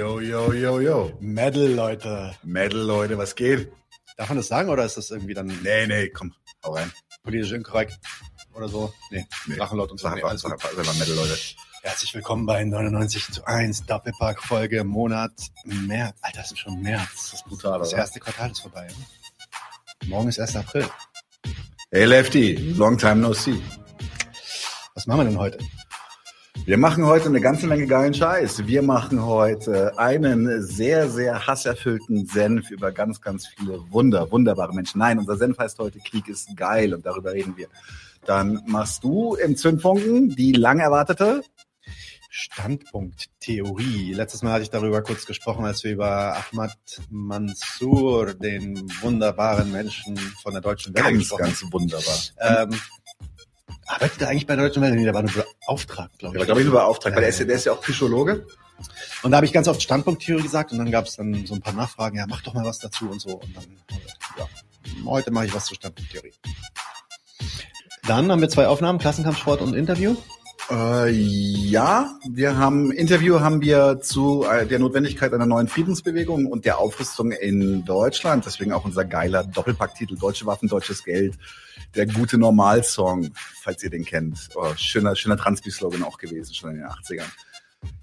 Yo, yo, yo, yo. Metal, Leute. Metal, Leute, was geht? Darf man das sagen oder ist das irgendwie dann Nee, nee, komm, hau rein. politisch inkorrekt oder so? Nee, Nee. Drachenlord und so. Sag Nee, einfach, Metal, Leute. Herzlich willkommen bei 99 zu 1 Doppelpack-Folge im Monat März. Alter, das ist schon März. Das ist brutal, Das oder? erste Quartal ist vorbei. Ne? Morgen ist 1. April. Hey Lefty, long time no see. Was machen wir denn heute? Wir machen heute eine ganze Menge geilen Scheiß. Wir machen heute einen sehr, sehr hasserfüllten Senf über ganz, ganz viele wunder, wunderbare Menschen. Nein, unser Senf heißt heute Krieg ist geil und darüber reden wir. Dann machst du im Zündfunken die lang erwartete Standpunkt-Theorie. Letztes Mal hatte ich darüber kurz gesprochen, als wir über Ahmad Mansour, den wunderbaren Menschen von der Deutschen Welle ganz, gesprochen ganz wunderbar. Ähm, arbeitet er eigentlich bei der Deutschen Welle? Nee, der war nur beauftragt, glaube Der ich. war, glaube ich, nur beauftragt, weil der ist, ja- der ist ja auch Psychologe. Und da habe ich ganz oft Standpunkttheorie gesagt und dann gab es dann so ein paar Nachfragen, ja, mach doch mal was dazu und so. Und dann, ja, heute mache ich was zur Standpunkttheorie. Dann haben wir zwei Aufnahmen, Klassenkampfsport und Interview. Äh, ja, wir haben Interview haben wir zu äh, der Notwendigkeit einer neuen Friedensbewegung und der Aufrüstung in Deutschland. Deswegen auch unser geiler Doppelpacktitel Deutsche Waffen, deutsches Geld. Der gute Normalsong, falls ihr den kennt. Oh, schöner, schöner Transpi-Slogan auch gewesen, schon in den 80ern.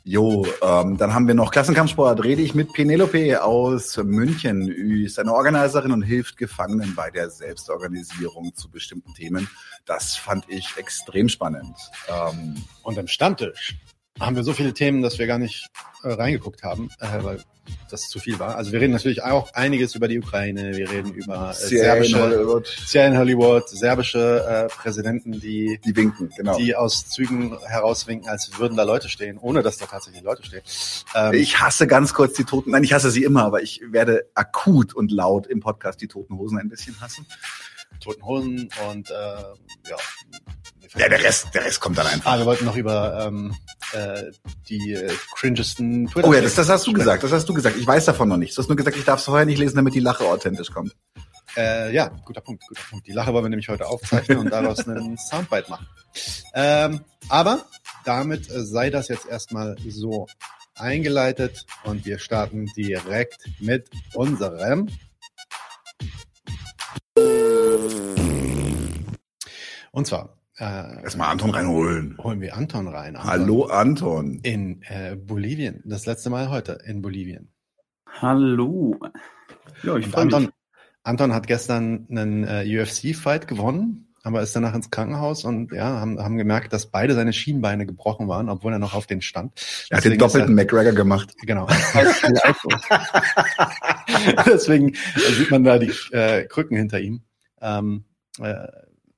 Jo, ähm, dann haben wir noch Klassenkampfsport. Rede ich mit Penelope aus München. Ist eine Organiserin und hilft Gefangenen bei der Selbstorganisierung zu bestimmten Themen. Das fand ich extrem spannend. Ähm, Und am Stammtisch haben wir so viele Themen, dass wir gar nicht äh, reingeguckt haben, äh, weil das zu viel war. Also wir reden natürlich auch einiges über die Ukraine, wir reden über äh, in serbische, Hollywood, CIA in Hollywood, serbische äh, Präsidenten, die die winken, genau. die aus Zügen herauswinken, als würden da Leute stehen, ohne dass da tatsächlich Leute stehen. Ähm, ich hasse ganz kurz die Toten, nein, ich hasse sie immer, aber ich werde akut und laut im Podcast die Toten Hosen ein bisschen hassen. Toten Hosen und äh, ja. Ja, der Rest, der Rest kommt dann einfach. Ah, wir wollten noch über ähm, äh, die äh, cringesten Twitter. Oh ja, das, das hast du gesagt, das hast du gesagt. Ich weiß davon noch nichts. Du hast nur gesagt, ich darf es vorher nicht lesen, damit die Lache authentisch kommt. Äh, ja, guter Punkt, guter Punkt. Die Lache wollen wir nämlich heute aufzeichnen und daraus einen Soundbite machen. Ähm, aber damit äh, sei das jetzt erstmal so eingeleitet und wir starten direkt mit unserem und zwar äh, Erstmal Anton reinholen. holen wir Anton rein. Anton. Hallo Anton. In äh, Bolivien. Das letzte Mal heute in Bolivien. Hallo. Ja, ich freue mich. Anton, Anton hat gestern einen äh, UFC-Fight gewonnen, aber ist danach ins Krankenhaus und ja, haben, haben gemerkt, dass beide seine Schienbeine gebrochen waren, obwohl er noch auf den stand. Er hat den Deswegen doppelten ist McGregor gemacht. er, Genau. Deswegen sieht man da die äh, Krücken hinter ihm. Ähm, äh,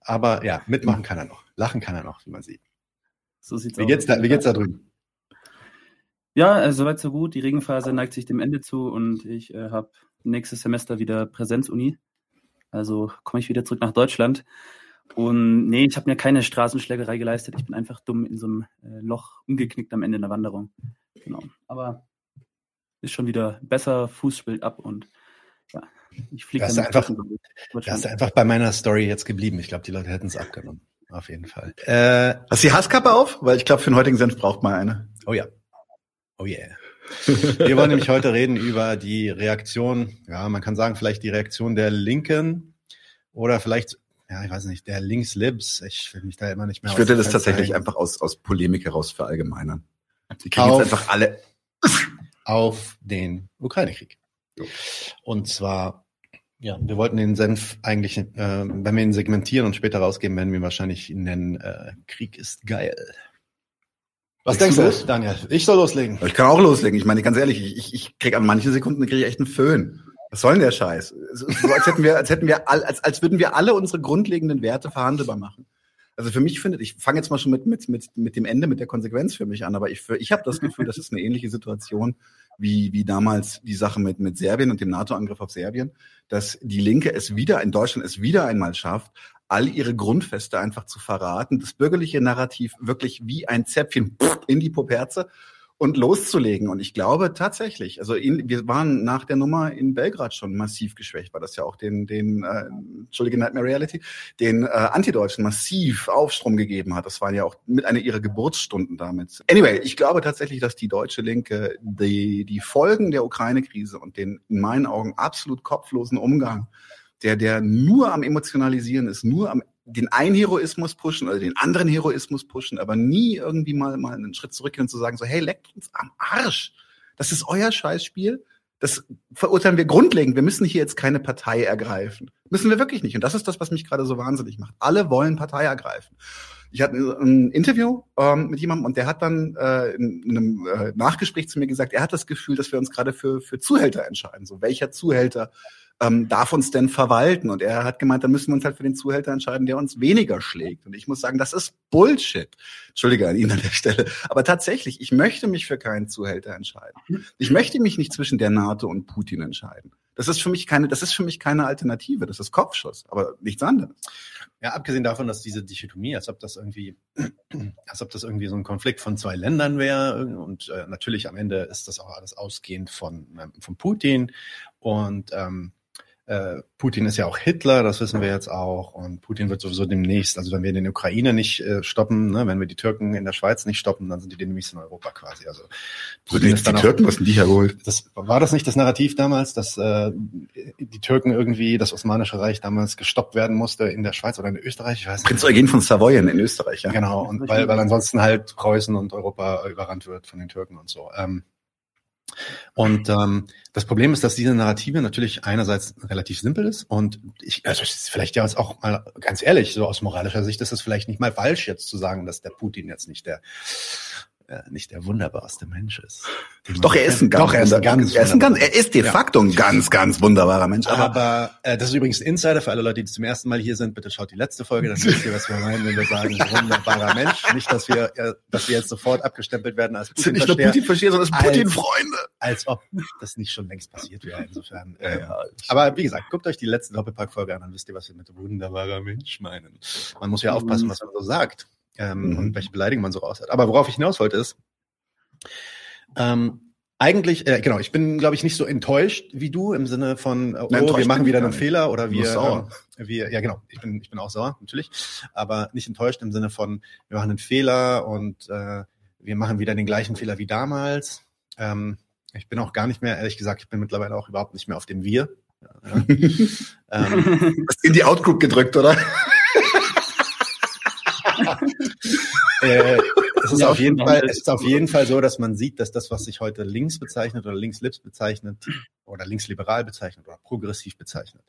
aber ja, mitmachen kann er noch. Lachen kann er noch, wie man sieht. So sieht's Wie aus. geht's da, wie geht's da drüben? Ja, äh, soweit so gut. Die Regenphase neigt sich dem Ende zu und ich äh, habe nächstes Semester wieder Präsenzuni. Also komme ich wieder zurück nach Deutschland. Und nee, ich habe mir keine Straßenschlägerei geleistet. Ich bin einfach dumm in so einem äh, Loch umgeknickt am Ende einer Wanderung. Genau. Aber ist schon wieder besser, Fuß spielt ab und ja, ich fliege Das ist einfach- Da ist einfach bei meiner Story jetzt geblieben. Ich glaube, die Leute hätten es abgenommen. Auf jeden Fall. Äh, Hast du die Hasskappe auf? Weil ich glaube, für den heutigen Senf braucht man eine. Oh ja. Oh yeah. Wir wollen nämlich heute reden über die Reaktion, ja, man kann sagen, vielleicht die Reaktion der Linken oder vielleicht, ja, ich weiß nicht, der Linkslibs. Ich will mich da immer nicht mehr Ich würde das tatsächlich einfach aus, aus Polemik heraus verallgemeinern. Die kriegen Auf- jetzt einfach alle. auf den Ukraine-Krieg. Und zwar, ja, wir wollten den Senf eigentlich, äh, wenn wir ihn segmentieren und später rausgeben, werden wir ihn wahrscheinlich nennen, äh, Krieg ist geil. Was Legst denkst du? Daniel? Ich soll loslegen. Ich kann auch loslegen. Ich meine, ganz ehrlich, ich, ich, ich krieg an manchen Sekunden kriege ich echt einen Föhn. Was soll denn der Scheiß? So, als hätten wir, als hätten wir, all, als, als würden wir alle unsere grundlegenden Werte verhandelbar machen. Also für mich findet, ich fange jetzt mal schon mit, mit, mit, mit dem Ende, mit der Konsequenz für mich an, aber ich, für, ich habe das Gefühl, das ist eine ähnliche Situation wie, wie damals die Sache mit, mit Serbien und dem NATO-Angriff auf Serbien, dass die Linke es wieder in Deutschland es wieder einmal schafft, all ihre Grundfeste einfach zu verraten, das bürgerliche Narrativ wirklich wie ein Zäpfchen in die Poperze und loszulegen. Und ich glaube tatsächlich, also in, wir waren nach der Nummer in Belgrad schon massiv geschwächt, weil das ja auch den, den äh, Entschuldige Nightmare Reality, den äh, Antideutschen massiv Aufstrom gegeben hat. Das waren ja auch mit einer ihrer Geburtsstunden damit. Anyway, ich glaube tatsächlich, dass die deutsche Linke die, die Folgen der Ukraine-Krise und den in meinen Augen absolut kopflosen Umgang der, der nur am Emotionalisieren ist, nur am den einen Heroismus pushen oder den anderen Heroismus pushen, aber nie irgendwie mal, mal einen Schritt zurückgehen und zu sagen, so, hey, leckt uns am Arsch. Das ist euer Scheißspiel. Das verurteilen wir grundlegend. Wir müssen hier jetzt keine Partei ergreifen. Müssen wir wirklich nicht. Und das ist das, was mich gerade so wahnsinnig macht. Alle wollen Partei ergreifen. Ich hatte ein Interview ähm, mit jemandem und der hat dann äh, in, in einem äh, Nachgespräch zu mir gesagt, er hat das Gefühl, dass wir uns gerade für, für Zuhälter entscheiden. So, welcher Zuhälter ähm, darf uns denn verwalten? Und er hat gemeint, dann müssen wir uns halt für den Zuhälter entscheiden, der uns weniger schlägt. Und ich muss sagen, das ist Bullshit. Entschuldige an ihn an der Stelle. Aber tatsächlich, ich möchte mich für keinen Zuhälter entscheiden. Ich möchte mich nicht zwischen der NATO und Putin entscheiden. Das ist für mich keine, das ist für mich keine Alternative. Das ist Kopfschuss, aber nichts anderes. Ja, abgesehen davon, dass diese Dichotomie, als ob das irgendwie, als ob das irgendwie so ein Konflikt von zwei Ländern wäre und äh, natürlich am Ende ist das auch alles ausgehend von, ähm, von Putin und ähm, äh, Putin ist ja auch Hitler, das wissen wir jetzt auch. Und Putin wird sowieso demnächst, also wenn wir den Ukraine nicht äh, stoppen, ne, wenn wir die Türken in der Schweiz nicht stoppen, dann sind die demnächst in Europa quasi. Also Putin ist die auch, Türken, was sind die hergeholt? Das war das nicht das Narrativ damals, dass äh, die Türken irgendwie, das Osmanische Reich damals gestoppt werden musste in der Schweiz oder in Österreich? Ich weiß nicht. Prinz Eugen von Savoyen in Österreich, ja. Genau, und weil, weil ansonsten halt Preußen und Europa überrannt wird von den Türken und so. Ähm, und ähm, das Problem ist, dass diese Narrative natürlich einerseits relativ simpel ist und ich, also vielleicht ja auch mal ganz ehrlich, so aus moralischer Sicht ist es vielleicht nicht mal falsch jetzt zu sagen, dass der Putin jetzt nicht der nicht der wunderbarste Mensch ist. Doch, er ist ein ganz, Doch, er ist ein ganz, er ist, ein ganz, er ist de facto ein ganz, ganz wunderbarer Mensch. Aber, aber äh, das ist übrigens ein Insider für alle Leute, die zum ersten Mal hier sind. Bitte schaut die letzte Folge, dann wisst ihr, was wir meinen, wenn wir sagen, wunderbarer Mensch. Nicht, dass wir, äh, dass wir jetzt sofort abgestempelt werden als Putin. Nicht nur Putin-Versteher, sondern als Putin-Freunde. Als, als ob das nicht schon längst passiert wäre. Insofern. Äh, ja, aber wie gesagt, guckt euch die letzte Doppelpack-Folge an, dann wisst ihr, was wir mit wunderbarer Mensch meinen. Man muss ja aufpassen, was man so sagt. Ähm, mhm. und welche Beleidigung man so raus hat. Aber worauf ich hinaus wollte ist, ähm, eigentlich, äh, genau, ich bin, glaube ich, nicht so enttäuscht wie du im Sinne von, äh, oh, Nein, wir machen wieder einen Fehler oder wir, sauer. Äh, wir, ja genau, ich bin, ich bin auch sauer, natürlich, aber nicht enttäuscht im Sinne von, wir machen einen Fehler und äh, wir machen wieder den gleichen Fehler wie damals. Ähm, ich bin auch gar nicht mehr, ehrlich gesagt, ich bin mittlerweile auch überhaupt nicht mehr auf dem Wir. Ja, ähm, Hast in die Outgroup gedrückt, oder? äh, es ist, auf jeden Fall, es ist auf jeden Fall so, dass man sieht, dass das, was sich heute links bezeichnet oder linkslips bezeichnet oder linksliberal bezeichnet oder progressiv bezeichnet,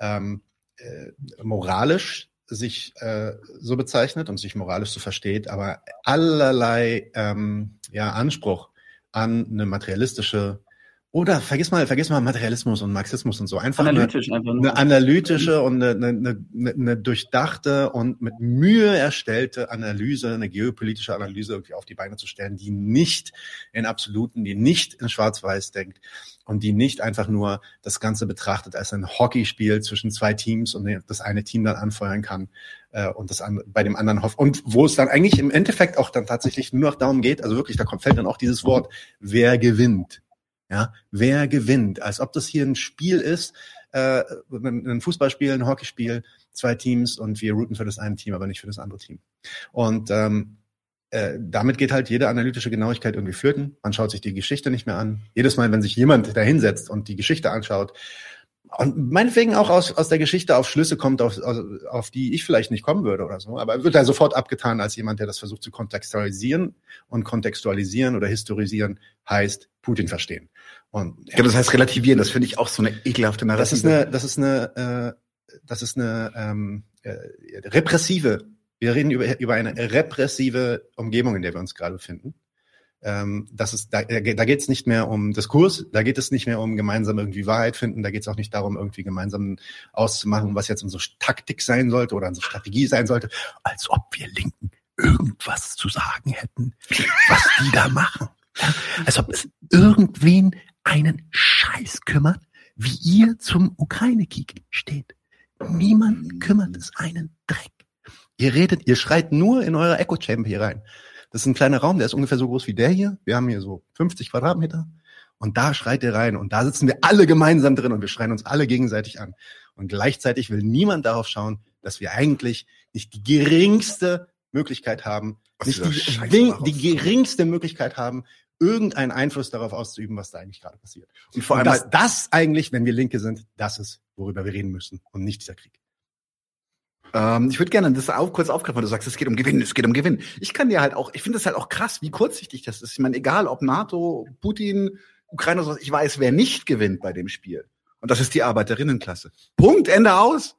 ähm, äh, moralisch sich äh, so bezeichnet und sich moralisch so versteht, aber allerlei ähm, ja, Anspruch an eine materialistische oder vergiss mal, vergiss mal Materialismus und Marxismus und so. Einfach Analytisch, eine, einfach eine analytische und eine, eine, eine, eine durchdachte und mit Mühe erstellte Analyse, eine geopolitische Analyse irgendwie auf die Beine zu stellen, die nicht in Absoluten, die nicht in Schwarz-Weiß denkt und die nicht einfach nur das Ganze betrachtet als ein Hockeyspiel zwischen zwei Teams und das eine Team dann anfeuern kann äh, und das an, bei dem anderen hofft. Und wo es dann eigentlich im Endeffekt auch dann tatsächlich nur noch darum geht, also wirklich, da kommt, fällt dann auch dieses Wort, wer gewinnt. Ja, wer gewinnt? Als ob das hier ein Spiel ist, äh, ein Fußballspiel, ein Hockeyspiel, zwei Teams und wir routen für das eine Team, aber nicht für das andere Team. Und ähm, äh, damit geht halt jede analytische Genauigkeit irgendwie flöten. Man schaut sich die Geschichte nicht mehr an. Jedes Mal, wenn sich jemand da hinsetzt und die Geschichte anschaut, und meinetwegen auch aus, aus der Geschichte auf Schlüsse kommt, auf, auf, auf die ich vielleicht nicht kommen würde oder so. Aber wird da sofort abgetan als jemand, der das versucht zu kontextualisieren. Und kontextualisieren oder historisieren heißt Putin verstehen. Und, ja, das heißt relativieren. Das finde ich auch so eine ekelhafte Narrative. Das ist eine, das ist eine, äh, das ist eine ähm, äh, repressive. Wir reden über, über eine repressive Umgebung, in der wir uns gerade befinden ähm, das ist, da, da geht es nicht mehr um Diskurs, da geht es nicht mehr um gemeinsam irgendwie Wahrheit finden, da geht es auch nicht darum, irgendwie gemeinsam auszumachen, was jetzt unsere Taktik sein sollte oder unsere Strategie sein sollte, als ob wir Linken irgendwas zu sagen hätten, was die da machen. Ja? Als ob es irgendwen einen Scheiß kümmert, wie ihr zum Ukraine-Krieg steht. Niemand kümmert es einen Dreck. Ihr redet, ihr schreit nur in eurer Echo-Chamber hier rein. Das ist ein kleiner Raum, der ist ungefähr so groß wie der hier. Wir haben hier so 50 Quadratmeter. Und da schreit er rein. Und da sitzen wir alle gemeinsam drin und wir schreien uns alle gegenseitig an. Und gleichzeitig will niemand darauf schauen, dass wir eigentlich nicht die geringste Möglichkeit haben, Was nicht die, die geringste Möglichkeit haben, irgendeinen Einfluss darauf auszuüben, was da eigentlich gerade passiert. Und vor allem, dass das eigentlich, wenn wir Linke sind, das ist, worüber wir reden müssen und nicht dieser Krieg. Ähm, ich würde gerne das auch kurz aufgreifen, weil du sagst, es geht um Gewinn, es geht um Gewinn. Ich kann dir halt auch, ich finde es halt auch krass, wie kurzsichtig das ist. Ich meine, egal ob NATO, Putin, Ukraine oder sowas, ich weiß, wer nicht gewinnt bei dem Spiel. Und das ist die Arbeiterinnenklasse. Punkt, Ende aus.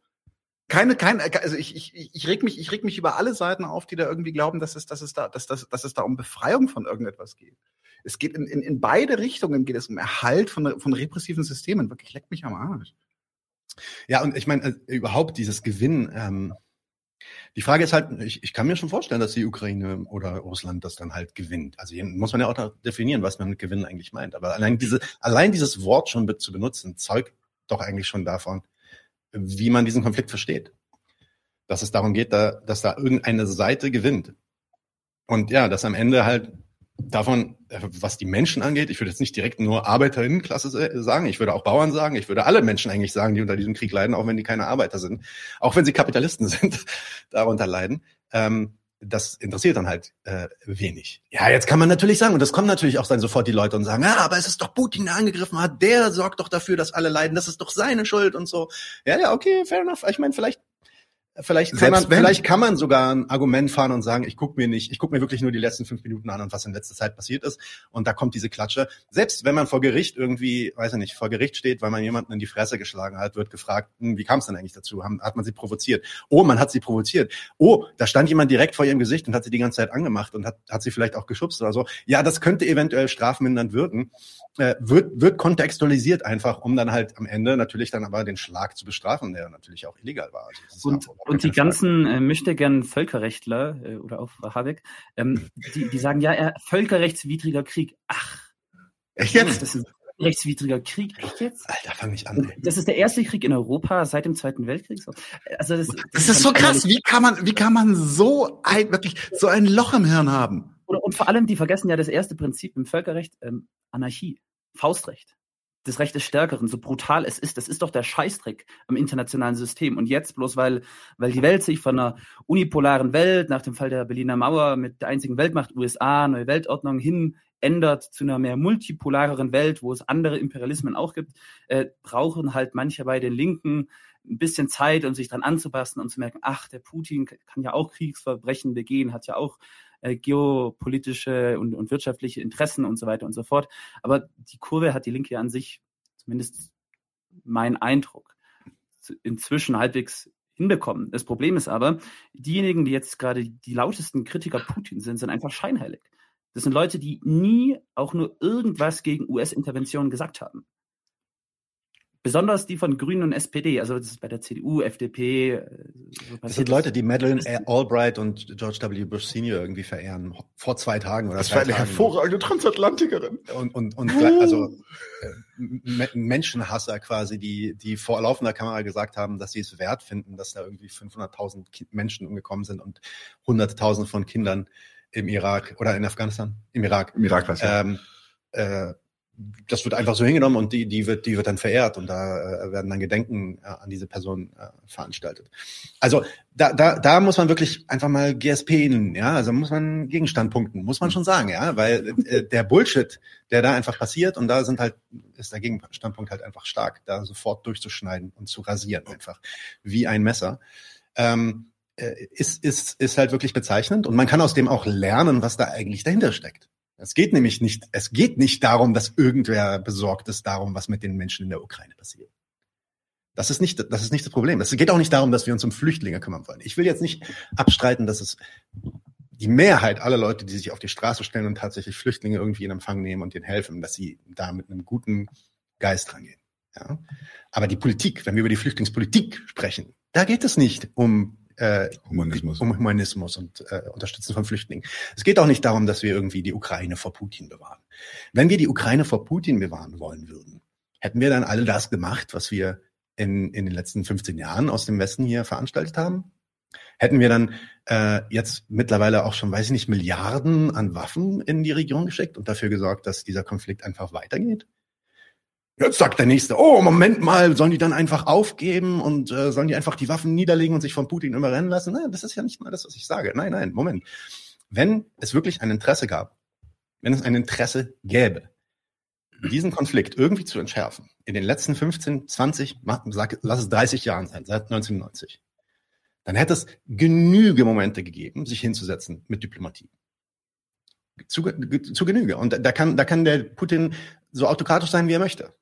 Keine, kein, also ich, ich, ich reg mich, ich reg mich über alle Seiten auf, die da irgendwie glauben, dass es, dass es da, dass, dass, dass es da um Befreiung von irgendetwas geht. Es geht in, in, in beide Richtungen geht es um Erhalt von, von repressiven Systemen. Wirklich, leckt mich am Arsch. Ja, und ich meine, äh, überhaupt dieses Gewinn, ähm, die Frage ist halt, ich, ich kann mir schon vorstellen, dass die Ukraine oder Russland das dann halt gewinnt. Also hier muss man ja auch definieren, was man mit Gewinnen eigentlich meint. Aber allein diese, allein dieses Wort schon be- zu benutzen, zeugt doch eigentlich schon davon, wie man diesen Konflikt versteht. Dass es darum geht, da, dass da irgendeine Seite gewinnt. Und ja, dass am Ende halt davon, äh, was die Menschen angeht, ich würde jetzt nicht direkt nur Arbeiterinnenklasse se- sagen, ich würde auch Bauern sagen, ich würde alle Menschen eigentlich sagen, die unter diesem Krieg leiden, auch wenn die keine Arbeiter sind, auch wenn sie Kapitalisten sind, darunter leiden. Ähm, das interessiert dann halt äh, wenig. Ja, jetzt kann man natürlich sagen, und das kommen natürlich auch dann sofort die Leute und sagen, ja, aber es ist doch Putin, der angegriffen hat, der sorgt doch dafür, dass alle leiden, das ist doch seine Schuld und so. Ja, ja, okay, fair enough. Ich meine, vielleicht Vielleicht kann, Selbst man, wenn. vielleicht kann man sogar ein Argument fahren und sagen, ich gucke mir nicht, ich gucke mir wirklich nur die letzten fünf Minuten an und was in letzter Zeit passiert ist. Und da kommt diese Klatsche. Selbst wenn man vor Gericht irgendwie, weiß ich nicht, vor Gericht steht, weil man jemanden in die Fresse geschlagen hat, wird gefragt, hm, wie kam es denn eigentlich dazu? Hat man sie provoziert? Oh, man hat sie provoziert. Oh, da stand jemand direkt vor ihrem Gesicht und hat sie die ganze Zeit angemacht und hat, hat sie vielleicht auch geschubst oder so. Ja, das könnte eventuell strafmindernd wirken. Äh, wird, wird kontextualisiert einfach, um dann halt am Ende natürlich dann aber den Schlag zu bestrafen, der natürlich auch illegal war. Also das Und, und die Frage. ganzen äh, möchte gern Völkerrechtler äh, oder auch Habeck, ähm, die, die sagen ja, er, völkerrechtswidriger Krieg. Ach, Echt jetzt? das ist ein rechtswidriger Krieg. Echt jetzt? Alter, fang nicht an. Ey. das ist der erste Krieg in Europa seit dem Zweiten Weltkrieg. So. Also das, Das ist so krass. Wie kann man, wie kann man so ein, wirklich, so ein Loch im Hirn haben? Und vor allem, die vergessen ja das erste Prinzip im Völkerrecht, ähm, Anarchie, Faustrecht. Das Recht des Stärkeren, so brutal es ist, das ist doch der Scheißdreck am internationalen System. Und jetzt bloß, weil, weil die Welt sich von einer unipolaren Welt nach dem Fall der Berliner Mauer mit der einzigen Weltmacht USA, neue Weltordnung hin ändert zu einer mehr multipolareren Welt, wo es andere Imperialismen auch gibt, äh, brauchen halt manche bei den Linken ein bisschen Zeit, um sich dran anzupassen und zu merken, ach, der Putin kann ja auch Kriegsverbrechen begehen, hat ja auch äh, geopolitische und, und wirtschaftliche Interessen und so weiter und so fort. Aber die Kurve hat die Linke an sich, zumindest mein Eindruck, inzwischen halbwegs hinbekommen. Das Problem ist aber, diejenigen, die jetzt gerade die lautesten Kritiker Putin sind, sind einfach scheinheilig. Das sind Leute, die nie auch nur irgendwas gegen US-Interventionen gesagt haben. Besonders die von Grünen und SPD, also das ist bei der CDU, FDP. äh, so Das sind Leute, die Madeleine Albright und George W. Bush Senior irgendwie verehren. Vor zwei Tagen oder Das war eine Tagen. hervorragende Transatlantikerin. Und, und, und also äh, Menschenhasser quasi, die, die vor laufender Kamera gesagt haben, dass sie es wert finden, dass da irgendwie 500.000 Ki- Menschen umgekommen sind und Hunderttausende von Kindern im Irak oder in Afghanistan, im Irak. Im Irak was ja. Ähm, äh, das wird einfach so hingenommen und die, die wird, die wird dann verehrt und da äh, werden dann Gedenken äh, an diese Person äh, veranstaltet. Also da, da, da muss man wirklich einfach mal GSP nennen, ja, also muss man Gegenstandpunkten, muss man schon sagen, ja, weil äh, der Bullshit, der da einfach passiert und da sind halt, ist der Gegenstandpunkt halt einfach stark, da sofort durchzuschneiden und zu rasieren einfach, wie ein Messer. Ähm, äh, ist, ist, ist halt wirklich bezeichnend und man kann aus dem auch lernen, was da eigentlich dahinter steckt. Es geht nämlich nicht, es geht nicht darum, dass irgendwer besorgt ist darum, was mit den Menschen in der Ukraine passiert. Das ist nicht, das ist nicht das Problem. Es geht auch nicht darum, dass wir uns um Flüchtlinge kümmern wollen. Ich will jetzt nicht abstreiten, dass es die Mehrheit aller Leute, die sich auf die Straße stellen und tatsächlich Flüchtlinge irgendwie in Empfang nehmen und denen helfen, dass sie da mit einem guten Geist rangehen. Ja? Aber die Politik, wenn wir über die Flüchtlingspolitik sprechen, da geht es nicht um äh, Humanismus. um Humanismus und äh, Unterstützen von Flüchtlingen. Es geht auch nicht darum, dass wir irgendwie die Ukraine vor Putin bewahren. Wenn wir die Ukraine vor Putin bewahren wollen würden, hätten wir dann alle das gemacht, was wir in, in den letzten 15 Jahren aus dem Westen hier veranstaltet haben? Hätten wir dann äh, jetzt mittlerweile auch schon, weiß ich nicht, Milliarden an Waffen in die Region geschickt und dafür gesorgt, dass dieser Konflikt einfach weitergeht? Jetzt sagt der Nächste, oh, Moment mal, sollen die dann einfach aufgeben und äh, sollen die einfach die Waffen niederlegen und sich von Putin überrennen lassen? Nein, das ist ja nicht mal das, was ich sage. Nein, nein, Moment. Wenn es wirklich ein Interesse gab, wenn es ein Interesse gäbe, diesen Konflikt irgendwie zu entschärfen, in den letzten 15, 20, sag, lass es 30 Jahren sein, seit 1990, dann hätte es genüge Momente gegeben, sich hinzusetzen mit Diplomatie. Zu, zu Genüge. Und da kann, da kann der Putin so autokratisch sein, wie er möchte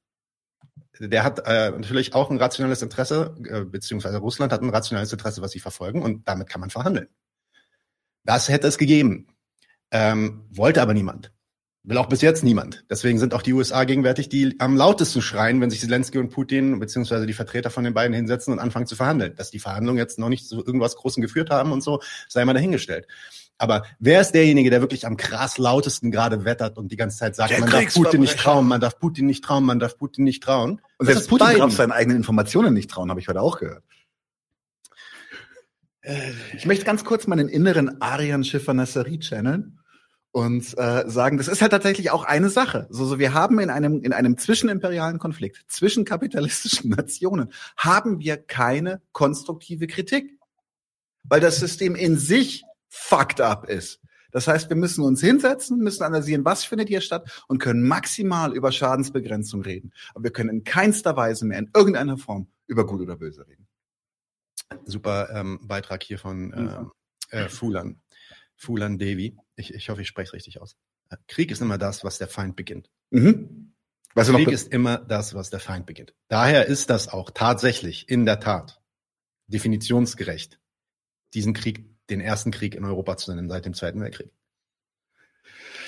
der hat äh, natürlich auch ein rationales Interesse, äh, beziehungsweise Russland hat ein rationales Interesse, was sie verfolgen, und damit kann man verhandeln. Das hätte es gegeben. Ähm, wollte aber niemand. Will auch bis jetzt niemand. Deswegen sind auch die USA gegenwärtig die am lautesten schreien, wenn sich Zelensky und Putin beziehungsweise die Vertreter von den beiden hinsetzen und anfangen zu verhandeln. Dass die Verhandlungen jetzt noch nicht zu irgendwas Großen geführt haben und so, sei mal dahingestellt. Aber wer ist derjenige, der wirklich am krass lautesten gerade wettert und die ganze Zeit sagt, der man darf Putin nicht trauen, man darf Putin nicht trauen, man darf Putin nicht trauen? Und selbst Putin Biden. darf seinen eigenen Informationen nicht trauen, habe ich heute auch gehört. Äh, ich möchte ganz kurz meinen inneren Arian Schiffer-Nasserie channeln und äh, sagen, das ist halt tatsächlich auch eine Sache. So, so wir haben in einem in einem zwischenimperialen Konflikt zwischen kapitalistischen Nationen haben wir keine konstruktive Kritik, weil das System in sich fucked up ist. Das heißt, wir müssen uns hinsetzen, müssen analysieren, was findet hier statt und können maximal über Schadensbegrenzung reden. Aber wir können in keinster Weise mehr in irgendeiner Form über gut oder böse reden. Super ähm, Beitrag hier von äh, äh, Fulan. Fulan Devi. Ich, ich hoffe, ich spreche es richtig aus. Krieg ist immer das, was der Feind beginnt. Mhm. Weißt Krieg ist immer das, was der Feind beginnt. Daher ist das auch tatsächlich in der Tat definitionsgerecht, diesen Krieg den ersten Krieg in Europa zu nennen seit dem Zweiten Weltkrieg.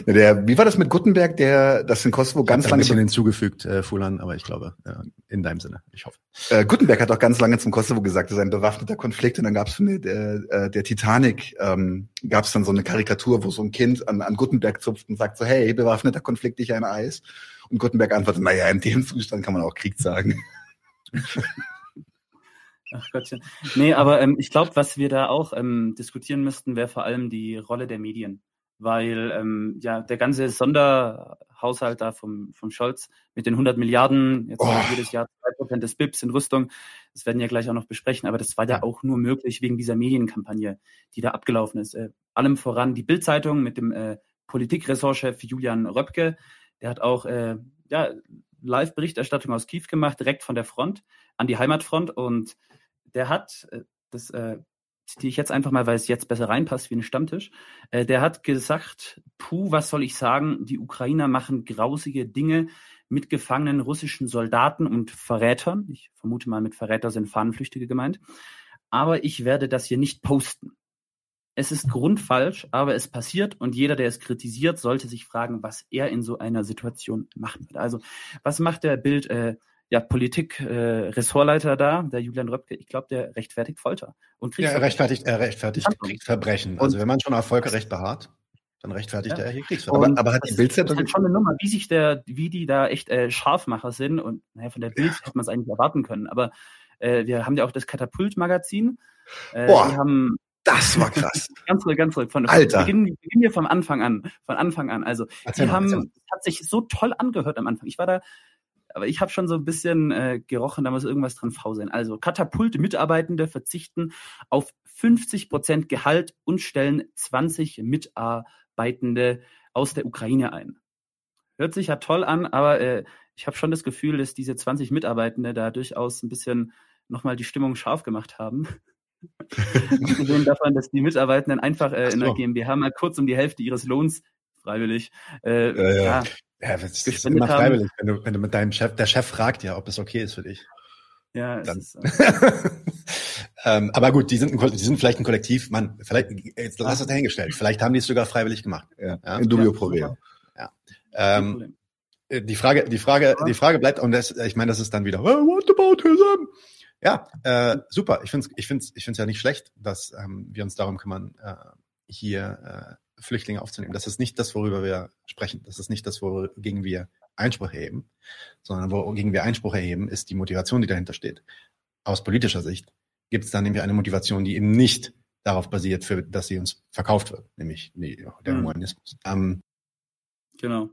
Der, wie war das mit Gutenberg, der das in Kosovo ganz lange ein bisschen hinzugefügt, äh, Fulan, aber ich glaube, äh, in deinem Sinne, ich hoffe. Äh, Gutenberg hat auch ganz lange zum Kosovo gesagt, das ist ein bewaffneter Konflikt und dann gab es von der, äh, der Titanic ähm, gab es dann so eine Karikatur, wo so ein Kind an, an Gutenberg zupft und sagt so, hey, bewaffneter Konflikt, ich ein Eis. Und Gutenberg antwortet, naja, in dem Zustand kann man auch Krieg sagen. Ach Gottchen. Nee, aber ähm, ich glaube, was wir da auch ähm, diskutieren müssten, wäre vor allem die Rolle der Medien. Weil ähm, ja der ganze Sonderhaushalt da vom, vom Scholz mit den 100 Milliarden, jetzt oh. jedes Jahr 2% des BIPs in Rüstung, das werden wir gleich auch noch besprechen, aber das war ja auch nur möglich wegen dieser Medienkampagne, die da abgelaufen ist. Äh, allem voran die Bildzeitung mit dem äh, Politikressortchef Julian Röpke, der hat auch äh, ja, Live-Berichterstattung aus Kiew gemacht, direkt von der Front an die Heimatfront und der hat, äh, das äh, zitiere ich jetzt einfach mal, weil es jetzt besser reinpasst wie ein Stammtisch, äh, der hat gesagt, puh, was soll ich sagen, die Ukrainer machen grausige Dinge mit gefangenen russischen Soldaten und Verrätern. Ich vermute mal, mit Verräter sind Fahnenflüchtige gemeint. Aber ich werde das hier nicht posten. Es ist grundfalsch, aber es passiert und jeder, der es kritisiert, sollte sich fragen, was er in so einer Situation machen wird. Also, was macht der Bild äh, ja, Politik-Ressortleiter äh, da, der Julian Röpke, ich glaube, der rechtfertigt Folter. Und ja, er rechtfertigt, er rechtfertigt Kriegsverbrechen. Also wenn man schon auf Völkerrecht beharrt, dann rechtfertigt ja. er hier Kriegsverbrechen. Aber, aber hat die Bildzeitung ist schon eine Nummer, wie sich der, wie die da echt äh, Scharfmacher sind und naja, von der Bild ja. hätte man es eigentlich erwarten können. Aber äh, wir haben ja auch das Katapult-Magazin. Äh, Boah. Wir haben das war krass. ganz ruhig, ganz ruhig. Von, Alter. Beginnen, beginnen wir vom Anfang an. Von Anfang an. Also, Erzähl die mal, haben, hat sich so toll angehört am Anfang. Ich war da aber ich habe schon so ein bisschen äh, gerochen, da muss irgendwas dran faul sein. Also Katapult-Mitarbeitende verzichten auf 50 Prozent Gehalt und stellen 20 Mitarbeitende aus der Ukraine ein. Hört sich ja toll an, aber äh, ich habe schon das Gefühl, dass diese 20 Mitarbeitende da durchaus ein bisschen nochmal die Stimmung scharf gemacht haben. Abgesehen davon, dass die Mitarbeitenden einfach äh, in der GmbH mal kurz um die Hälfte ihres Lohns freiwillig äh, ja, ja. ja ja, das ist immer freiwillig, wenn du, wenn du mit deinem Chef, der Chef fragt ja, ob es okay ist für dich. Ja, Dann. Ist, äh ähm, aber gut, die sind, ein, die sind vielleicht ein Kollektiv, man, vielleicht, jetzt lass es dahingestellt, vielleicht haben die es sogar freiwillig gemacht. Ja, ja. in dubio pro Ja. Ähm, äh, die Frage, die Frage, die Frage bleibt, und das, ich meine, das ist dann wieder, what about him? Ja, äh, super. Ich finde es ich find's, ich find's ja nicht schlecht, dass ähm, wir uns darum kümmern, äh, hier äh, Flüchtlinge aufzunehmen. Das ist nicht das, worüber wir sprechen. Das ist nicht das, wogegen wir Einspruch erheben, sondern wogegen wir Einspruch erheben, ist die Motivation, die dahinter steht. Aus politischer Sicht gibt es dann nämlich eine Motivation, die eben nicht darauf basiert, für, dass sie uns verkauft wird, nämlich nee, der mhm. Humanismus. Ähm, genau.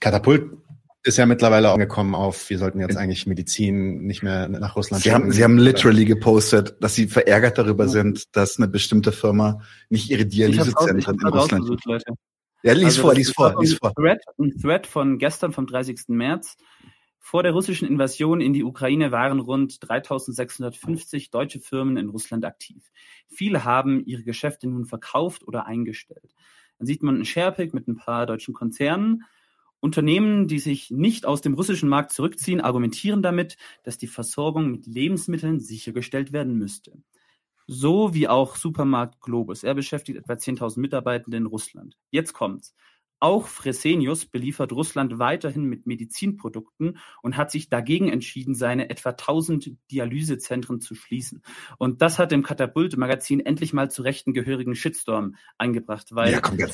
Katapult ist ja mittlerweile angekommen auf, wir sollten jetzt eigentlich Medizin nicht mehr nach Russland Sie haben, Sie haben literally gepostet, dass Sie verärgert darüber ja. sind, dass eine bestimmte Firma nicht ihre Dialysezentren in Russland. Leute. Ja, lies also vor, lies vor, lies vor. Thread, ein Thread von gestern, vom 30. März. Vor der russischen Invasion in die Ukraine waren rund 3650 deutsche Firmen in Russland aktiv. Viele haben ihre Geschäfte nun verkauft oder eingestellt. Dann sieht man einen Sharepick mit ein paar deutschen Konzernen Unternehmen, die sich nicht aus dem russischen Markt zurückziehen, argumentieren damit, dass die Versorgung mit Lebensmitteln sichergestellt werden müsste. So wie auch Supermarkt Globus. Er beschäftigt etwa 10.000 Mitarbeitende in Russland. Jetzt kommt's. Auch Fresenius beliefert Russland weiterhin mit Medizinprodukten und hat sich dagegen entschieden, seine etwa 1000 Dialysezentren zu schließen. Und das hat dem Katapult-Magazin endlich mal zu rechten gehörigen Shitstorm eingebracht, weil ja, komm, wir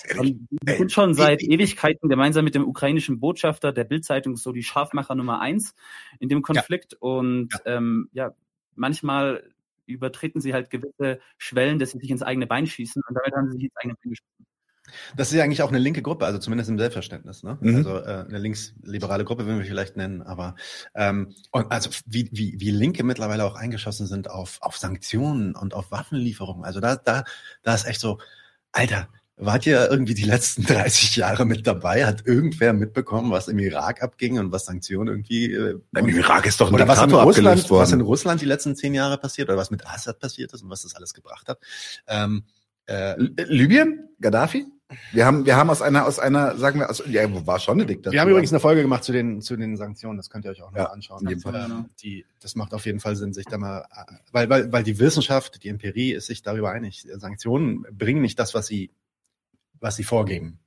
sind schon seit Ewigkeiten gemeinsam mit dem ukrainischen Botschafter der Bildzeitung so die Scharfmacher Nummer eins in dem Konflikt. Ja. Und ähm, ja, manchmal übertreten sie halt gewisse Schwellen, dass sie sich ins eigene Bein schießen und damit haben sie sich ins eigene Bein geschossen. Das ist ja eigentlich auch eine linke Gruppe, also zumindest im Selbstverständnis. Ne? Mhm. Also äh, eine linksliberale Gruppe würden wir vielleicht nennen, aber ähm, und also wie, wie, wie Linke mittlerweile auch eingeschossen sind auf, auf Sanktionen und auf Waffenlieferungen. Also da, da, da ist echt so, Alter, wart ihr irgendwie die letzten 30 Jahre mit dabei? Hat irgendwer mitbekommen, was im Irak abging und was Sanktionen irgendwie? Äh, Im Irak ist doch ein oder was in Russland, worden. was in Russland die letzten zehn Jahre passiert oder was mit Assad passiert ist und was das alles gebracht hat. Ähm, äh, Libyen, Gaddafi? Wir haben, wir haben aus einer, aus einer, sagen wir, aus, ja, war schon eine Diktatur. Wir haben übrigens eine Folge gemacht zu den, zu den Sanktionen. Das könnt ihr euch auch noch ja, anschauen. Ähm, die, das macht auf jeden Fall Sinn, sich da mal, weil, weil, weil die Wissenschaft, die Empirie ist sich darüber einig. Sanktionen bringen nicht das, was sie, was sie vorgeben.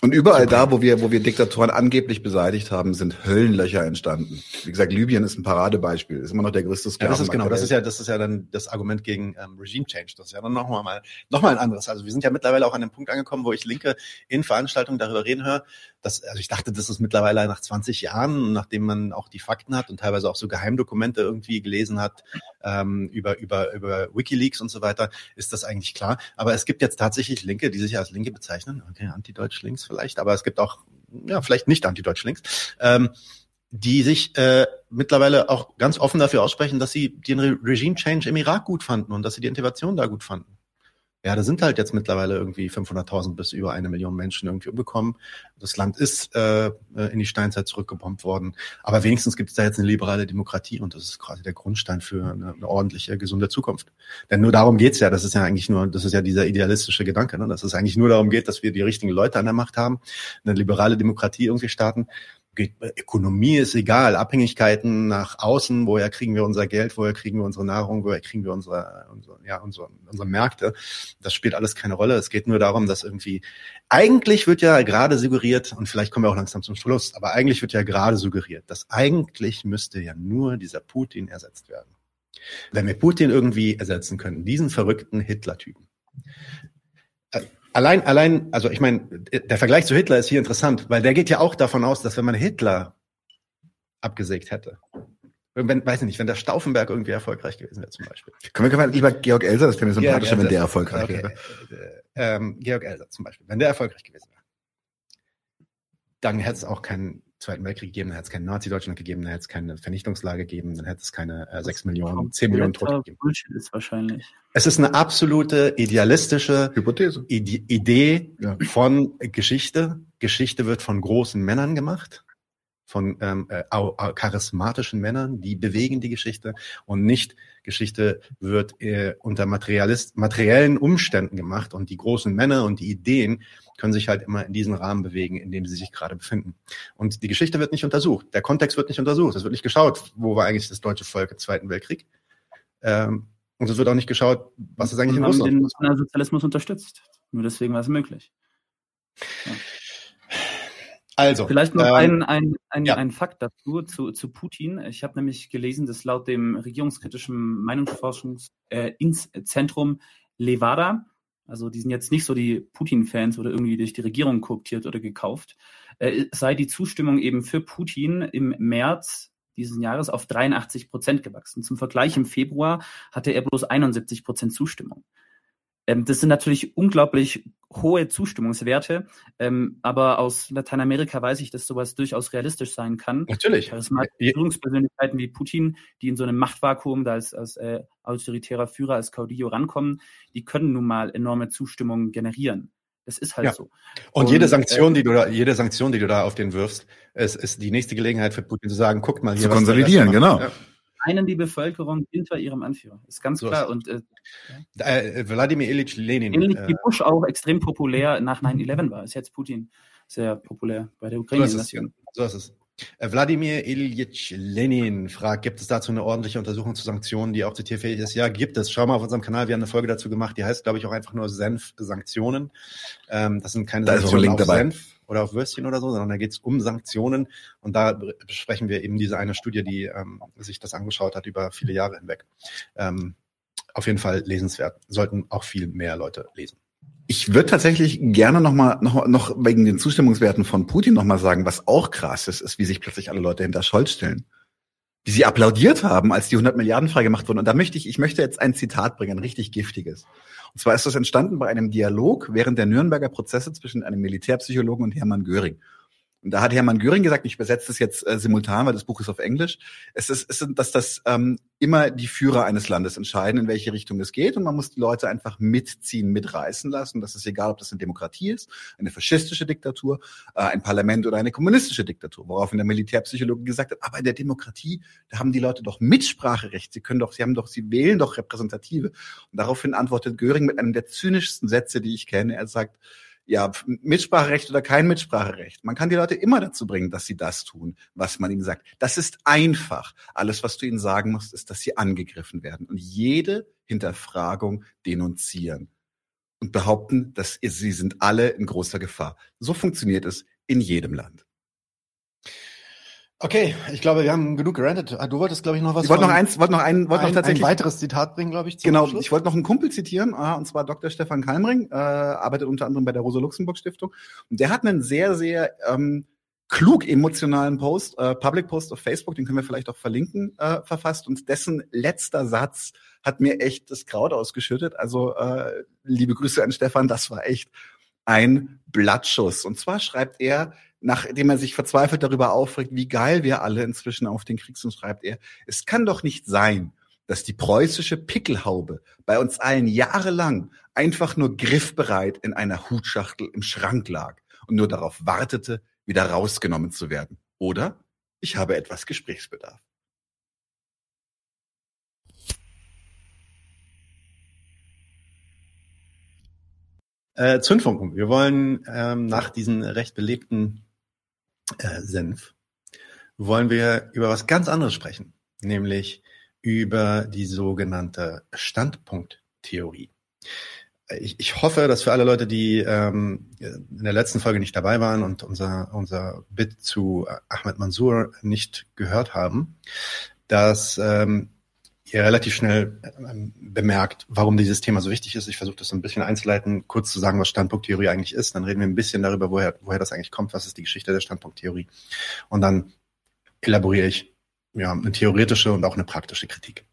Und überall da, wo wir, wo wir Diktatoren angeblich beseitigt haben, sind Höllenlöcher entstanden. Wie gesagt, Libyen ist ein Paradebeispiel, ist immer noch der größte Sklaven. Ja, das ist genau, das ist ja, das ist ja dann das Argument gegen ähm, Regime Change. Das ist ja dann nochmal mal, noch mal ein anderes. Also wir sind ja mittlerweile auch an dem Punkt angekommen, wo ich Linke in Veranstaltungen darüber reden höre, dass, also ich dachte, das ist mittlerweile nach 20 Jahren, nachdem man auch die Fakten hat und teilweise auch so Geheimdokumente irgendwie gelesen hat, ähm, über, über, über Wikileaks und so weiter, ist das eigentlich klar. Aber es gibt jetzt tatsächlich Linke, die sich als Linke bezeichnen. Okay, Anti-Deutsch-Links vielleicht, aber es gibt auch, ja, vielleicht nicht Anti-Deutsch-Links, ähm, die sich äh, mittlerweile auch ganz offen dafür aussprechen, dass sie den Re Regime Change im Irak gut fanden und dass sie die Intervention da gut fanden. Ja, da sind halt jetzt mittlerweile irgendwie 500.000 bis über eine Million Menschen irgendwie umgekommen. Das Land ist äh, in die Steinzeit zurückgebombt worden. Aber wenigstens gibt es da jetzt eine liberale Demokratie und das ist quasi der Grundstein für eine, eine ordentliche, gesunde Zukunft. Denn nur darum geht's ja. Das ist ja eigentlich nur, das ist ja dieser idealistische Gedanke, ne? dass es eigentlich nur darum geht, dass wir die richtigen Leute an der Macht haben, eine liberale Demokratie irgendwie starten Ökonomie ist egal, Abhängigkeiten nach außen, woher kriegen wir unser Geld, woher kriegen wir unsere Nahrung, woher kriegen wir unsere, unsere ja, unsere, unsere Märkte. Das spielt alles keine Rolle. Es geht nur darum, dass irgendwie, eigentlich wird ja gerade suggeriert, und vielleicht kommen wir auch langsam zum Schluss, aber eigentlich wird ja gerade suggeriert, dass eigentlich müsste ja nur dieser Putin ersetzt werden. Wenn wir Putin irgendwie ersetzen können, diesen verrückten Hitler-Typen, Allein, allein, also ich meine, der Vergleich zu Hitler ist hier interessant, weil der geht ja auch davon aus, dass wenn man Hitler abgesägt hätte, wenn, weiß ich nicht, wenn der Stauffenberg irgendwie erfolgreich gewesen wäre zum Beispiel. Können wir, können wir lieber Georg Elser, das wäre mir sympathischer, wenn der erfolgreich okay. wäre. Ähm, Georg Elser zum Beispiel, wenn der erfolgreich gewesen wäre, dann hätte es auch keinen Zweiten Weltkrieg gegeben, dann hätte es kein Nazi-Deutschland gegeben, dann hätte es keine Vernichtungslage gegeben, dann hätte es keine äh, 6 Millionen, 10 Millionen Tote gegeben. Bullshit ist wahrscheinlich. Es ist eine absolute idealistische Hypothese. Ide Idee ja. von Geschichte. Geschichte wird von großen Männern gemacht, von ähm, äh, charismatischen Männern, die bewegen die Geschichte und nicht Geschichte wird äh, unter Materialist materiellen Umständen gemacht und die großen Männer und die Ideen können sich halt immer in diesen Rahmen bewegen, in dem sie sich gerade befinden. Und die Geschichte wird nicht untersucht, der Kontext wird nicht untersucht, es wird nicht geschaut, wo war eigentlich das deutsche Volk im Zweiten Weltkrieg. Ähm, und es wird auch nicht geschaut, was ist eigentlich in Russland. den Nationalsozialismus unterstützt. Nur deswegen war es möglich. Ja. Also, Vielleicht noch ähm, ein, ein, ein, ja. ein Fakt dazu, zu, zu Putin. Ich habe nämlich gelesen, dass laut dem regierungskritischen Meinungsforschungszentrum äh, Levada also die sind jetzt nicht so die Putin-Fans oder irgendwie durch die Regierung kooptiert oder gekauft. Äh, sei die Zustimmung eben für Putin im März dieses Jahres auf 83 Prozent gewachsen. Zum Vergleich im Februar hatte er bloß 71 Prozent Zustimmung. Ähm, das sind natürlich unglaublich hohe Zustimmungswerte, ähm, aber aus Lateinamerika weiß ich, dass sowas durchaus realistisch sein kann. Natürlich. Führungspersönlichkeiten wie Putin, die in so einem Machtvakuum da als, als äh, autoritärer Führer, als Caudillo rankommen, die können nun mal enorme Zustimmung generieren. Das ist halt ja. so. Und, und, jede Sanktion, äh, die du da, jede Sanktion, die du da auf den wirfst, ist, ist die nächste Gelegenheit für Putin zu sagen, guckt mal hier. Zu konsolidieren, genau. Ja einen die Bevölkerung hinter ihrem Anführer. Ist ganz so klar. Ist und äh, äh, Wladimir Ilyich Lenin. Ähnlich äh, wie Bush auch extrem populär nach 9-11 war, ist jetzt Putin sehr populär bei der Ukraine-Invasion. So, ist es. Äh, Wladimir Ilyich Lenin fragt, gibt es dazu eine ordentliche Untersuchung zu Sanktionen, die auch zitierfähig ist? Ja, gibt es. Schau mal auf unserem Kanal, wir haben eine Folge dazu gemacht, die heißt, glaube ich, auch einfach nur Senf-Sanktionen. Ähm, das sind keine da Sanktionen auf dabei. Senf oder auf Würstchen oder so, sondern da geht es um Sanktionen. Und da besprechen wir eben diese eine Studie, die ähm, sich das angeschaut hat über viele Jahre hinweg. Ähm, auf jeden Fall lesenswert. Sollten auch viel mehr Leute lesen. Ich würde tatsächlich gerne noch mal noch, noch wegen den Zustimmungswerten von Putin noch mal sagen, was auch krass ist, ist, wie sich plötzlich alle Leute hinter Scholz stellen. Wie sie applaudiert haben, als die 100 Milliarden freigemacht wurden. Und da möchte ich, ich möchte jetzt ein Zitat bringen, ein richtig giftiges. Und zwar ist das entstanden bei einem Dialog während der Nürnberger Prozesse zwischen einem Militärpsychologen und Hermann Göring. Und da hat Hermann Göring gesagt, ich übersetze das jetzt äh, simultan, weil das Buch ist auf Englisch, es ist, es ist dass das ähm, immer die Führer eines Landes entscheiden, in welche Richtung es geht. Und man muss die Leute einfach mitziehen, mitreißen lassen. Das ist egal, ob das eine Demokratie ist, eine faschistische Diktatur, äh, ein Parlament oder eine kommunistische Diktatur. Woraufhin der Militärpsychologe gesagt hat, aber in der Demokratie, da haben die Leute doch Mitspracherecht. Sie können doch, sie haben doch, sie wählen doch Repräsentative. Und daraufhin antwortet Göring mit einem der zynischsten Sätze, die ich kenne. Er sagt, ja, Mitspracherecht oder kein Mitspracherecht. Man kann die Leute immer dazu bringen, dass sie das tun, was man ihnen sagt. Das ist einfach. Alles, was du ihnen sagen musst, ist, dass sie angegriffen werden und jede Hinterfragung denunzieren und behaupten, dass sie sind alle in großer Gefahr. So funktioniert es in jedem Land. Okay, ich glaube, wir haben genug gerantet. Ah, du wolltest, glaube ich, noch was. Ich wollte noch eins, wollte noch ein, wollte ein, noch tatsächlich ein weiteres Zitat bringen, glaube ich. Genau, Schluss. ich wollte noch einen Kumpel zitieren, und zwar Dr. Stefan Kalmring, äh, arbeitet unter anderem bei der Rosa-Luxemburg-Stiftung. Und der hat einen sehr, sehr ähm, klug emotionalen Post, äh, Public Post auf Facebook, den können wir vielleicht auch verlinken, äh, verfasst. Und dessen letzter Satz hat mir echt das Kraut ausgeschüttet. Also äh, liebe Grüße an Stefan, das war echt ein Blattschuss. Und zwar schreibt er, nachdem er sich verzweifelt darüber aufregt, wie geil wir alle inzwischen auf den Krieg sind, schreibt er, es kann doch nicht sein, dass die preußische Pickelhaube bei uns allen jahrelang einfach nur griffbereit in einer Hutschachtel im Schrank lag und nur darauf wartete, wieder rausgenommen zu werden. Oder ich habe etwas Gesprächsbedarf. Äh, Zündfunken. Wir wollen ähm, nach diesen recht belebten äh, Senf, wollen wir über was ganz anderes sprechen, nämlich über die sogenannte Standpunkttheorie. Ich, ich hoffe, dass für alle Leute, die ähm, in der letzten Folge nicht dabei waren und unser, unser Bit zu Ahmed Mansour nicht gehört haben, dass ähm, ihr relativ schnell ähm, bemerkt, warum dieses Thema so wichtig ist. Ich versuche das so ein bisschen einzuleiten, kurz zu sagen, was Standpunkttheorie eigentlich ist. Dann reden wir ein bisschen darüber, woher, woher das eigentlich kommt, was ist die Geschichte der Standpunkttheorie. Und dann elaboriere ich ja, eine theoretische und auch eine praktische Kritik.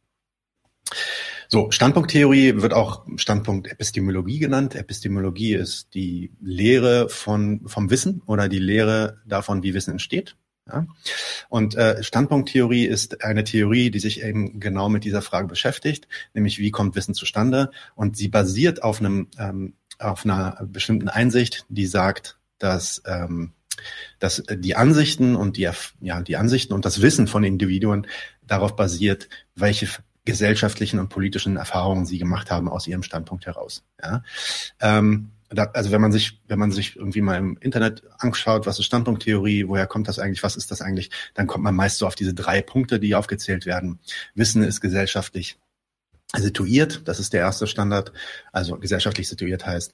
So, Standpunkttheorie wird auch Standpunkt Epistemologie genannt. Epistemologie ist die Lehre von, vom Wissen oder die Lehre davon, wie Wissen entsteht. Ja? Und äh, Standpunkttheorie ist eine Theorie, die sich eben genau mit dieser Frage beschäftigt, nämlich wie kommt Wissen zustande? Und sie basiert auf einem ähm, auf einer bestimmten Einsicht, die sagt, dass ähm, dass die Ansichten und die ja die Ansichten und das Wissen von Individuen darauf basiert, welche gesellschaftlichen und politischen Erfahrungen sie gemacht haben aus ihrem Standpunkt heraus. Ja? Ähm, also wenn man sich, wenn man sich irgendwie mal im Internet anschaut, was ist Standpunkttheorie, woher kommt das eigentlich, was ist das eigentlich, dann kommt man meist so auf diese drei Punkte, die aufgezählt werden. Wissen ist gesellschaftlich situiert, das ist der erste Standard. Also gesellschaftlich situiert heißt,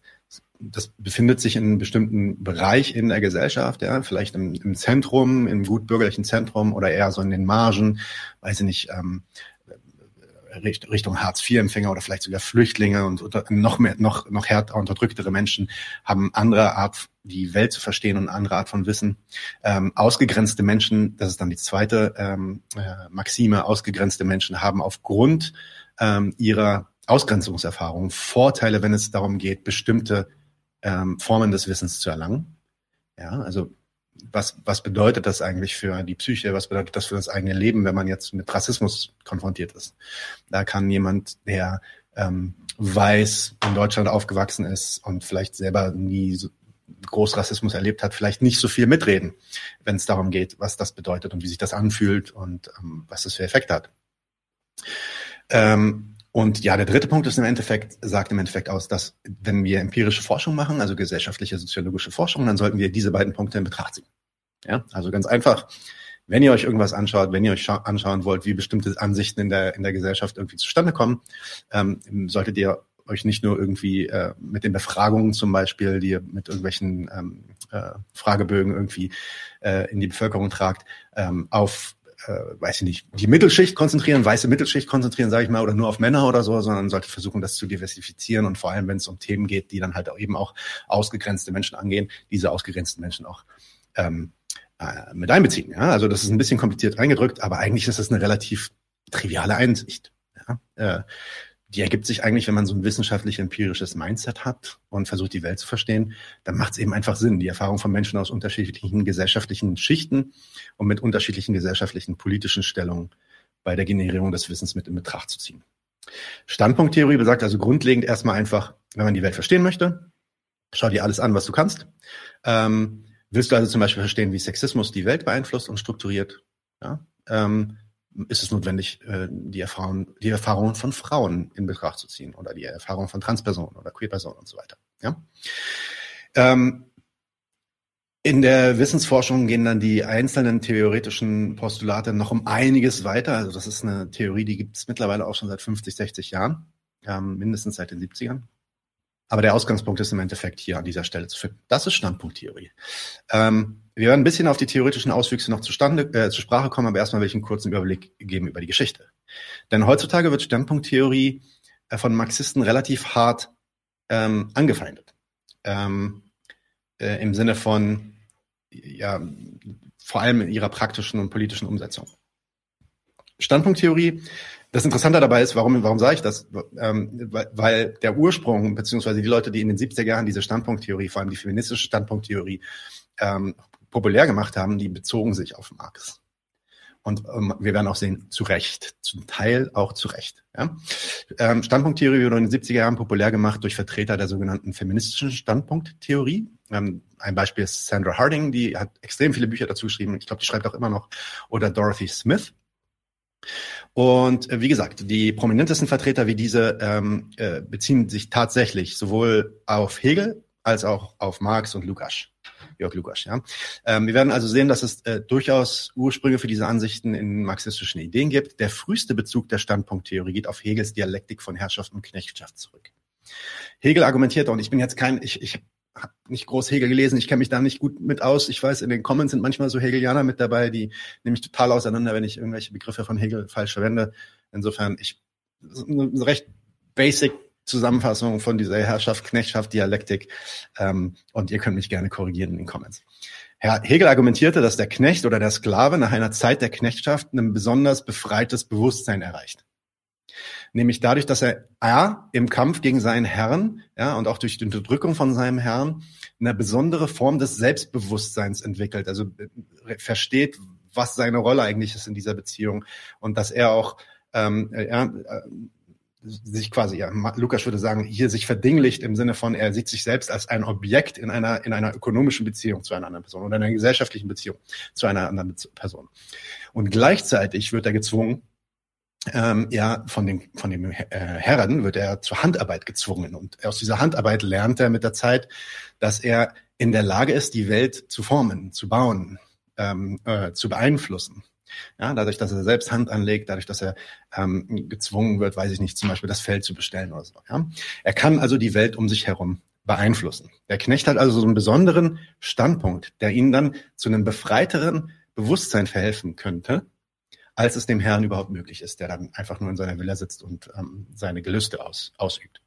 das befindet sich in einem bestimmten Bereich in der Gesellschaft, ja, vielleicht im, im Zentrum, im gut bürgerlichen Zentrum oder eher so in den Margen, weiß ich nicht, ähm, Richtung Hartz-IV-Empfänger oder vielleicht sogar Flüchtlinge und noch mehr, noch, noch härter unterdrücktere Menschen haben andere Art, die Welt zu verstehen und andere Art von Wissen. Ähm, ausgegrenzte Menschen, das ist dann die zweite ähm, äh, Maxime, ausgegrenzte Menschen haben aufgrund ähm, ihrer Ausgrenzungserfahrung Vorteile, wenn es darum geht, bestimmte ähm, Formen des Wissens zu erlangen. Ja, also was, was bedeutet das eigentlich für die Psyche? Was bedeutet das für das eigene Leben, wenn man jetzt mit Rassismus konfrontiert ist? Da kann jemand, der ähm, weiß, in Deutschland aufgewachsen ist und vielleicht selber nie so groß Rassismus erlebt hat, vielleicht nicht so viel mitreden, wenn es darum geht, was das bedeutet und wie sich das anfühlt und ähm, was das für Effekte hat. Ähm, und ja, der dritte Punkt ist im Endeffekt, sagt im Endeffekt aus, dass wenn wir empirische Forschung machen, also gesellschaftliche, soziologische Forschung, dann sollten wir diese beiden Punkte in Betracht ziehen. Ja, also ganz einfach. Wenn ihr euch irgendwas anschaut, wenn ihr euch anschauen wollt, wie bestimmte Ansichten in der, in der Gesellschaft irgendwie zustande kommen, ähm, solltet ihr euch nicht nur irgendwie äh, mit den Befragungen zum Beispiel, die ihr mit irgendwelchen ähm, äh, Fragebögen irgendwie äh, in die Bevölkerung tragt, ähm, auf äh, weiß ich nicht, die Mittelschicht konzentrieren, weiße Mittelschicht konzentrieren, sage ich mal, oder nur auf Männer oder so, sondern sollte versuchen, das zu diversifizieren und vor allem, wenn es um Themen geht, die dann halt auch eben auch ausgegrenzte Menschen angehen, diese ausgegrenzten Menschen auch ähm, äh, mit einbeziehen. Ja? Also das ist ein bisschen kompliziert eingedrückt, aber eigentlich ist das eine relativ triviale Einsicht. Ja? Äh, die ergibt sich eigentlich, wenn man so ein wissenschaftlich-empirisches Mindset hat und versucht, die Welt zu verstehen, dann macht es eben einfach Sinn, die Erfahrung von Menschen aus unterschiedlichen gesellschaftlichen Schichten und mit unterschiedlichen gesellschaftlichen politischen Stellungen bei der Generierung des Wissens mit in Betracht zu ziehen. Standpunkttheorie besagt also grundlegend erstmal einfach, wenn man die Welt verstehen möchte, schau dir alles an, was du kannst. Ähm, willst du also zum Beispiel verstehen, wie Sexismus die Welt beeinflusst und strukturiert? Ja? Ähm, ist es notwendig, äh, die Erfahrung, die Erfahrungen von Frauen in Betracht zu ziehen oder die Erfahrung von Transpersonen oder Queerpersonen und so weiter. Ja? Ähm, in der Wissensforschung gehen dann die einzelnen theoretischen Postulate noch um einiges weiter. Also das ist eine Theorie, die gibt es mittlerweile auch schon seit 50, 60 Jahren, ähm, mindestens seit den 70ern. Aber der Ausgangspunkt ist im Endeffekt hier an dieser Stelle zu finden. Das ist Standpunkttheorie. Ähm, wir werden ein bisschen auf die theoretischen Auswüchse noch zustande, äh, zur Sprache kommen, aber erstmal will ich einen kurzen Überblick geben über die Geschichte. Denn heutzutage wird Standpunkttheorie äh, von Marxisten relativ hart ähm, angefeindet. Ähm, äh, Im Sinne von, ja, vor allem in ihrer praktischen und politischen Umsetzung. Standpunkttheorie das Interessante dabei ist, warum, warum sage ich das? Ähm, weil der Ursprung, beziehungsweise die Leute, die in den 70er Jahren diese Standpunkttheorie, vor allem die feministische Standpunkttheorie, ähm, populär gemacht haben, die bezogen sich auf Marx. Und ähm, wir werden auch sehen, zu Recht, zum Teil auch zu Recht. Ja? Ähm, Standpunkttheorie wurde in den 70er Jahren populär gemacht durch Vertreter der sogenannten feministischen Standpunkttheorie. Ähm, ein Beispiel ist Sandra Harding, die hat extrem viele Bücher dazu geschrieben. Ich glaube, die schreibt auch immer noch. Oder Dorothy Smith. Und äh, wie gesagt, die prominentesten Vertreter wie diese ähm, äh, beziehen sich tatsächlich sowohl auf Hegel als auch auf Marx und Lukács. Jörg Lukas. Ja. Ähm, wir werden also sehen, dass es äh, durchaus Ursprünge für diese Ansichten in marxistischen Ideen gibt. Der früheste Bezug der Standpunkttheorie geht auf Hegels Dialektik von Herrschaft und Knechtschaft zurück. Hegel argumentiert, und ich bin jetzt kein, ich, ich habe nicht groß Hegel gelesen, ich kenne mich da nicht gut mit aus. Ich weiß, in den Comments sind manchmal so Hegelianer mit dabei, die nehme ich total auseinander, wenn ich irgendwelche Begriffe von Hegel falsch verwende. Insofern, ich eine recht basic Zusammenfassung von dieser Herrschaft, Knechtschaft, Dialektik. Ähm, und ihr könnt mich gerne korrigieren in den Comments. Herr Hegel argumentierte, dass der Knecht oder der Sklave nach einer Zeit der Knechtschaft ein besonders befreites Bewusstsein erreicht nämlich dadurch, dass er A, im Kampf gegen seinen Herrn, ja, und auch durch die Unterdrückung von seinem Herrn, eine besondere Form des Selbstbewusstseins entwickelt, also äh, versteht, was seine Rolle eigentlich ist in dieser Beziehung und dass er auch ähm, ja, äh, sich quasi, ja, Lukas würde sagen, hier sich verdinglicht im Sinne von, er sieht sich selbst als ein Objekt in einer, in einer ökonomischen Beziehung zu einer anderen Person oder in einer gesellschaftlichen Beziehung zu einer anderen Person. Und gleichzeitig wird er gezwungen, ähm, ja, von dem, von dem äh, Herren wird er zur Handarbeit gezwungen. Und aus dieser Handarbeit lernt er mit der Zeit, dass er in der Lage ist, die Welt zu formen, zu bauen, ähm, äh, zu beeinflussen. Ja, dadurch, dass er selbst Hand anlegt, dadurch, dass er ähm, gezwungen wird, weiß ich nicht, zum Beispiel das Feld zu bestellen oder so. Ja? Er kann also die Welt um sich herum beeinflussen. Der Knecht hat also so einen besonderen Standpunkt, der ihn dann zu einem befreiteren Bewusstsein verhelfen könnte, als es dem Herrn überhaupt möglich ist, der dann einfach nur in seiner Villa sitzt und ähm, seine Gelüste aus, ausübt.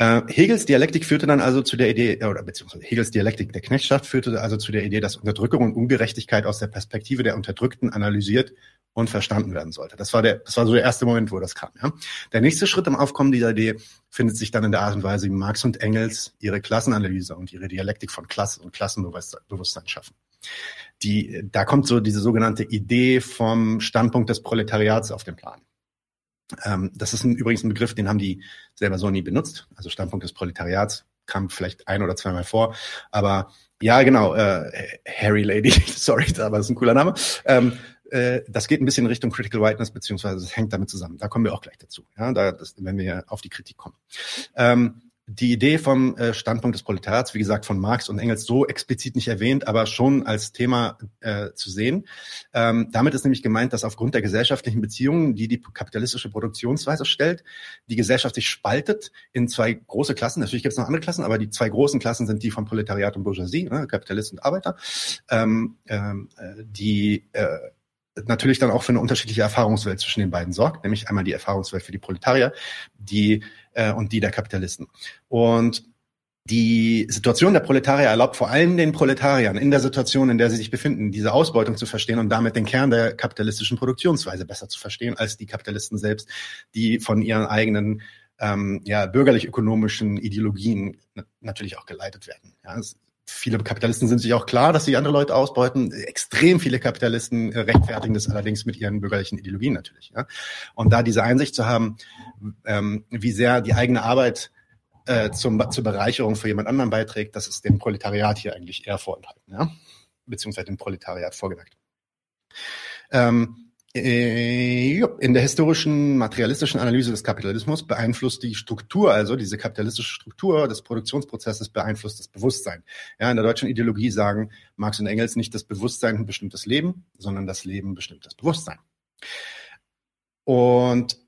Äh, Hegels Dialektik führte dann also zu der Idee, oder beziehungsweise Hegels Dialektik der Knechtschaft führte also zu der Idee, dass Unterdrückung und Ungerechtigkeit aus der Perspektive der Unterdrückten analysiert und verstanden werden sollte. Das war der, das war so der erste Moment, wo das kam. Ja. Der nächste Schritt im Aufkommen dieser Idee findet sich dann in der Art und Weise, wie Marx und Engels ihre Klassenanalyse und ihre Dialektik von Klasse und Klassenbewusstsein schaffen. Die, da kommt so diese sogenannte Idee vom Standpunkt des Proletariats auf den Plan. Ähm, das ist ein, übrigens ein Begriff, den haben die selber so nie benutzt. Also Standpunkt des Proletariats kam vielleicht ein oder zweimal vor. Aber ja, genau, äh, Harry Lady, sorry, aber das ist ein cooler Name. Ähm, äh, das geht ein bisschen in Richtung Critical Whiteness, beziehungsweise es hängt damit zusammen. Da kommen wir auch gleich dazu, ja, da, das, wenn wir auf die Kritik kommen. Ähm, die Idee vom äh, Standpunkt des Proletariats, wie gesagt, von Marx und Engels so explizit nicht erwähnt, aber schon als Thema äh, zu sehen. Ähm, damit ist nämlich gemeint, dass aufgrund der gesellschaftlichen Beziehungen, die die kapitalistische Produktionsweise stellt, die Gesellschaft sich spaltet in zwei große Klassen. Natürlich gibt es noch andere Klassen, aber die zwei großen Klassen sind die von Proletariat und Bourgeoisie, ne, Kapitalist und Arbeiter, ähm, ähm, äh, die äh, natürlich dann auch für eine unterschiedliche Erfahrungswelt zwischen den beiden sorgt, nämlich einmal die Erfahrungswelt für die Proletarier, die äh, und die der Kapitalisten. Und die Situation der Proletarier erlaubt vor allem den Proletariern in der Situation, in der sie sich befinden, diese Ausbeutung zu verstehen und damit den Kern der kapitalistischen Produktionsweise besser zu verstehen als die Kapitalisten selbst, die von ihren eigenen ähm, ja, bürgerlich-ökonomischen Ideologien natürlich auch geleitet werden. Ja, es viele Kapitalisten sind sich auch klar, dass sie andere Leute ausbeuten. Extrem viele Kapitalisten äh, rechtfertigen das allerdings mit ihren bürgerlichen Ideologien natürlich. Ja? Und da diese Einsicht zu haben, ähm, wie sehr die eigene Arbeit äh, zum, zur Bereicherung für jemand anderen beiträgt, das ist dem Proletariat hier eigentlich eher vorenthalten, ja? beziehungsweise dem Proletariat vorgemerkt. Ähm, äh, in der historischen materialistischen Analyse des Kapitalismus beeinflusst die Struktur, also diese kapitalistische Struktur des Produktionsprozesses beeinflusst das Bewusstsein. Ja, in der deutschen Ideologie sagen Marx und Engels nicht das Bewusstsein bestimmt das Leben, sondern das Leben bestimmt das Bewusstsein. Und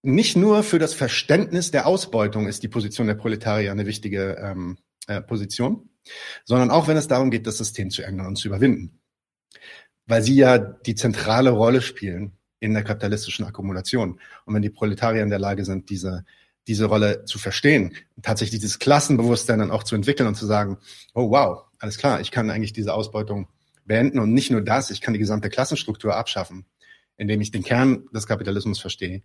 nicht nur für das Verständnis der Ausbeutung ist die Position der Proletarier eine wichtige ähm, äh, Position, sondern auch wenn es darum geht, das System zu ändern und zu überwinden weil sie ja die zentrale Rolle spielen in der kapitalistischen Akkumulation. Und wenn die Proletarier in der Lage sind, diese, diese Rolle zu verstehen, tatsächlich dieses Klassenbewusstsein dann auch zu entwickeln und zu sagen, oh wow, alles klar, ich kann eigentlich diese Ausbeutung beenden und nicht nur das, ich kann die gesamte Klassenstruktur abschaffen, indem ich den Kern des Kapitalismus verstehe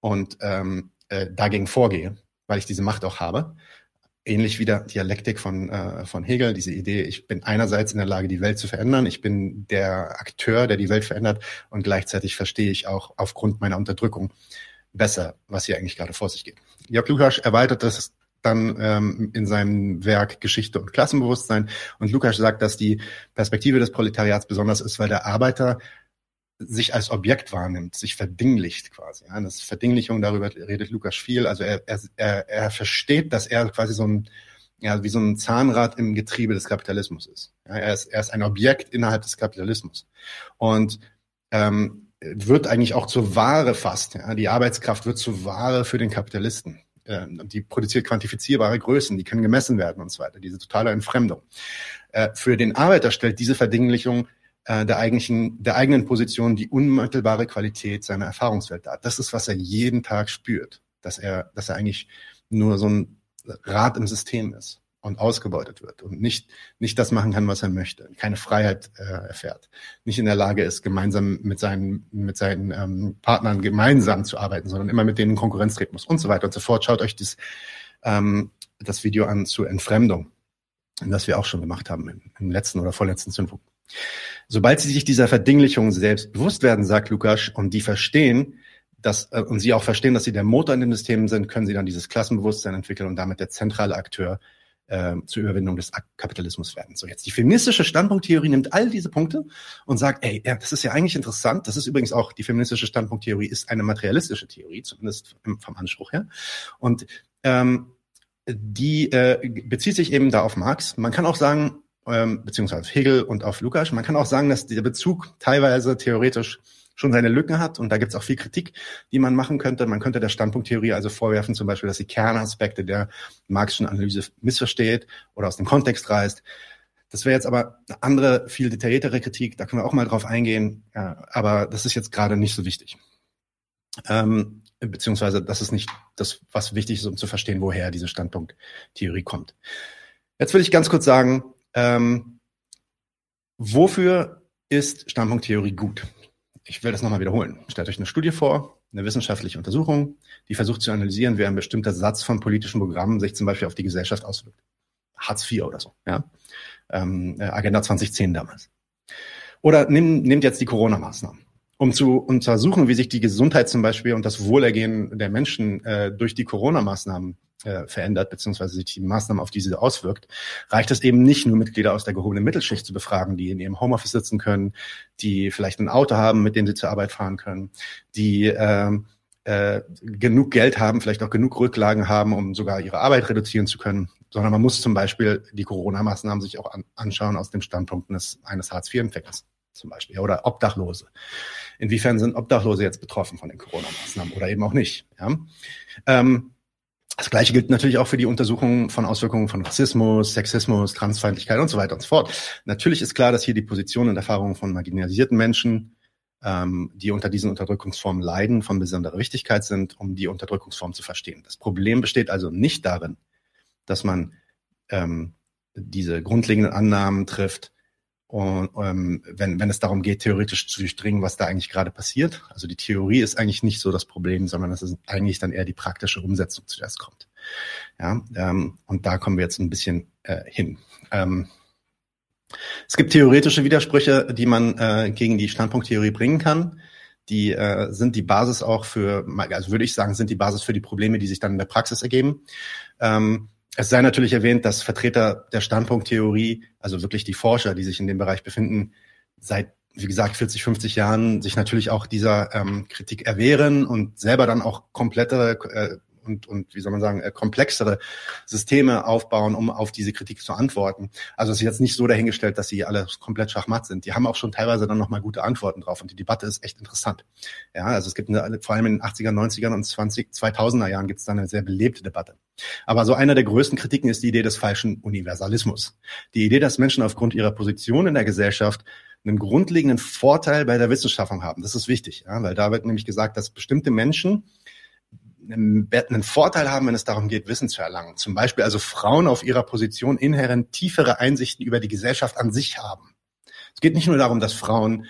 und ähm, äh, dagegen vorgehe, weil ich diese Macht auch habe, ähnlich wie der Dialektik von, äh, von Hegel, diese Idee, ich bin einerseits in der Lage, die Welt zu verändern, ich bin der Akteur, der die Welt verändert und gleichzeitig verstehe ich auch aufgrund meiner Unterdrückung besser, was hier eigentlich gerade vor sich geht. Jörg Lukasch erweitert das dann ähm, in seinem Werk Geschichte und Klassenbewusstsein und Lukasch sagt, dass die Perspektive des Proletariats besonders ist, weil der Arbeiter sich als Objekt wahrnimmt, sich verdinglicht quasi. Ja, das Verdinglichung, darüber redet Lukas viel. Also er, er, er versteht, dass er quasi so ein, ja, wie so ein Zahnrad im Getriebe des Kapitalismus ist. Ja, er, ist er ist ein Objekt innerhalb des Kapitalismus. Und ähm, wird eigentlich auch zur Ware fast. Ja? Die Arbeitskraft wird zur Ware für den Kapitalisten. Ähm, die produziert quantifizierbare Größen, die können gemessen werden und so weiter. Diese totale Entfremdung. Äh, für den Arbeiter stellt diese Verdinglichung äh, der, eigentlichen, der eigenen Position die unmittelbare Qualität seiner Erfahrungswelt dar. Das ist, was er jeden Tag spürt, dass er, dass er eigentlich nur so ein Rad im System ist und ausgebeutet wird und nicht, nicht das machen kann, was er möchte, keine Freiheit äh, erfährt, nicht in der Lage ist, gemeinsam mit seinen, mit seinen ähm, Partnern gemeinsam zu arbeiten, sondern immer mit denen in Konkurrenz treten muss und so weiter und so fort. Schaut euch das, ähm, das Video an zur Entfremdung, das wir auch schon gemacht haben im, im letzten oder vorletzten Zündpunkt. Sobald sie sich dieser Verdinglichung selbst bewusst werden, sagt Lukas, und die verstehen, dass, äh, und sie auch verstehen, dass sie der Motor in den Systemen sind, können sie dann dieses Klassenbewusstsein entwickeln und damit der zentrale Akteur äh, zur Überwindung des Kapitalismus werden. So, jetzt die feministische Standpunkttheorie nimmt all diese Punkte und sagt, ey, ja, das ist ja eigentlich interessant. Das ist übrigens auch, die feministische Standpunkttheorie ist eine materialistische Theorie, zumindest vom Anspruch her. Und ähm, die äh, bezieht sich eben da auf Marx. Man kann auch sagen, ähm, beziehungsweise Hegel und auf Lukas. Man kann auch sagen, dass der Bezug teilweise theoretisch schon seine Lücken hat und da gibt es auch viel Kritik, die man machen könnte. Man könnte der Standpunkttheorie also vorwerfen, zum Beispiel, dass sie Kernaspekte der Marxischen Analyse missversteht oder aus dem Kontext reißt. Das wäre jetzt aber eine andere, viel detailliertere Kritik, da können wir auch mal drauf eingehen, ja, aber das ist jetzt gerade nicht so wichtig. Ähm, beziehungsweise das ist nicht das, was wichtig ist, um zu verstehen, woher diese Standpunkttheorie kommt. Jetzt will ich ganz kurz sagen, ähm, wofür ist Standpunkttheorie gut? Ich will das nochmal wiederholen. Stellt euch eine Studie vor, eine wissenschaftliche Untersuchung, die versucht zu analysieren, wie ein bestimmter Satz von politischen Programmen sich zum Beispiel auf die Gesellschaft auswirkt. Hartz IV oder so, ja. Ähm, äh, Agenda 2010 damals. Oder nimm, nehmt jetzt die Corona-Maßnahmen um zu untersuchen, wie sich die Gesundheit zum Beispiel und das Wohlergehen der Menschen äh, durch die Corona-Maßnahmen äh, verändert, beziehungsweise sich die Maßnahmen auf diese auswirkt, reicht es eben nicht nur Mitglieder aus der gehobenen Mittelschicht zu befragen, die in ihrem Homeoffice sitzen können, die vielleicht ein Auto haben, mit dem sie zur Arbeit fahren können, die äh, äh, genug Geld haben, vielleicht auch genug Rücklagen haben, um sogar ihre Arbeit reduzieren zu können, sondern man muss zum Beispiel die Corona-Maßnahmen sich auch an, anschauen aus dem Standpunkt eines, eines Hartz-IV-Empfängers zum Beispiel oder Obdachlose. Inwiefern sind Obdachlose jetzt betroffen von den Corona-Maßnahmen oder eben auch nicht? Ja? Ähm, das Gleiche gilt natürlich auch für die Untersuchung von Auswirkungen von Rassismus, Sexismus, Transfeindlichkeit und so weiter und so fort. Natürlich ist klar, dass hier die Position und Erfahrungen von marginalisierten Menschen, ähm, die unter diesen Unterdrückungsformen leiden, von besonderer Wichtigkeit sind, um die Unterdrückungsform zu verstehen. Das Problem besteht also nicht darin, dass man ähm, diese grundlegenden Annahmen trifft, und ähm, wenn, wenn es darum geht, theoretisch zu durchdringen, was da eigentlich gerade passiert. Also die Theorie ist eigentlich nicht so das Problem, sondern es ist eigentlich dann eher die praktische Umsetzung, zu der es kommt. Ja, ähm, und da kommen wir jetzt ein bisschen äh, hin. Ähm, es gibt theoretische Widersprüche, die man äh, gegen die Standpunkttheorie bringen kann. Die äh, sind die Basis auch für, also würde ich sagen, sind die Basis für die Probleme, die sich dann in der Praxis ergeben. Ähm, es sei natürlich erwähnt, dass Vertreter der Standpunkttheorie, also wirklich die Forscher, die sich in dem Bereich befinden, seit, wie gesagt, 40, 50 Jahren sich natürlich auch dieser ähm, Kritik erwehren und selber dann auch komplette äh, und, und wie soll man sagen, äh, komplexere Systeme aufbauen, um auf diese Kritik zu antworten. Also es ist jetzt nicht so dahingestellt, dass sie alle komplett schachmatt sind. Die haben auch schon teilweise dann nochmal gute Antworten drauf und die Debatte ist echt interessant. Ja, also es gibt eine, vor allem in den 80er, 90er und 20, 2000er Jahren gibt es dann eine sehr belebte Debatte. Aber so einer der größten Kritiken ist die Idee des falschen Universalismus. Die Idee, dass Menschen aufgrund ihrer Position in der Gesellschaft einen grundlegenden Vorteil bei der Wissenschaftung haben. Das ist wichtig, ja, weil da wird nämlich gesagt, dass bestimmte Menschen einen Vorteil haben, wenn es darum geht, Wissen zu erlangen. Zum Beispiel also Frauen auf ihrer Position inhärent tiefere Einsichten über die Gesellschaft an sich haben. Es geht nicht nur darum, dass Frauen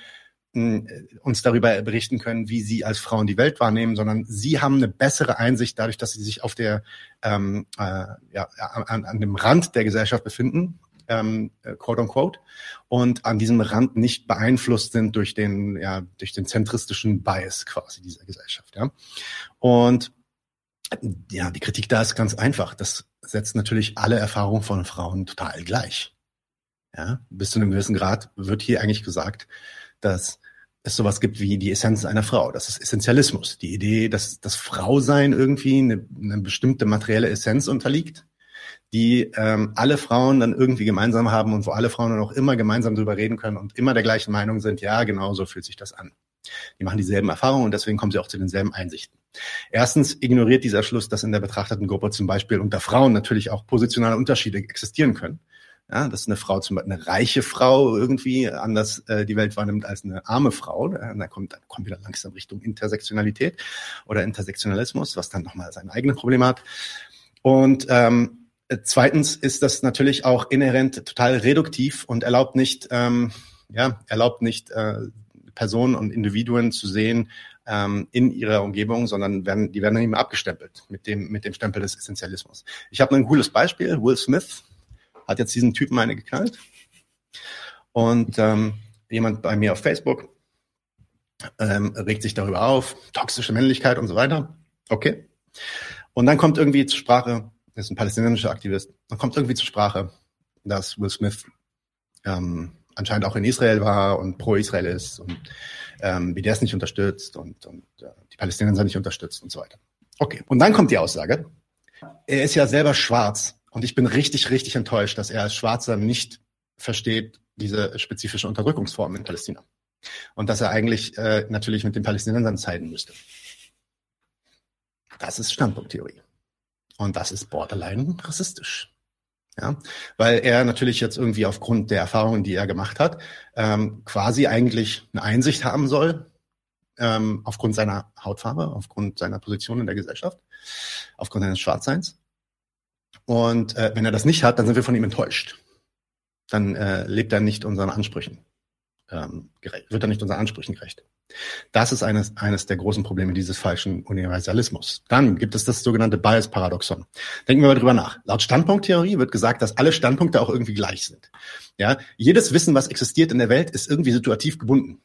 hm, uns darüber berichten können, wie sie als Frauen die Welt wahrnehmen, sondern sie haben eine bessere Einsicht dadurch, dass sie sich auf der ähm, äh, ja, an, an dem Rand der Gesellschaft befinden, ähm, äh, quote unquote, und an diesem Rand nicht beeinflusst sind durch den ja durch den zentristischen Bias quasi dieser Gesellschaft. Ja, und ja, die Kritik da ist ganz einfach. Das setzt natürlich alle Erfahrungen von Frauen total gleich. Ja, bis zu einem gewissen Grad wird hier eigentlich gesagt, dass es sowas gibt wie die Essenz einer Frau. Das ist Essentialismus. Die Idee, dass das Frausein irgendwie eine, eine bestimmte materielle Essenz unterliegt, die ähm, alle Frauen dann irgendwie gemeinsam haben und wo alle Frauen dann auch immer gemeinsam drüber reden können und immer der gleichen Meinung sind, ja, genau so fühlt sich das an. Die machen dieselben Erfahrungen und deswegen kommen sie auch zu denselben Einsichten. Erstens ignoriert dieser Schluss, dass in der betrachteten Gruppe zum Beispiel unter Frauen natürlich auch positionale Unterschiede existieren können. Ja, dass eine Frau zum Beispiel eine reiche Frau irgendwie anders äh, die Welt wahrnimmt als eine arme Frau. Da kommt, kommt wieder langsam Richtung Intersektionalität oder Intersektionalismus, was dann nochmal seine eigenen Probleme hat. Und ähm, zweitens ist das natürlich auch inhärent total reduktiv und erlaubt nicht, ähm, ja, erlaubt nicht äh, Personen und Individuen zu sehen ähm, in ihrer Umgebung, sondern werden, die werden dann eben abgestempelt mit dem, mit dem Stempel des Essentialismus. Ich habe ein cooles Beispiel. Will Smith hat jetzt diesen Typen eine geknallt. Und ähm, jemand bei mir auf Facebook ähm, regt sich darüber auf, toxische Männlichkeit und so weiter. Okay. Und dann kommt irgendwie zur Sprache, das ist ein palästinensischer Aktivist, dann kommt irgendwie zur Sprache, dass Will Smith ähm, anscheinend auch in Israel war und pro Israel ist und ähm, wie der es nicht unterstützt und, und äh, die Palästinenser nicht unterstützt und so weiter. Okay, und dann kommt die Aussage, er ist ja selber schwarz und ich bin richtig, richtig enttäuscht, dass er als Schwarzer nicht versteht diese spezifische Unterdrückungsform in Palästina. Und dass er eigentlich äh, natürlich mit den Palästinensern zeigen müsste. Das ist Standpunkttheorie. Und das ist borderline rassistisch. Ja, weil er natürlich jetzt irgendwie aufgrund der Erfahrungen, die er gemacht hat, ähm, quasi eigentlich eine Einsicht haben soll, ähm, aufgrund seiner Hautfarbe, aufgrund seiner Position in der Gesellschaft, aufgrund seines Schwarzseins. Und äh, wenn er das nicht hat, dann sind wir von ihm enttäuscht. Dann äh, lebt er nicht unseren Ansprüchen ähm, gerecht, wird er nicht unseren Ansprüchen gerecht. Das ist eines, eines der großen Probleme dieses falschen Universalismus. Dann gibt es das sogenannte Bias-Paradoxon. Denken wir mal drüber nach. Laut Standpunkttheorie wird gesagt, dass alle Standpunkte auch irgendwie gleich sind. Ja, jedes Wissen, was existiert in der Welt, ist irgendwie situativ gebunden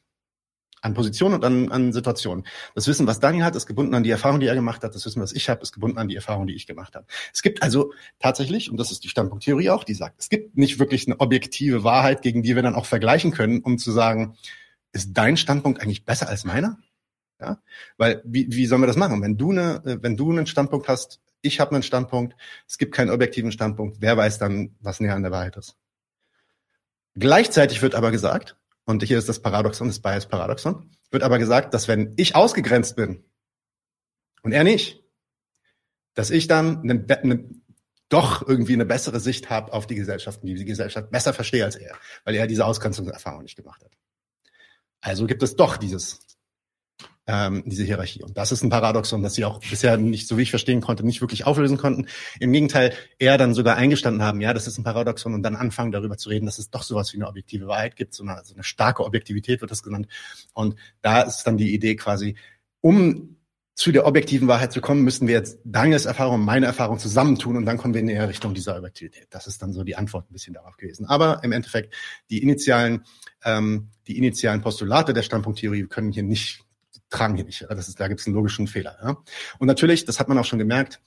an Positionen und an, an Situationen. Das Wissen, was Daniel hat, ist gebunden an die Erfahrung, die er gemacht hat. Das Wissen, was ich habe, ist gebunden an die Erfahrung, die ich gemacht habe. Es gibt also tatsächlich, und das ist die Standpunkttheorie auch, die sagt, es gibt nicht wirklich eine objektive Wahrheit, gegen die wir dann auch vergleichen können, um zu sagen, ist dein Standpunkt eigentlich besser als meiner? Ja, weil wie, wie sollen wir das machen? Wenn du eine, wenn du einen Standpunkt hast, ich habe einen Standpunkt, es gibt keinen objektiven Standpunkt, wer weiß dann, was näher an der Wahrheit ist? Gleichzeitig wird aber gesagt, und hier ist das Paradoxon, das Bias-Paradoxon, wird aber gesagt, dass wenn ich ausgegrenzt bin und er nicht, dass ich dann eine, eine, doch irgendwie eine bessere Sicht habe auf die Gesellschaft und die Gesellschaft besser verstehe als er, weil er diese Ausgrenzungserfahrung nicht gemacht hat. Also gibt es doch dieses ähm, diese Hierarchie. Und das ist ein Paradoxon, das sie auch bisher nicht, so wie ich verstehen konnte, nicht wirklich auflösen konnten. Im Gegenteil, eher dann sogar eingestanden haben, ja, das ist ein Paradoxon und dann anfangen darüber zu reden, dass es doch sowas wie eine objektive Wahrheit gibt, so eine, so eine starke Objektivität wird das genannt. Und da ist dann die Idee quasi, um zu der objektiven Wahrheit zu kommen, müssen wir jetzt Daniels Erfahrung und meine Erfahrung zusammentun und dann kommen wir in näher Richtung dieser Objektivität. Das ist dann so die Antwort ein bisschen darauf gewesen. Aber im Endeffekt, die initialen, ähm, die initialen Postulate der Standpunkttheorie können hier nicht tragen hier nicht. Das ist, da gibt es einen logischen Fehler. Ja? Und natürlich, das hat man auch schon gemerkt,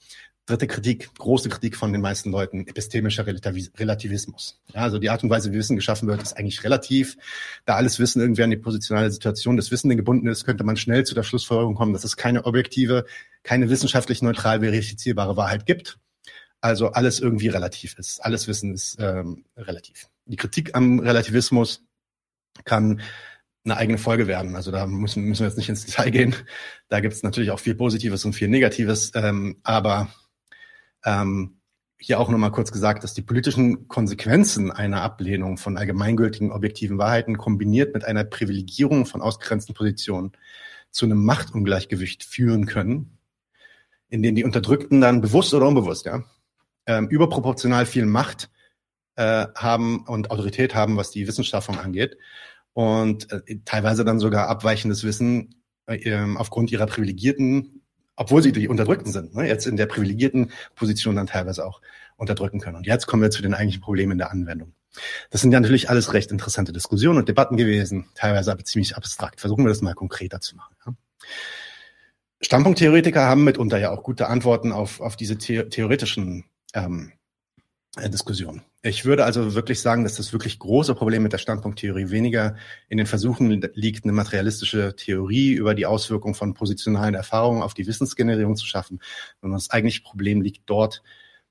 dritte Kritik, große Kritik von den meisten Leuten, epistemischer Relativismus. Ja, also die Art und Weise, wie Wissen geschaffen wird, ist eigentlich relativ. Da alles Wissen irgendwie an die positionale Situation des Wissenden gebunden ist, könnte man schnell zu der Schlussfolgerung kommen, dass es keine objektive, keine wissenschaftlich neutral verifizierbare Wahrheit gibt. Also alles irgendwie relativ ist. Alles Wissen ist ähm, relativ. Die Kritik am Relativismus kann eine eigene Folge werden. Also da müssen, müssen wir jetzt nicht ins Detail gehen. Da gibt es natürlich auch viel Positives und viel Negatives. Ähm, aber ähm, hier auch nochmal kurz gesagt, dass die politischen Konsequenzen einer Ablehnung von allgemeingültigen objektiven Wahrheiten kombiniert mit einer Privilegierung von ausgegrenzten Positionen zu einem Machtungleichgewicht führen können, in dem die Unterdrückten dann bewusst oder unbewusst, ja, ähm, überproportional viel Macht äh, haben und Autorität haben, was die Wissenschaftung angeht und äh, teilweise dann sogar abweichendes Wissen äh, aufgrund ihrer privilegierten, obwohl sie die Unterdrückten sind, ne, jetzt in der privilegierten Position dann teilweise auch unterdrücken können. Und jetzt kommen wir zu den eigentlichen Problemen in der Anwendung. Das sind ja natürlich alles recht interessante Diskussionen und Debatten gewesen, teilweise aber ziemlich abstrakt. Versuchen wir das mal konkreter zu machen. Ja. Standpunkttheoretiker haben mitunter ja auch gute Antworten auf, auf diese the theoretischen ähm, äh, Diskussion. Ich würde also wirklich sagen, dass das wirklich große Problem mit der Standpunkttheorie weniger in den Versuchen liegt, eine materialistische Theorie über die Auswirkungen von positionalen Erfahrungen auf die Wissensgenerierung zu schaffen, sondern das eigentliche Problem liegt dort,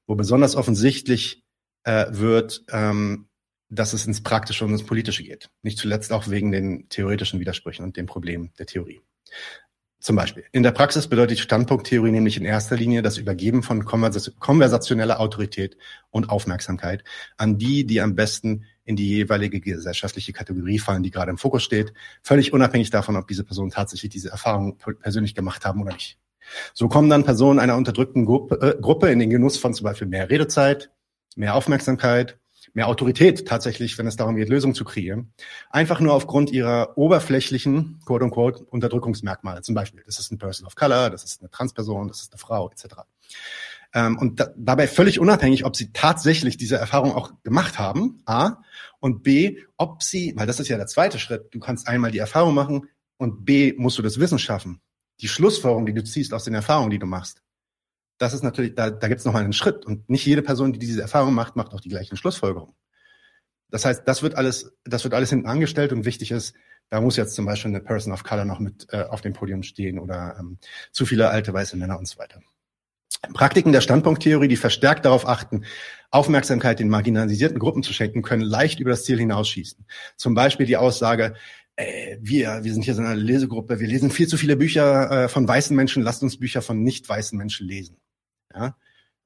wo besonders offensichtlich äh, wird, ähm, dass es ins Praktische und ins Politische geht. Nicht zuletzt auch wegen den theoretischen Widersprüchen und dem Problem der Theorie. Zum Beispiel. In der Praxis bedeutet Standpunkttheorie nämlich in erster Linie das Übergeben von konversationeller Autorität und Aufmerksamkeit an die, die am besten in die jeweilige gesellschaftliche Kategorie fallen, die gerade im Fokus steht, völlig unabhängig davon, ob diese Personen tatsächlich diese Erfahrung persönlich gemacht haben oder nicht. So kommen dann Personen einer unterdrückten Gruppe, äh, Gruppe in den Genuss von zum Beispiel mehr Redezeit, mehr Aufmerksamkeit, mehr Autorität tatsächlich, wenn es darum geht, Lösungen zu kreieren. Einfach nur aufgrund ihrer oberflächlichen, quote unquote, Unterdrückungsmerkmale. Zum Beispiel, das ist ein Person of Color, das ist eine Transperson, das ist eine Frau, etc. Ähm, und da, dabei völlig unabhängig, ob sie tatsächlich diese Erfahrung auch gemacht haben, A, und B, ob sie, weil das ist ja der zweite Schritt, du kannst einmal die Erfahrung machen und B, musst du das Wissen schaffen. Die Schlussfolgerung, die du ziehst aus den Erfahrungen, die du machst, das ist natürlich, da, da gibt es nochmal einen Schritt. Und nicht jede Person, die diese Erfahrung macht, macht auch die gleichen Schlussfolgerungen. Das heißt, das wird alles, das wird alles hinten angestellt und wichtig ist, da muss jetzt zum Beispiel eine Person of Color noch mit äh, auf dem Podium stehen oder ähm, zu viele alte weiße Männer und so weiter. Praktiken der Standpunkttheorie, die verstärkt darauf achten, Aufmerksamkeit den marginalisierten Gruppen zu schenken, können leicht über das Ziel hinausschießen. Zum Beispiel die Aussage, äh, wir, wir sind hier so eine Lesegruppe, wir lesen viel zu viele Bücher äh, von weißen Menschen, lasst uns Bücher von nicht weißen Menschen lesen. Ja?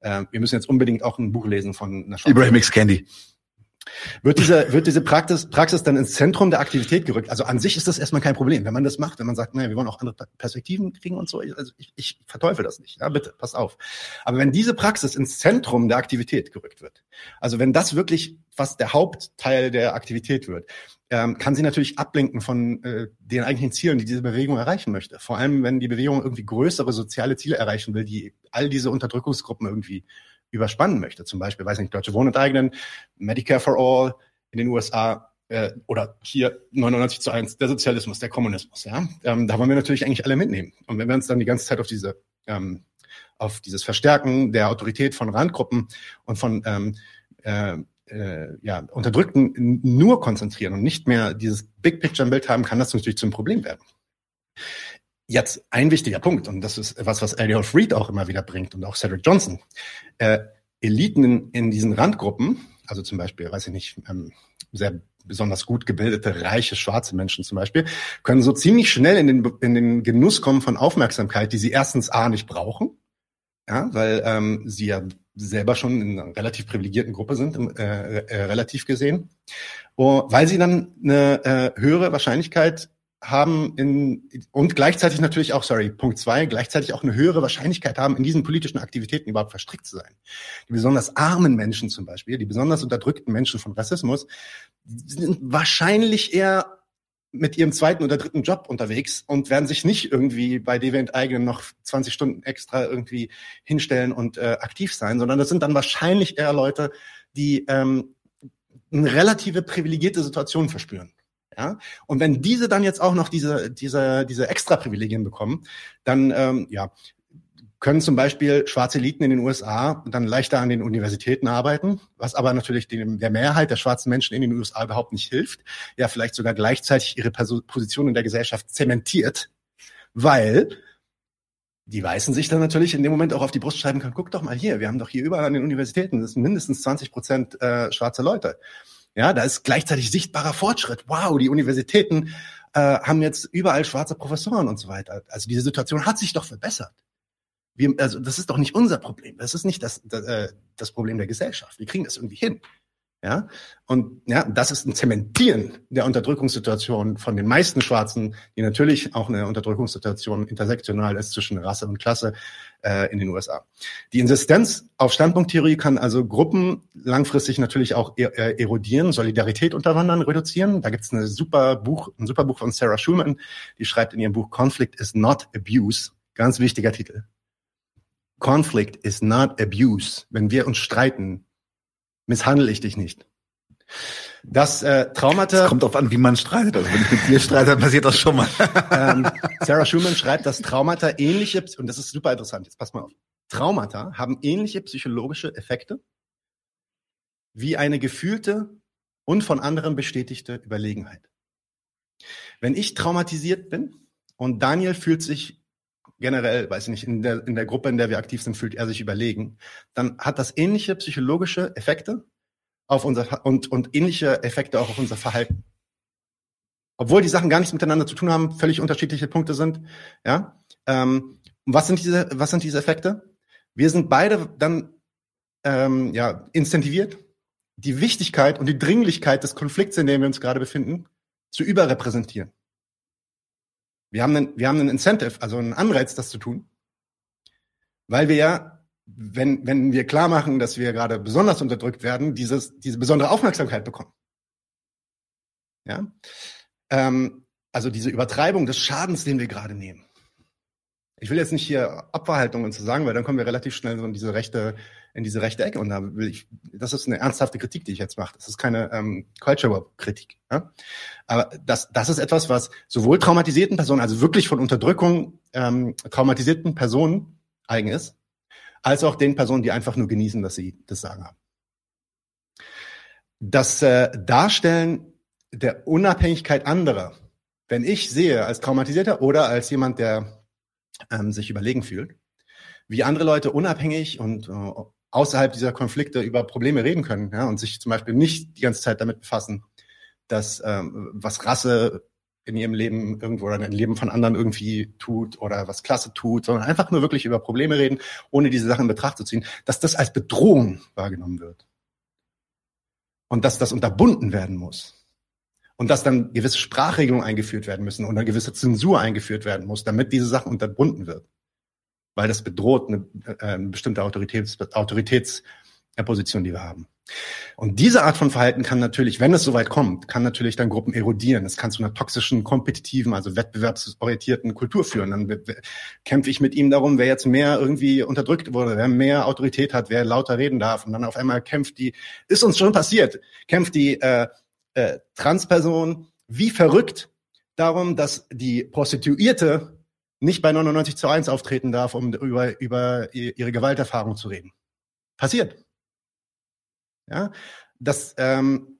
äh, wir müssen jetzt unbedingt auch ein Buch lesen von einer Ibrahim X. Candy. Wird diese, wird diese Praxis, Praxis dann ins Zentrum der Aktivität gerückt? Also an sich ist das erstmal kein Problem, wenn man das macht, wenn man sagt, naja, wir wollen auch andere Perspektiven kriegen und so. Also ich, ich verteufel das nicht. Ja, bitte, pass auf. Aber wenn diese Praxis ins Zentrum der Aktivität gerückt wird, also wenn das wirklich was der Hauptteil der Aktivität wird, ähm, kann sie natürlich ablenken von äh, den eigentlichen Zielen, die diese Bewegung erreichen möchte. Vor allem, wenn die Bewegung irgendwie größere soziale Ziele erreichen will, die all diese Unterdrückungsgruppen irgendwie überspannen möchte. Zum Beispiel, weiß nicht, Deutsche Wohnen enteignen, Medicare for All in den USA äh, oder hier 99 zu 1, der Sozialismus, der Kommunismus. Ja? Ähm, da wollen wir natürlich eigentlich alle mitnehmen. Und wenn wir uns dann die ganze Zeit auf diese ähm, auf dieses Verstärken der Autorität von Randgruppen und von ähm, äh, äh, ja, Unterdrückten nur konzentrieren und nicht mehr dieses Big Picture im Bild haben, kann das natürlich zum Problem werden. Jetzt ein wichtiger Punkt, und das ist was, was Elliot Reed auch immer wieder bringt und auch Cedric Johnson. Äh, Eliten in, in diesen Randgruppen, also zum Beispiel, weiß ich nicht, ähm, sehr besonders gut gebildete, reiche, schwarze Menschen zum Beispiel, können so ziemlich schnell in den, in den Genuss kommen von Aufmerksamkeit, die sie erstens A nicht brauchen, ja, weil ähm, sie ja selber schon in einer relativ privilegierten Gruppe sind, äh, äh, relativ gesehen, oh, weil sie dann eine äh, höhere Wahrscheinlichkeit haben in, und gleichzeitig natürlich auch, sorry, Punkt zwei, gleichzeitig auch eine höhere Wahrscheinlichkeit haben, in diesen politischen Aktivitäten überhaupt verstrickt zu sein. Die besonders armen Menschen zum Beispiel, die besonders unterdrückten Menschen von Rassismus, sind wahrscheinlich eher mit ihrem zweiten oder dritten Job unterwegs und werden sich nicht irgendwie bei DW enteignen noch 20 Stunden extra irgendwie hinstellen und äh, aktiv sein, sondern das sind dann wahrscheinlich eher Leute, die ähm, eine relative privilegierte Situation verspüren. Ja? Und wenn diese dann jetzt auch noch diese, diese, diese Extra-Privilegien bekommen, dann ähm, ja, können zum Beispiel schwarze Eliten in den USA dann leichter an den Universitäten arbeiten, was aber natürlich dem, der Mehrheit der schwarzen Menschen in den USA überhaupt nicht hilft, ja vielleicht sogar gleichzeitig ihre Position in der Gesellschaft zementiert, weil die Weißen sich dann natürlich in dem Moment auch auf die Brust schreiben können, guck doch mal hier, wir haben doch hier überall an den Universitäten, das sind mindestens 20 Prozent äh, schwarze Leute. Ja, da ist gleichzeitig sichtbarer Fortschritt. Wow, die Universitäten äh, haben jetzt überall schwarze Professoren und so weiter. Also diese Situation hat sich doch verbessert. Wir, also das ist doch nicht unser Problem. Das ist nicht das, das, äh, das Problem der Gesellschaft. Wir kriegen das irgendwie hin. Ja, und ja, das ist ein Zementieren der Unterdrückungssituation von den meisten Schwarzen, die natürlich auch eine Unterdrückungssituation intersektional ist zwischen Rasse und Klasse äh, in den USA. Die Insistenz auf Standpunkttheorie kann also Gruppen langfristig natürlich auch e äh, erodieren, Solidarität unterwandern, reduzieren. Da gibt es eine super Buch, ein super Buch von Sarah Schumann, die schreibt in ihrem Buch Conflict is not abuse, ganz wichtiger Titel. Conflict is not abuse. Wenn wir uns streiten, misshandle ich dich nicht. Das äh, Traumata. Es kommt darauf an, wie man streitet. Also wenn ich mit dir streite, dann passiert das schon mal. ähm, Sarah Schumann schreibt, dass Traumata ähnliche, und das ist super interessant, jetzt pass mal auf. Traumata haben ähnliche psychologische Effekte wie eine gefühlte und von anderen bestätigte Überlegenheit. Wenn ich traumatisiert bin und Daniel fühlt sich generell, weiß ich nicht, in der, in der Gruppe, in der wir aktiv sind, fühlt er sich überlegen, dann hat das ähnliche psychologische Effekte auf unser und, und ähnliche Effekte auch auf unser Verhalten. Obwohl die Sachen gar nichts miteinander zu tun haben, völlig unterschiedliche Punkte sind. Ja. Ähm, was sind diese, was sind diese Effekte? Wir sind beide dann ähm, ja, incentiviert, die Wichtigkeit und die Dringlichkeit des Konflikts, in dem wir uns gerade befinden, zu überrepräsentieren. Wir haben einen, wir haben einen Incentive, also einen Anreiz, das zu tun, weil wir ja, wenn, wenn wir klar machen, dass wir gerade besonders unterdrückt werden, dieses, diese besondere Aufmerksamkeit bekommen. Ja, ähm, also diese Übertreibung des Schadens, den wir gerade nehmen. Ich will jetzt nicht hier Opferhaltungen zu sagen, weil dann kommen wir relativ schnell so in diese rechte, in diese rechte Ecke. Und da will ich, das ist eine ernsthafte Kritik, die ich jetzt mache. Das ist keine ähm, Culture-Kritik. Ja? Aber das, das ist etwas, was sowohl traumatisierten Personen, also wirklich von Unterdrückung ähm, traumatisierten Personen eigen ist, als auch den Personen, die einfach nur genießen, dass sie das Sagen haben. Das äh, Darstellen der Unabhängigkeit anderer, wenn ich sehe als Traumatisierter oder als jemand, der ähm, sich überlegen fühlt, wie andere Leute unabhängig und äh, außerhalb dieser Konflikte über Probleme reden können ja, und sich zum Beispiel nicht die ganze Zeit damit befassen, dass ähm, was Rasse in ihrem Leben irgendwo oder dem Leben von anderen irgendwie tut oder was klasse tut, sondern einfach nur wirklich über Probleme reden, ohne diese Sachen in Betracht zu ziehen, dass das als Bedrohung wahrgenommen wird. Und dass das unterbunden werden muss. Und dass dann gewisse Sprachregelungen eingeführt werden müssen und eine gewisse Zensur eingeführt werden muss, damit diese Sachen unterbunden wird. Weil das bedroht eine, äh, bestimmte Autoritäts, Autoritätsposition, die wir haben. Und diese Art von Verhalten kann natürlich, wenn es soweit kommt, kann natürlich dann Gruppen erodieren. Es kann zu einer toxischen, kompetitiven, also wettbewerbsorientierten Kultur führen. Dann kämpfe ich mit ihm darum, wer jetzt mehr irgendwie unterdrückt wurde, wer mehr Autorität hat, wer lauter reden darf. Und dann auf einmal kämpft die, ist uns schon passiert, kämpft die äh, äh, Transperson wie verrückt darum, dass die Prostituierte nicht bei 99 zu 1 auftreten darf, um über, über ihre Gewalterfahrung zu reden. Passiert. Ja, das, ähm,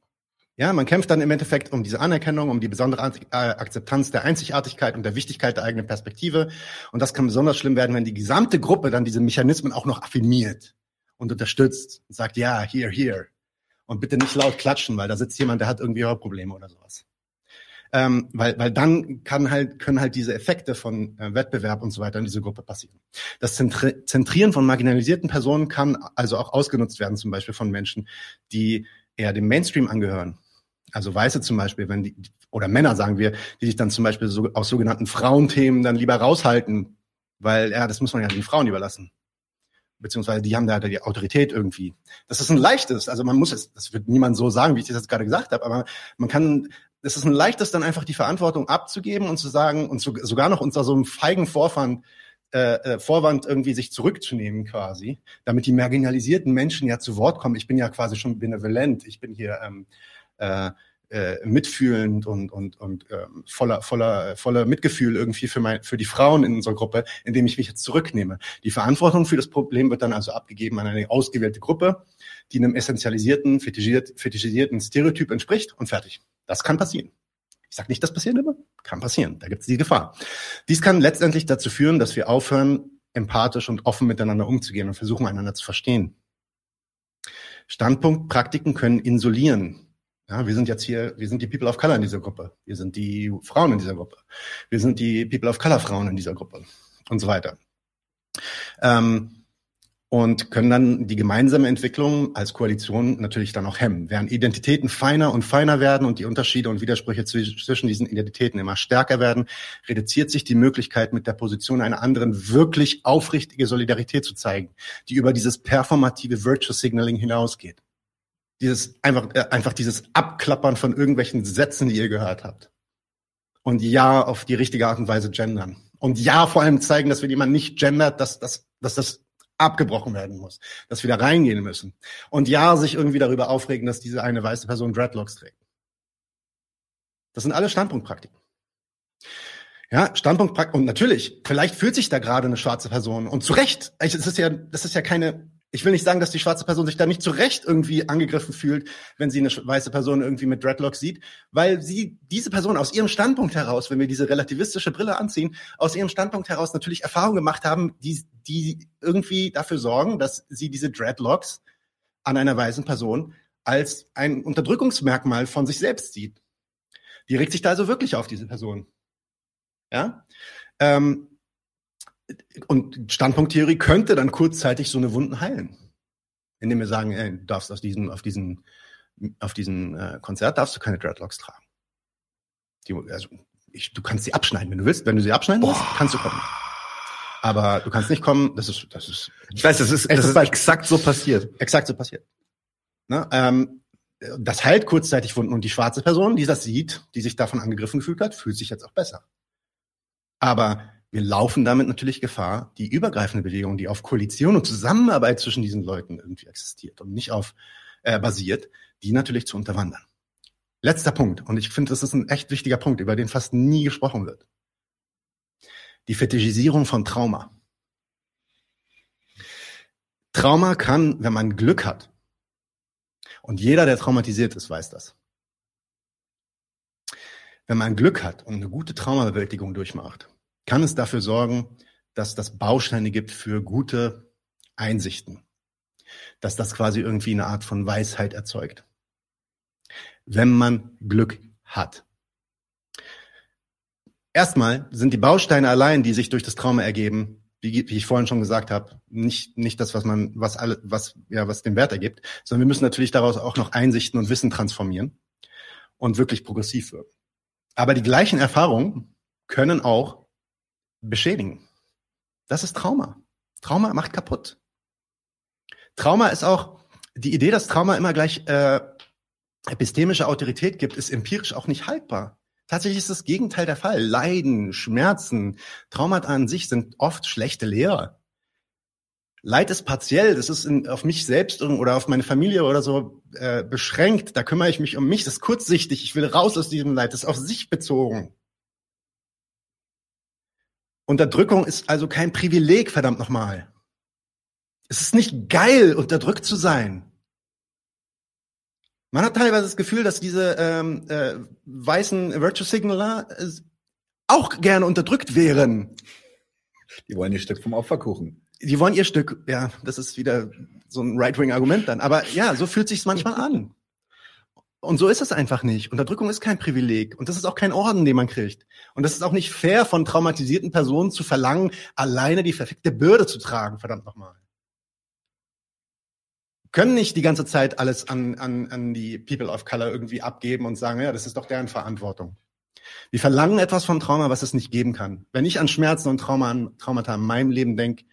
ja, man kämpft dann im Endeffekt um diese Anerkennung, um die besondere Akzeptanz der Einzigartigkeit und der Wichtigkeit der eigenen Perspektive. Und das kann besonders schlimm werden, wenn die gesamte Gruppe dann diese Mechanismen auch noch affirmiert und unterstützt und sagt, ja, here, here. Und bitte nicht laut klatschen, weil da sitzt jemand, der hat irgendwie Hörprobleme oder sowas. Ähm, weil, weil dann kann halt, können halt diese Effekte von äh, Wettbewerb und so weiter in diese Gruppe passieren. Das Zentri Zentrieren von marginalisierten Personen kann also auch ausgenutzt werden, zum Beispiel von Menschen, die eher dem Mainstream angehören. Also Weiße zum Beispiel, wenn die, oder Männer, sagen wir, die sich dann zum Beispiel so, aus sogenannten Frauenthemen dann lieber raushalten, weil, ja, das muss man ja den Frauen überlassen beziehungsweise die haben da die Autorität irgendwie. Das ist ein leichtes, also man muss es, das wird niemand so sagen, wie ich das jetzt gerade gesagt habe, aber man kann es ist ein leichtes, dann einfach die Verantwortung abzugeben und zu sagen und zu, sogar noch unter so einem feigen Vorwand, äh, äh, Vorwand irgendwie sich zurückzunehmen quasi, damit die marginalisierten Menschen ja zu Wort kommen. Ich bin ja quasi schon benevolent, ich bin hier ähm, äh, äh, mitfühlend und und und ähm, voller voller voller Mitgefühl irgendwie für mein für die Frauen in unserer Gruppe, indem ich mich jetzt zurücknehme. Die Verantwortung für das Problem wird dann also abgegeben an eine ausgewählte Gruppe, die einem essentialisierten, fetischisierten Stereotyp entspricht und fertig. Das kann passieren. Ich sage nicht, das passiert immer. Kann passieren. Da gibt es die Gefahr. Dies kann letztendlich dazu führen, dass wir aufhören, empathisch und offen miteinander umzugehen und versuchen, einander zu verstehen. Standpunktpraktiken können isolieren. Ja, wir sind jetzt hier, wir sind die People of Color in dieser Gruppe. Wir sind die Frauen in dieser Gruppe. Wir sind die People of Color Frauen in dieser Gruppe und so weiter. Ähm, und können dann die gemeinsame Entwicklung als Koalition natürlich dann auch hemmen. Während Identitäten feiner und feiner werden und die Unterschiede und Widersprüche zwischen diesen Identitäten immer stärker werden, reduziert sich die Möglichkeit, mit der Position einer anderen wirklich aufrichtige Solidarität zu zeigen, die über dieses performative Virtue Signaling hinausgeht. Dieses einfach, äh, einfach dieses Abklappern von irgendwelchen Sätzen, die ihr gehört habt. Und ja, auf die richtige Art und Weise gendern. Und ja, vor allem zeigen, dass wenn jemand nicht gendert, dass, dass, dass das abgebrochen werden muss, dass wir da reingehen müssen. Und ja, sich irgendwie darüber aufregen, dass diese eine weiße Person Dreadlocks trägt. Das sind alle Standpunktpraktiken. Ja, Standpunktpraktiken. Und natürlich, vielleicht fühlt sich da gerade eine schwarze Person. Und zu Recht. Es ist ja, das ist ja keine ich will nicht sagen, dass die schwarze Person sich da nicht zu Recht irgendwie angegriffen fühlt, wenn sie eine weiße Person irgendwie mit Dreadlocks sieht, weil sie diese Person aus ihrem Standpunkt heraus, wenn wir diese relativistische Brille anziehen, aus ihrem Standpunkt heraus natürlich Erfahrungen gemacht haben, die, die irgendwie dafür sorgen, dass sie diese Dreadlocks an einer weißen Person als ein Unterdrückungsmerkmal von sich selbst sieht. Die regt sich da also wirklich auf diese Person. Ja? Ähm, und Standpunkttheorie könnte dann kurzzeitig so eine Wunden heilen. Indem wir sagen, ey, du darfst aus diesem, auf diesen, auf diesen äh, Konzert darfst du keine Dreadlocks tragen. Die, also, ich, du kannst sie abschneiden, wenn du willst. Wenn du sie abschneiden willst, kannst du kommen. Aber du kannst nicht kommen, das ist, das ist. Ich weiß, das ist, das ist exakt so passiert. Exakt so passiert. Ne? Ähm, das heilt kurzzeitig Wunden und die schwarze Person, die das sieht, die sich davon angegriffen gefühlt hat, fühlt sich jetzt auch besser. Aber wir laufen damit natürlich Gefahr, die übergreifende Bewegung, die auf Koalition und Zusammenarbeit zwischen diesen Leuten irgendwie existiert und nicht auf äh, basiert, die natürlich zu unterwandern. Letzter Punkt, und ich finde, das ist ein echt wichtiger Punkt, über den fast nie gesprochen wird. Die Fetischisierung von Trauma. Trauma kann, wenn man Glück hat, und jeder, der traumatisiert ist, weiß das. Wenn man Glück hat und eine gute Traumabewältigung durchmacht, kann es dafür sorgen, dass das Bausteine gibt für gute Einsichten. Dass das quasi irgendwie eine Art von Weisheit erzeugt. Wenn man Glück hat. erstmal sind die Bausteine allein, die sich durch das Trauma ergeben, wie, wie ich vorhin schon gesagt habe, nicht, nicht das, was man, was alle, was, ja, was den Wert ergibt, sondern wir müssen natürlich daraus auch noch Einsichten und Wissen transformieren und wirklich progressiv wirken. Aber die gleichen Erfahrungen können auch beschädigen. Das ist Trauma. Trauma macht kaputt. Trauma ist auch die Idee, dass Trauma immer gleich äh, epistemische Autorität gibt, ist empirisch auch nicht haltbar. Tatsächlich ist das Gegenteil der Fall. Leiden, Schmerzen, Traumata an sich sind oft schlechte Lehrer. Leid ist partiell, das ist in, auf mich selbst oder auf meine Familie oder so äh, beschränkt. Da kümmere ich mich um mich, das ist kurzsichtig, ich will raus aus diesem Leid, das ist auf sich bezogen. Unterdrückung ist also kein Privileg, verdammt nochmal. Es ist nicht geil, unterdrückt zu sein. Man hat teilweise das Gefühl, dass diese ähm, äh, weißen Virtue Signaler äh, auch gerne unterdrückt wären. Die wollen ihr Stück vom Opferkuchen. Die wollen ihr Stück, ja, das ist wieder so ein Right-Wing-Argument dann. Aber ja, so fühlt sich's manchmal an. Und so ist es einfach nicht. Unterdrückung ist kein Privileg. Und das ist auch kein Orden, den man kriegt. Und das ist auch nicht fair, von traumatisierten Personen zu verlangen, alleine die verfickte Bürde zu tragen, verdammt nochmal können nicht die ganze Zeit alles an, an, an die People of Color irgendwie abgeben und sagen, ja, das ist doch deren Verantwortung. Wir verlangen etwas vom Trauma, was es nicht geben kann. Wenn ich an Schmerzen und Trauma, Traumata in meinem Leben denke,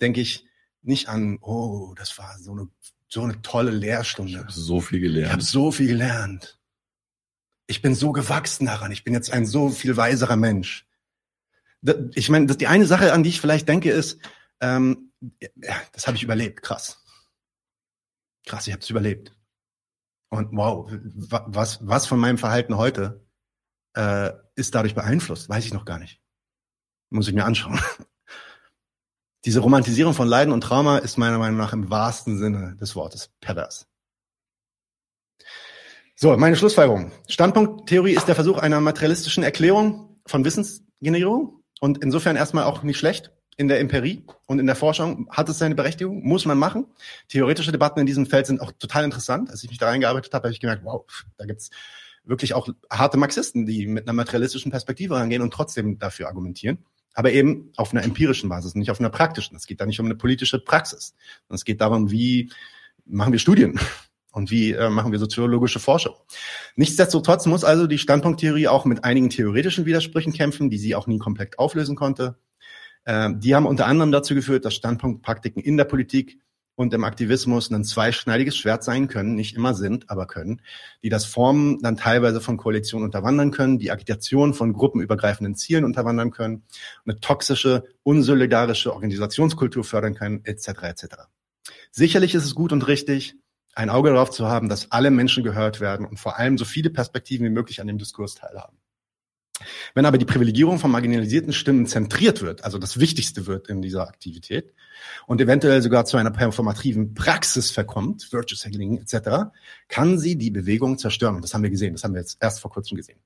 denke ich nicht an, oh, das war so eine, so eine tolle Lehrstunde. Ich habe so viel gelernt. Ich habe so viel gelernt. Ich bin so gewachsen daran. Ich bin jetzt ein so viel weiserer Mensch. Ich meine, die eine Sache, an die ich vielleicht denke, ist, ähm, ja, das habe ich überlebt, krass krass, ich habe es überlebt. Und wow, was, was von meinem Verhalten heute äh, ist dadurch beeinflusst, weiß ich noch gar nicht. Muss ich mir anschauen. Diese Romantisierung von Leiden und Trauma ist meiner Meinung nach im wahrsten Sinne des Wortes pervers. So, meine Schlussfolgerung. Standpunkttheorie ist der Versuch einer materialistischen Erklärung von Wissensgenerierung und insofern erstmal auch nicht schlecht in der Empirie und in der Forschung hat es seine Berechtigung, muss man machen. Theoretische Debatten in diesem Feld sind auch total interessant. Als ich mich da reingearbeitet habe, habe ich gemerkt, wow, da gibt's wirklich auch harte Marxisten, die mit einer materialistischen Perspektive rangehen und trotzdem dafür argumentieren. Aber eben auf einer empirischen Basis, nicht auf einer praktischen. Es geht da nicht um eine politische Praxis. Es geht darum, wie machen wir Studien und wie äh, machen wir soziologische Forschung. Nichtsdestotrotz muss also die Standpunkttheorie auch mit einigen theoretischen Widersprüchen kämpfen, die sie auch nie komplett auflösen konnte. Ähm, die haben unter anderem dazu geführt, dass Standpunktpraktiken in der Politik und im Aktivismus ein zweischneidiges Schwert sein können, nicht immer sind, aber können, die das Formen dann teilweise von Koalitionen unterwandern können, die Agitation von gruppenübergreifenden Zielen unterwandern können, eine toxische, unsolidarische Organisationskultur fördern können, etc. etc. Sicherlich ist es gut und richtig, ein Auge darauf zu haben, dass alle Menschen gehört werden und vor allem so viele Perspektiven wie möglich an dem Diskurs teilhaben. Wenn aber die Privilegierung von marginalisierten Stimmen zentriert wird, also das Wichtigste wird in dieser Aktivität und eventuell sogar zu einer performativen Praxis verkommt, Virtue Signaling etc., kann sie die Bewegung zerstören. Das haben wir gesehen, das haben wir jetzt erst vor kurzem gesehen.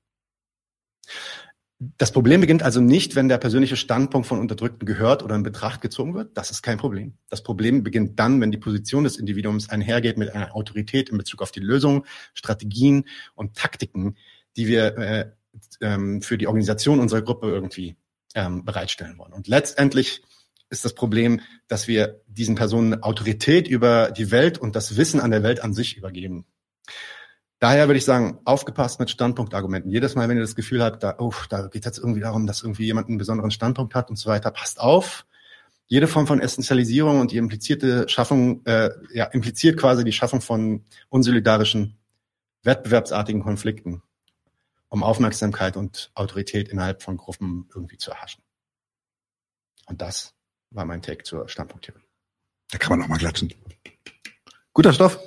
Das Problem beginnt also nicht, wenn der persönliche Standpunkt von Unterdrückten gehört oder in Betracht gezogen wird. Das ist kein Problem. Das Problem beginnt dann, wenn die Position des Individuums einhergeht mit einer Autorität in Bezug auf die Lösung, Strategien und Taktiken, die wir äh, ähm, für die Organisation unserer Gruppe irgendwie ähm, bereitstellen wollen. Und letztendlich ist das Problem, dass wir diesen Personen Autorität über die Welt und das Wissen an der Welt an sich übergeben. Daher würde ich sagen, aufgepasst mit Standpunktargumenten. Jedes Mal, wenn ihr das Gefühl habt, da, oh, da geht es jetzt irgendwie darum, dass irgendwie jemand einen besonderen Standpunkt hat und so weiter, passt auf. Jede Form von Essentialisierung und die implizierte Schaffung, äh, ja, impliziert quasi die Schaffung von unsolidarischen, wettbewerbsartigen Konflikten um Aufmerksamkeit und Autorität innerhalb von Gruppen irgendwie zu erhaschen. Und das war mein Take zur Standpunkttheorie. Da kann man noch mal klatschen. Guter Stoff.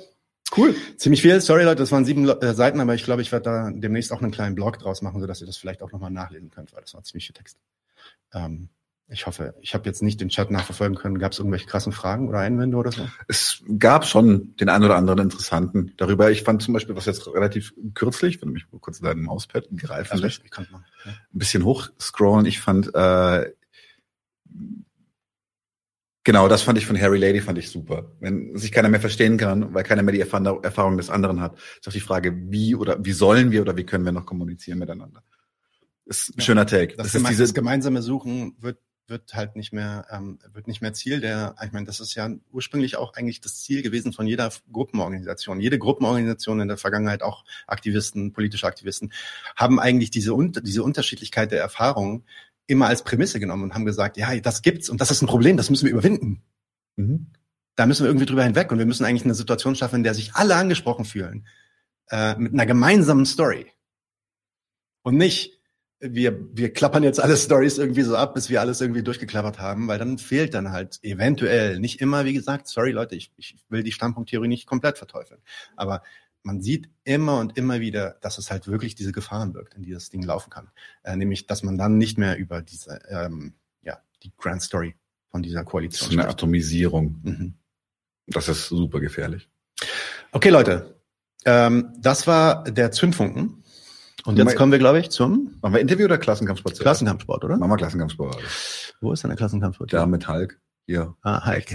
Cool. Ziemlich viel. Sorry Leute, das waren sieben äh, Seiten, aber ich glaube, ich werde da demnächst auch einen kleinen Blog draus machen, sodass ihr das vielleicht auch nochmal nachlesen könnt, weil das war ziemlich viel Text. Ähm, ich hoffe, ich habe jetzt nicht den Chat nachverfolgen können. Gab es irgendwelche krassen Fragen oder Einwände oder so? Es gab schon den einen oder anderen interessanten darüber. Ich fand zum Beispiel, was jetzt relativ kürzlich, wenn du mich kurz in deinem Mauspad greifen also, lässt, ja. ein bisschen hochscrollen. Ich fand äh, Genau, das fand ich von Harry Lady fand ich super. Wenn sich keiner mehr verstehen kann, weil keiner mehr die Erfahrung des anderen hat, ist auch die Frage, wie oder wie sollen wir oder wie können wir noch kommunizieren miteinander. Ist ein schöner Take. Das, das, ist dieses gemeinsame Suchen wird wird halt nicht mehr ähm, wird nicht mehr Ziel der ich meine das ist ja ursprünglich auch eigentlich das Ziel gewesen von jeder Gruppenorganisation. Jede Gruppenorganisation in der Vergangenheit auch Aktivisten politische Aktivisten haben eigentlich diese diese Unterschiedlichkeit der Erfahrungen immer als Prämisse genommen und haben gesagt ja das gibt's und das ist ein Problem das müssen wir überwinden. Mhm. da müssen wir irgendwie drüber hinweg und wir müssen eigentlich eine Situation schaffen in der sich alle angesprochen fühlen äh, mit einer gemeinsamen Story. Und nicht wir, wir klappern jetzt alle Stories irgendwie so ab, bis wir alles irgendwie durchgeklappert haben, weil dann fehlt dann halt eventuell, nicht immer, wie gesagt, sorry Leute, ich, ich will die Standpunkttheorie nicht komplett verteufeln, aber man sieht immer und immer wieder, dass es halt wirklich diese Gefahren birgt, in die das Ding laufen kann. Äh, nämlich, dass man dann nicht mehr über diese, ähm, ja, die Grand Story von dieser Koalition das ist eine Atomisierung. Mhm. Das ist super gefährlich. Okay, Leute, ähm, das war der Zündfunken. Und jetzt kommen wir, glaube ich, zum. Machen wir Interview oder Klassenkampfsport? Zuerst? Klassenkampfsport, oder? Machen wir Klassenkampfsport. Wo ist denn der Klassenkampfsport? Da mit Hulk. Hier. Ah, Hulk.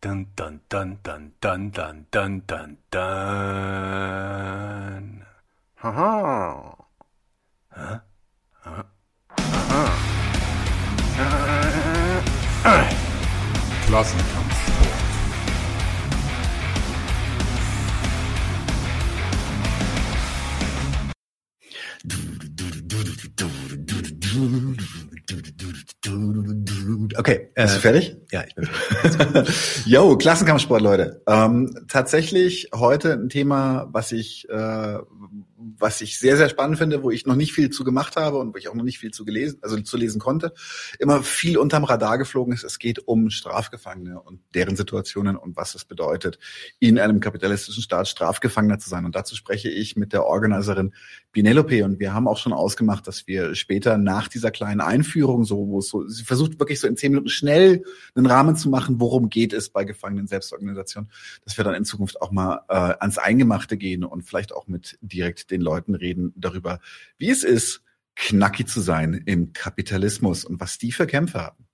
Dun, dun, dun, dun, dun, dun, dun, dun, dun. Haha. Huh? Huh? Huh? Klassenkampfsport. Okay, äh, bist du fertig? Ja, ich bin fertig. Yo, Klassenkampfsport, Leute. Ähm, tatsächlich heute ein Thema, was ich äh, was ich sehr, sehr spannend finde, wo ich noch nicht viel zu gemacht habe und wo ich auch noch nicht viel zu gelesen, also zu lesen konnte, immer viel unterm Radar geflogen ist. Es geht um Strafgefangene und deren Situationen und was es bedeutet, in einem kapitalistischen Staat Strafgefangener zu sein. Und dazu spreche ich mit der Organiserin Binelope und wir haben auch schon ausgemacht, dass wir später nach dieser kleinen Einführung, so wo es so, sie versucht wirklich so in zehn Minuten schnell einen Rahmen zu machen, worum geht es bei Gefangenen Selbstorganisation, dass wir dann in Zukunft auch mal äh, ans Eingemachte gehen und vielleicht auch mit direkt den Leuten reden darüber, wie es ist, knackig zu sein im Kapitalismus und was die für Kämpfe haben.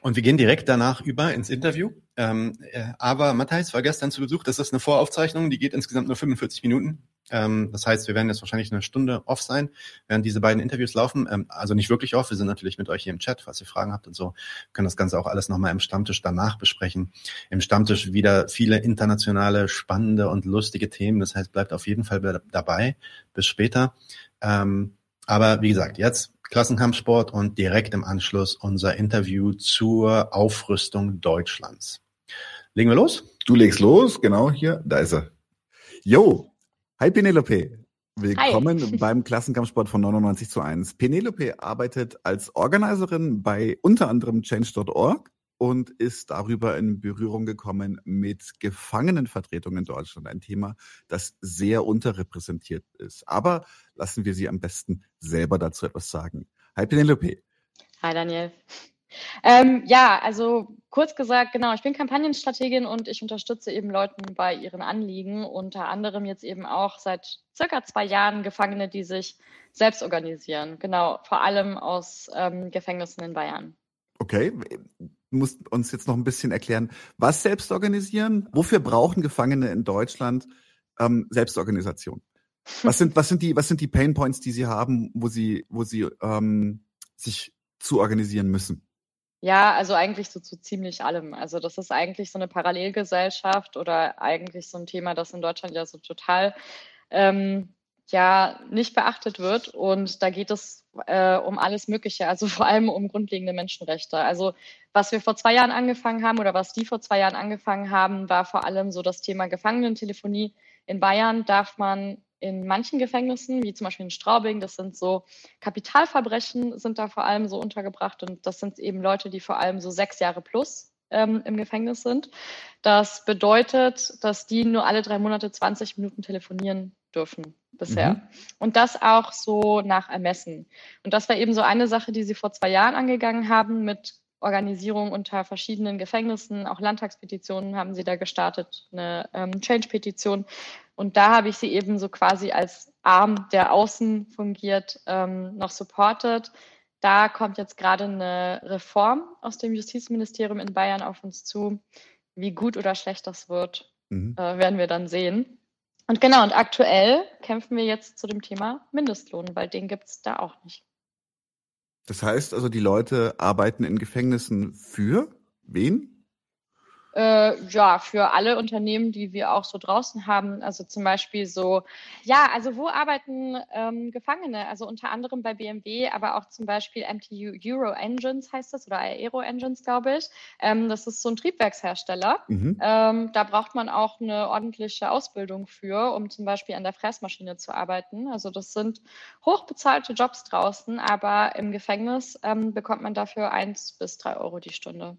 Und wir gehen direkt danach über ins Interview. Ähm, äh, aber Matthijs war gestern zu Besuch. Das ist eine Voraufzeichnung, die geht insgesamt nur 45 Minuten. Ähm, das heißt, wir werden jetzt wahrscheinlich eine Stunde off sein, während diese beiden Interviews laufen. Ähm, also nicht wirklich off. Wir sind natürlich mit euch hier im Chat, falls ihr Fragen habt und so. Können das Ganze auch alles nochmal im Stammtisch danach besprechen. Im Stammtisch wieder viele internationale, spannende und lustige Themen. Das heißt, bleibt auf jeden Fall dabei. Bis später. Ähm, aber wie gesagt, jetzt Klassenkampfsport und direkt im Anschluss unser Interview zur Aufrüstung Deutschlands. Legen wir los? Du legst los, genau hier, da ist er. Yo, hi Penelope. Willkommen Hi. beim Klassenkampfsport von 99 zu 1. Penelope arbeitet als Organiserin bei unter anderem change.org und ist darüber in Berührung gekommen mit Gefangenenvertretung in Deutschland. Ein Thema, das sehr unterrepräsentiert ist. Aber lassen wir sie am besten selber dazu etwas sagen. Hi Penelope. Hi Daniel. Ähm, ja, also kurz gesagt, genau, ich bin Kampagnenstrategin und ich unterstütze eben Leuten bei ihren Anliegen, unter anderem jetzt eben auch seit circa zwei Jahren Gefangene, die sich selbst organisieren, genau, vor allem aus ähm, Gefängnissen in Bayern. Okay, muss uns jetzt noch ein bisschen erklären, was selbst organisieren? Wofür brauchen Gefangene in Deutschland ähm, Selbstorganisation? Was sind, was sind die, was sind die Pain Points, die sie haben, wo sie, wo sie ähm, sich zu organisieren müssen? Ja, also eigentlich so zu ziemlich allem. Also das ist eigentlich so eine Parallelgesellschaft oder eigentlich so ein Thema, das in Deutschland ja so total ähm, ja nicht beachtet wird. Und da geht es äh, um alles Mögliche, also vor allem um grundlegende Menschenrechte. Also was wir vor zwei Jahren angefangen haben oder was die vor zwei Jahren angefangen haben, war vor allem so das Thema Gefangenentelefonie. In Bayern darf man in manchen Gefängnissen, wie zum Beispiel in Straubing, das sind so Kapitalverbrechen, sind da vor allem so untergebracht und das sind eben Leute, die vor allem so sechs Jahre plus ähm, im Gefängnis sind. Das bedeutet, dass die nur alle drei Monate 20 Minuten telefonieren dürfen bisher. Mhm. Und das auch so nach Ermessen. Und das war eben so eine Sache, die sie vor zwei Jahren angegangen haben mit Organisierung unter verschiedenen Gefängnissen, auch Landtagspetitionen haben sie da gestartet, eine ähm, Change-Petition. Und da habe ich sie eben so quasi als Arm, der außen fungiert, ähm, noch supportet. Da kommt jetzt gerade eine Reform aus dem Justizministerium in Bayern auf uns zu, wie gut oder schlecht das wird, mhm. äh, werden wir dann sehen. Und genau, und aktuell kämpfen wir jetzt zu dem Thema Mindestlohn, weil den gibt es da auch nicht. Das heißt also, die Leute arbeiten in Gefängnissen für wen? Äh, ja, für alle Unternehmen, die wir auch so draußen haben. Also zum Beispiel so, ja, also wo arbeiten ähm, Gefangene? Also unter anderem bei BMW, aber auch zum Beispiel MTU Euro Engines heißt das oder Aero Engines, glaube ich. Ähm, das ist so ein Triebwerkshersteller. Mhm. Ähm, da braucht man auch eine ordentliche Ausbildung für, um zum Beispiel an der Fräsmaschine zu arbeiten. Also das sind hochbezahlte Jobs draußen, aber im Gefängnis ähm, bekommt man dafür eins bis drei Euro die Stunde.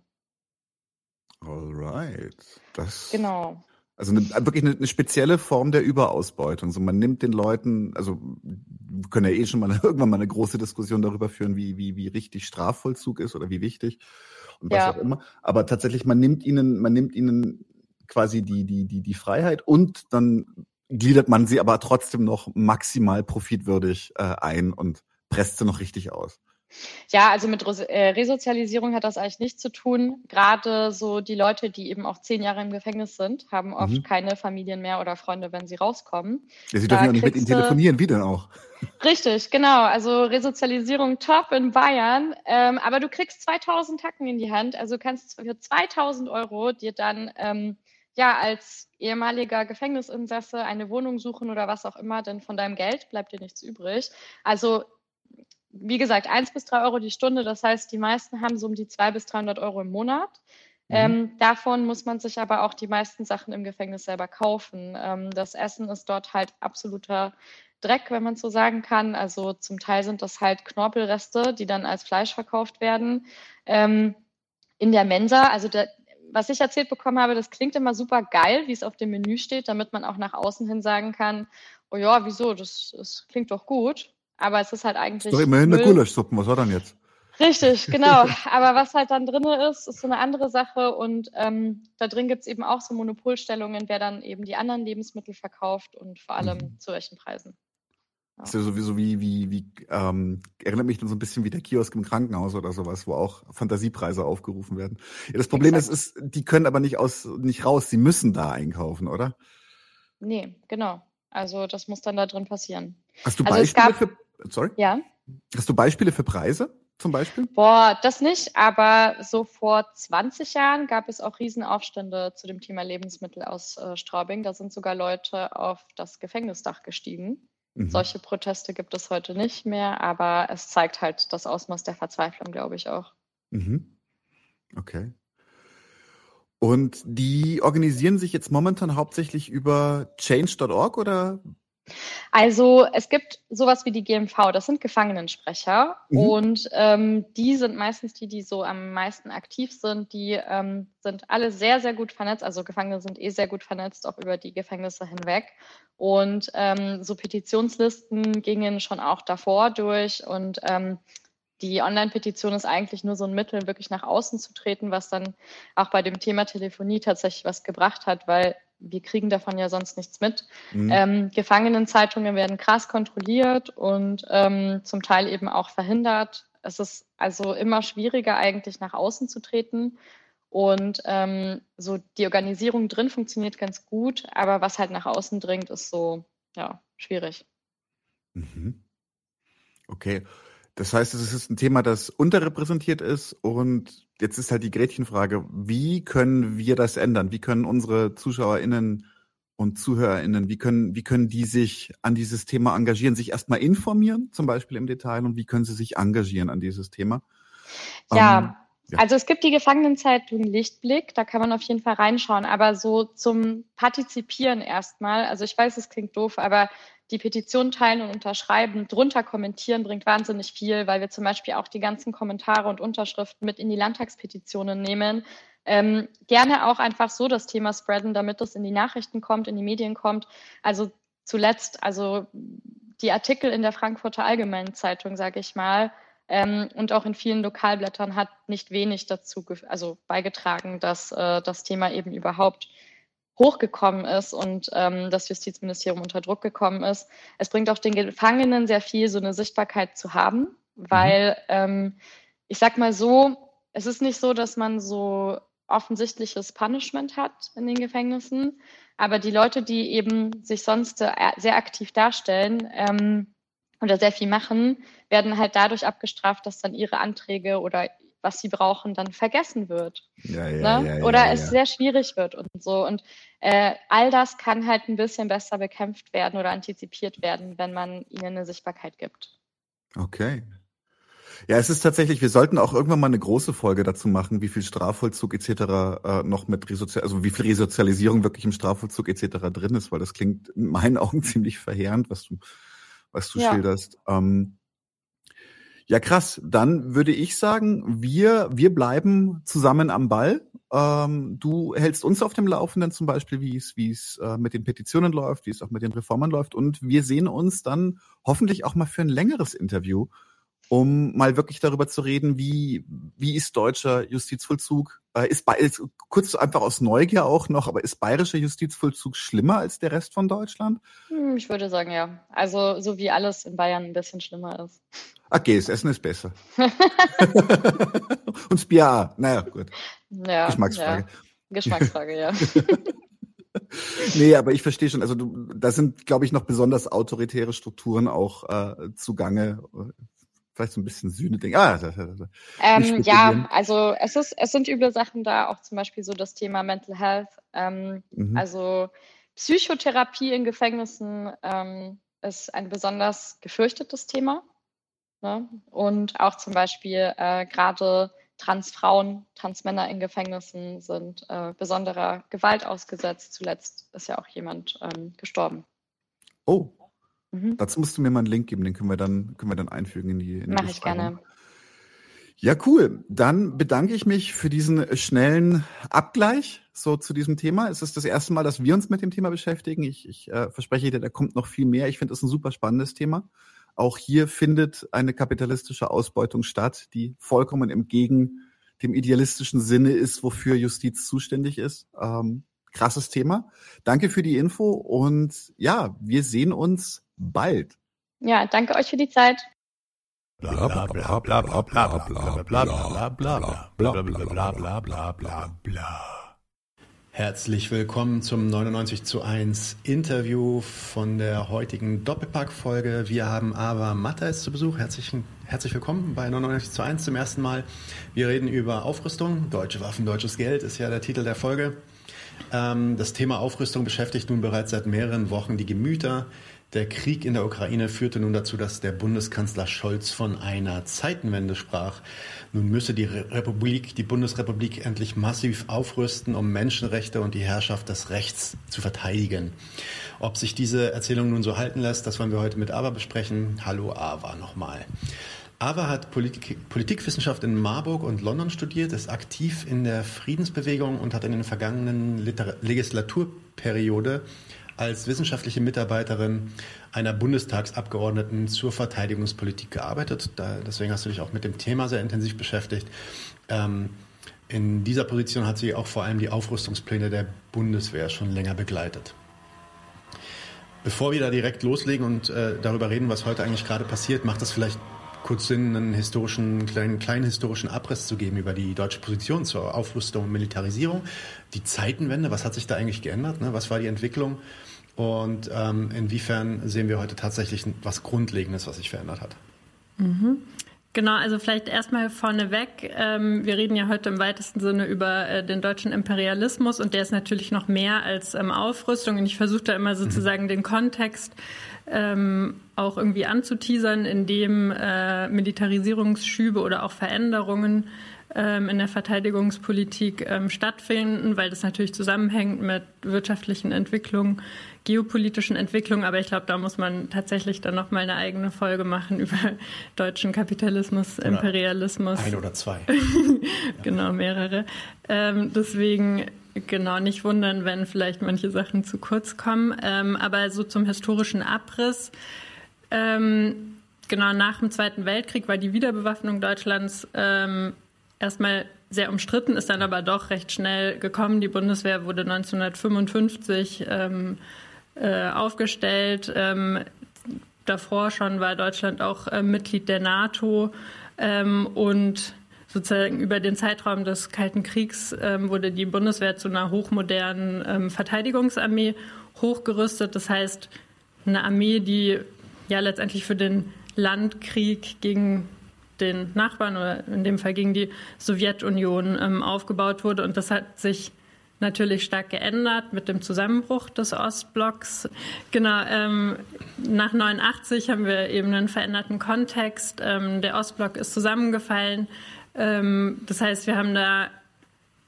Alright. Das, genau. Also eine, wirklich eine, eine, spezielle Form der Überausbeutung. So man nimmt den Leuten, also wir können ja eh schon mal irgendwann mal eine große Diskussion darüber führen, wie, wie, wie richtig Strafvollzug ist oder wie wichtig und was ja. auch immer. Aber tatsächlich, man nimmt ihnen, man nimmt ihnen quasi die, die, die, die Freiheit und dann gliedert man sie aber trotzdem noch maximal profitwürdig äh, ein und presst sie noch richtig aus. Ja, also mit äh, Resozialisierung hat das eigentlich nichts zu tun. Gerade so die Leute, die eben auch zehn Jahre im Gefängnis sind, haben oft mhm. keine Familien mehr oder Freunde, wenn sie rauskommen. Ja, sie dürfen ja auch nicht mit ihnen telefonieren, wie denn auch? Richtig, genau. Also Resozialisierung top in Bayern. Ähm, aber du kriegst 2000 Tacken in die Hand. Also kannst für 2000 Euro dir dann ähm, ja als ehemaliger Gefängnisinsasse eine Wohnung suchen oder was auch immer, denn von deinem Geld bleibt dir nichts übrig. Also wie gesagt, eins bis drei Euro die Stunde. Das heißt, die meisten haben so um die zwei bis 300 Euro im Monat. Mhm. Ähm, davon muss man sich aber auch die meisten Sachen im Gefängnis selber kaufen. Ähm, das Essen ist dort halt absoluter Dreck, wenn man so sagen kann. Also zum Teil sind das halt Knorpelreste, die dann als Fleisch verkauft werden. Ähm, in der Mensa, also der, was ich erzählt bekommen habe, das klingt immer super geil, wie es auf dem Menü steht, damit man auch nach außen hin sagen kann, oh ja, wieso, das, das klingt doch gut. Aber es ist halt eigentlich. Ist doch immerhin eine Gulaschsuppe, was war dann jetzt? Richtig, genau. Aber was halt dann drin ist, ist so eine andere Sache. Und ähm, da drin gibt es eben auch so Monopolstellungen, wer dann eben die anderen Lebensmittel verkauft und vor allem mhm. zu welchen Preisen. Ja. ist ja sowieso wie, wie, wie ähm, erinnert mich dann so ein bisschen wie der Kiosk im Krankenhaus oder sowas, wo auch Fantasiepreise aufgerufen werden. Ja, das Problem ist, ist, die können aber nicht aus, nicht raus, sie müssen da einkaufen, oder? Nee, genau. Also das muss dann da drin passieren. Hast du also Beispiele gab, für Sorry? Ja. Hast du Beispiele für Preise zum Beispiel? Boah, das nicht, aber so vor 20 Jahren gab es auch Riesenaufstände zu dem Thema Lebensmittel aus äh, Straubing. Da sind sogar Leute auf das Gefängnisdach gestiegen. Mhm. Solche Proteste gibt es heute nicht mehr, aber es zeigt halt das Ausmaß der Verzweiflung, glaube ich auch. Mhm. Okay. Und die organisieren sich jetzt momentan hauptsächlich über change.org oder also es gibt sowas wie die GMV, das sind Gefangenensprecher mhm. und ähm, die sind meistens die, die so am meisten aktiv sind. Die ähm, sind alle sehr, sehr gut vernetzt. Also Gefangene sind eh sehr gut vernetzt, auch über die Gefängnisse hinweg. Und ähm, so Petitionslisten gingen schon auch davor durch und ähm, die Online-Petition ist eigentlich nur so ein Mittel, wirklich nach außen zu treten, was dann auch bei dem Thema Telefonie tatsächlich was gebracht hat, weil wir kriegen davon ja sonst nichts mit. Mhm. Ähm, Gefangenenzeitungen werden krass kontrolliert und ähm, zum Teil eben auch verhindert. Es ist also immer schwieriger eigentlich nach außen zu treten. Und ähm, so die Organisierung drin funktioniert ganz gut, aber was halt nach außen dringt, ist so, ja, schwierig. Mhm. Okay. Das heißt, es ist ein Thema, das unterrepräsentiert ist und jetzt ist halt die Gretchenfrage, wie können wir das ändern? Wie können unsere ZuschauerInnen und ZuhörerInnen, wie können, wie können die sich an dieses Thema engagieren, sich erstmal informieren, zum Beispiel im Detail, und wie können sie sich engagieren an dieses Thema? Ja, ähm, ja. Also es gibt die Gefangenenzeitung Lichtblick, da kann man auf jeden Fall reinschauen, aber so zum Partizipieren erstmal, also ich weiß, es klingt doof, aber die Petition teilen und unterschreiben, drunter kommentieren bringt wahnsinnig viel, weil wir zum Beispiel auch die ganzen Kommentare und Unterschriften mit in die Landtagspetitionen nehmen. Ähm, gerne auch einfach so das Thema spreaden, damit es in die Nachrichten kommt, in die Medien kommt. Also zuletzt, also die Artikel in der Frankfurter Allgemeinen Zeitung, sage ich mal, ähm, und auch in vielen Lokalblättern hat nicht wenig dazu also beigetragen, dass äh, das Thema eben überhaupt hochgekommen ist und ähm, das Justizministerium unter Druck gekommen ist. Es bringt auch den Gefangenen sehr viel, so eine Sichtbarkeit zu haben, weil mhm. ähm, ich sag mal so, es ist nicht so, dass man so offensichtliches Punishment hat in den Gefängnissen. Aber die Leute, die eben sich sonst sehr aktiv darstellen ähm, oder sehr viel machen, werden halt dadurch abgestraft, dass dann ihre Anträge oder was sie brauchen, dann vergessen wird. Ja, ja, ne? ja, oder es sehr schwierig wird und so. Und äh, all das kann halt ein bisschen besser bekämpft werden oder antizipiert werden, wenn man ihnen eine Sichtbarkeit gibt. Okay. Ja, es ist tatsächlich, wir sollten auch irgendwann mal eine große Folge dazu machen, wie viel Strafvollzug etc. Äh, noch mit Resozial also wie viel Resozialisierung wirklich im Strafvollzug etc. drin ist, weil das klingt in meinen Augen ziemlich verheerend, was du, was du schilderst. Ähm, ja, krass. Dann würde ich sagen, wir, wir bleiben zusammen am Ball. Ähm, du hältst uns auf dem Laufenden zum Beispiel, wie es, wie es äh, mit den Petitionen läuft, wie es auch mit den Reformen läuft. Und wir sehen uns dann hoffentlich auch mal für ein längeres Interview um mal wirklich darüber zu reden, wie, wie ist deutscher Justizvollzug, äh, ist, ist kurz einfach aus Neugier auch noch, aber ist bayerischer Justizvollzug schlimmer als der Rest von Deutschland? Hm, ich würde sagen, ja. Also so wie alles in Bayern ein bisschen schlimmer ist. Okay, das Essen ist besser. Und das Bier, naja, gut. Ja, Geschmacksfrage. Ja. Geschmacksfrage, ja. nee, aber ich verstehe schon. Also du, da sind, glaube ich, noch besonders autoritäre Strukturen auch äh, zugange vielleicht so ein bisschen Sühne-Ding. Ah, ähm, ja, also es ist, es sind üble Sachen da, auch zum Beispiel so das Thema Mental Health. Ähm, mhm. Also Psychotherapie in Gefängnissen ähm, ist ein besonders gefürchtetes Thema. Ne? Und auch zum Beispiel äh, gerade Transfrauen, Transmänner in Gefängnissen sind äh, besonderer Gewalt ausgesetzt. Zuletzt ist ja auch jemand ähm, gestorben. Oh, Mhm. Dazu musst du mir mal einen Link geben, den können wir dann, können wir dann einfügen in die, in Mach ich gerne. Ja, cool. Dann bedanke ich mich für diesen schnellen Abgleich so zu diesem Thema. Es ist das erste Mal, dass wir uns mit dem Thema beschäftigen. Ich, ich äh, verspreche dir, da kommt noch viel mehr. Ich finde es ein super spannendes Thema. Auch hier findet eine kapitalistische Ausbeutung statt, die vollkommen im Gegen dem idealistischen Sinne ist, wofür Justiz zuständig ist. Ähm, krasses Thema. Danke für die Info und ja, wir sehen uns bald. Ja, danke euch für die Zeit. Herzlich willkommen zum 99 zu 1 Interview von der heutigen Doppelpack-Folge. Wir haben Ava Matthijs zu Besuch. Herzlich, herzlich willkommen bei 99 zu 1 zum ersten Mal. Wir reden über Aufrüstung. Deutsche Waffen, deutsches Geld ist ja der Titel der Folge. das Thema Aufrüstung beschäftigt nun bereits seit mehreren Wochen die Gemüter. Der Krieg in der Ukraine führte nun dazu, dass der Bundeskanzler Scholz von einer Zeitenwende sprach. Nun müsse die Republik, die Bundesrepublik endlich massiv aufrüsten, um Menschenrechte und die Herrschaft des Rechts zu verteidigen. Ob sich diese Erzählung nun so halten lässt, das wollen wir heute mit Ava besprechen. Hallo Ava nochmal. Ava hat Politik, Politikwissenschaft in Marburg und London studiert, ist aktiv in der Friedensbewegung und hat in den vergangenen Liter Legislaturperiode als wissenschaftliche Mitarbeiterin einer Bundestagsabgeordneten zur Verteidigungspolitik gearbeitet. Da, deswegen hast du dich auch mit dem Thema sehr intensiv beschäftigt. Ähm, in dieser Position hat sie auch vor allem die Aufrüstungspläne der Bundeswehr schon länger begleitet. Bevor wir da direkt loslegen und äh, darüber reden, was heute eigentlich gerade passiert, macht es vielleicht kurz Sinn, einen historischen, kleinen, kleinen historischen Abriss zu geben über die deutsche Position zur Aufrüstung und Militarisierung. Die Zeitenwende, was hat sich da eigentlich geändert? Ne? Was war die Entwicklung? Und ähm, inwiefern sehen wir heute tatsächlich was Grundlegendes, was sich verändert hat? Mhm. Genau, also vielleicht erstmal vorneweg. Ähm, wir reden ja heute im weitesten Sinne über äh, den deutschen Imperialismus und der ist natürlich noch mehr als ähm, Aufrüstung. Und ich versuche da immer sozusagen mhm. den Kontext ähm, auch irgendwie anzuteasern, indem äh, Militarisierungsschübe oder auch Veränderungen ähm, in der Verteidigungspolitik ähm, stattfinden, weil das natürlich zusammenhängt mit wirtschaftlichen Entwicklungen, geopolitischen Entwicklungen. Aber ich glaube, da muss man tatsächlich dann noch mal eine eigene Folge machen über deutschen Kapitalismus, oder Imperialismus. Ein oder zwei. genau, mehrere. Ähm, deswegen genau nicht wundern, wenn vielleicht manche Sachen zu kurz kommen. Ähm, aber so zum historischen Abriss. Ähm, genau nach dem Zweiten Weltkrieg war die Wiederbewaffnung Deutschlands ähm, erstmal sehr umstritten, ist dann aber doch recht schnell gekommen. Die Bundeswehr wurde 1955 ähm, äh, aufgestellt. Ähm, davor schon war Deutschland auch äh, Mitglied der NATO ähm, und sozusagen über den Zeitraum des Kalten Kriegs ähm, wurde die Bundeswehr zu einer hochmodernen ähm, Verteidigungsarmee hochgerüstet. Das heißt, eine Armee, die ja letztendlich für den Landkrieg gegen den Nachbarn oder in dem Fall gegen die Sowjetunion ähm, aufgebaut wurde. Und das hat sich natürlich stark geändert mit dem Zusammenbruch des Ostblocks. Genau, ähm, nach 89 haben wir eben einen veränderten Kontext. Ähm, der Ostblock ist zusammengefallen. Ähm, das heißt, wir haben da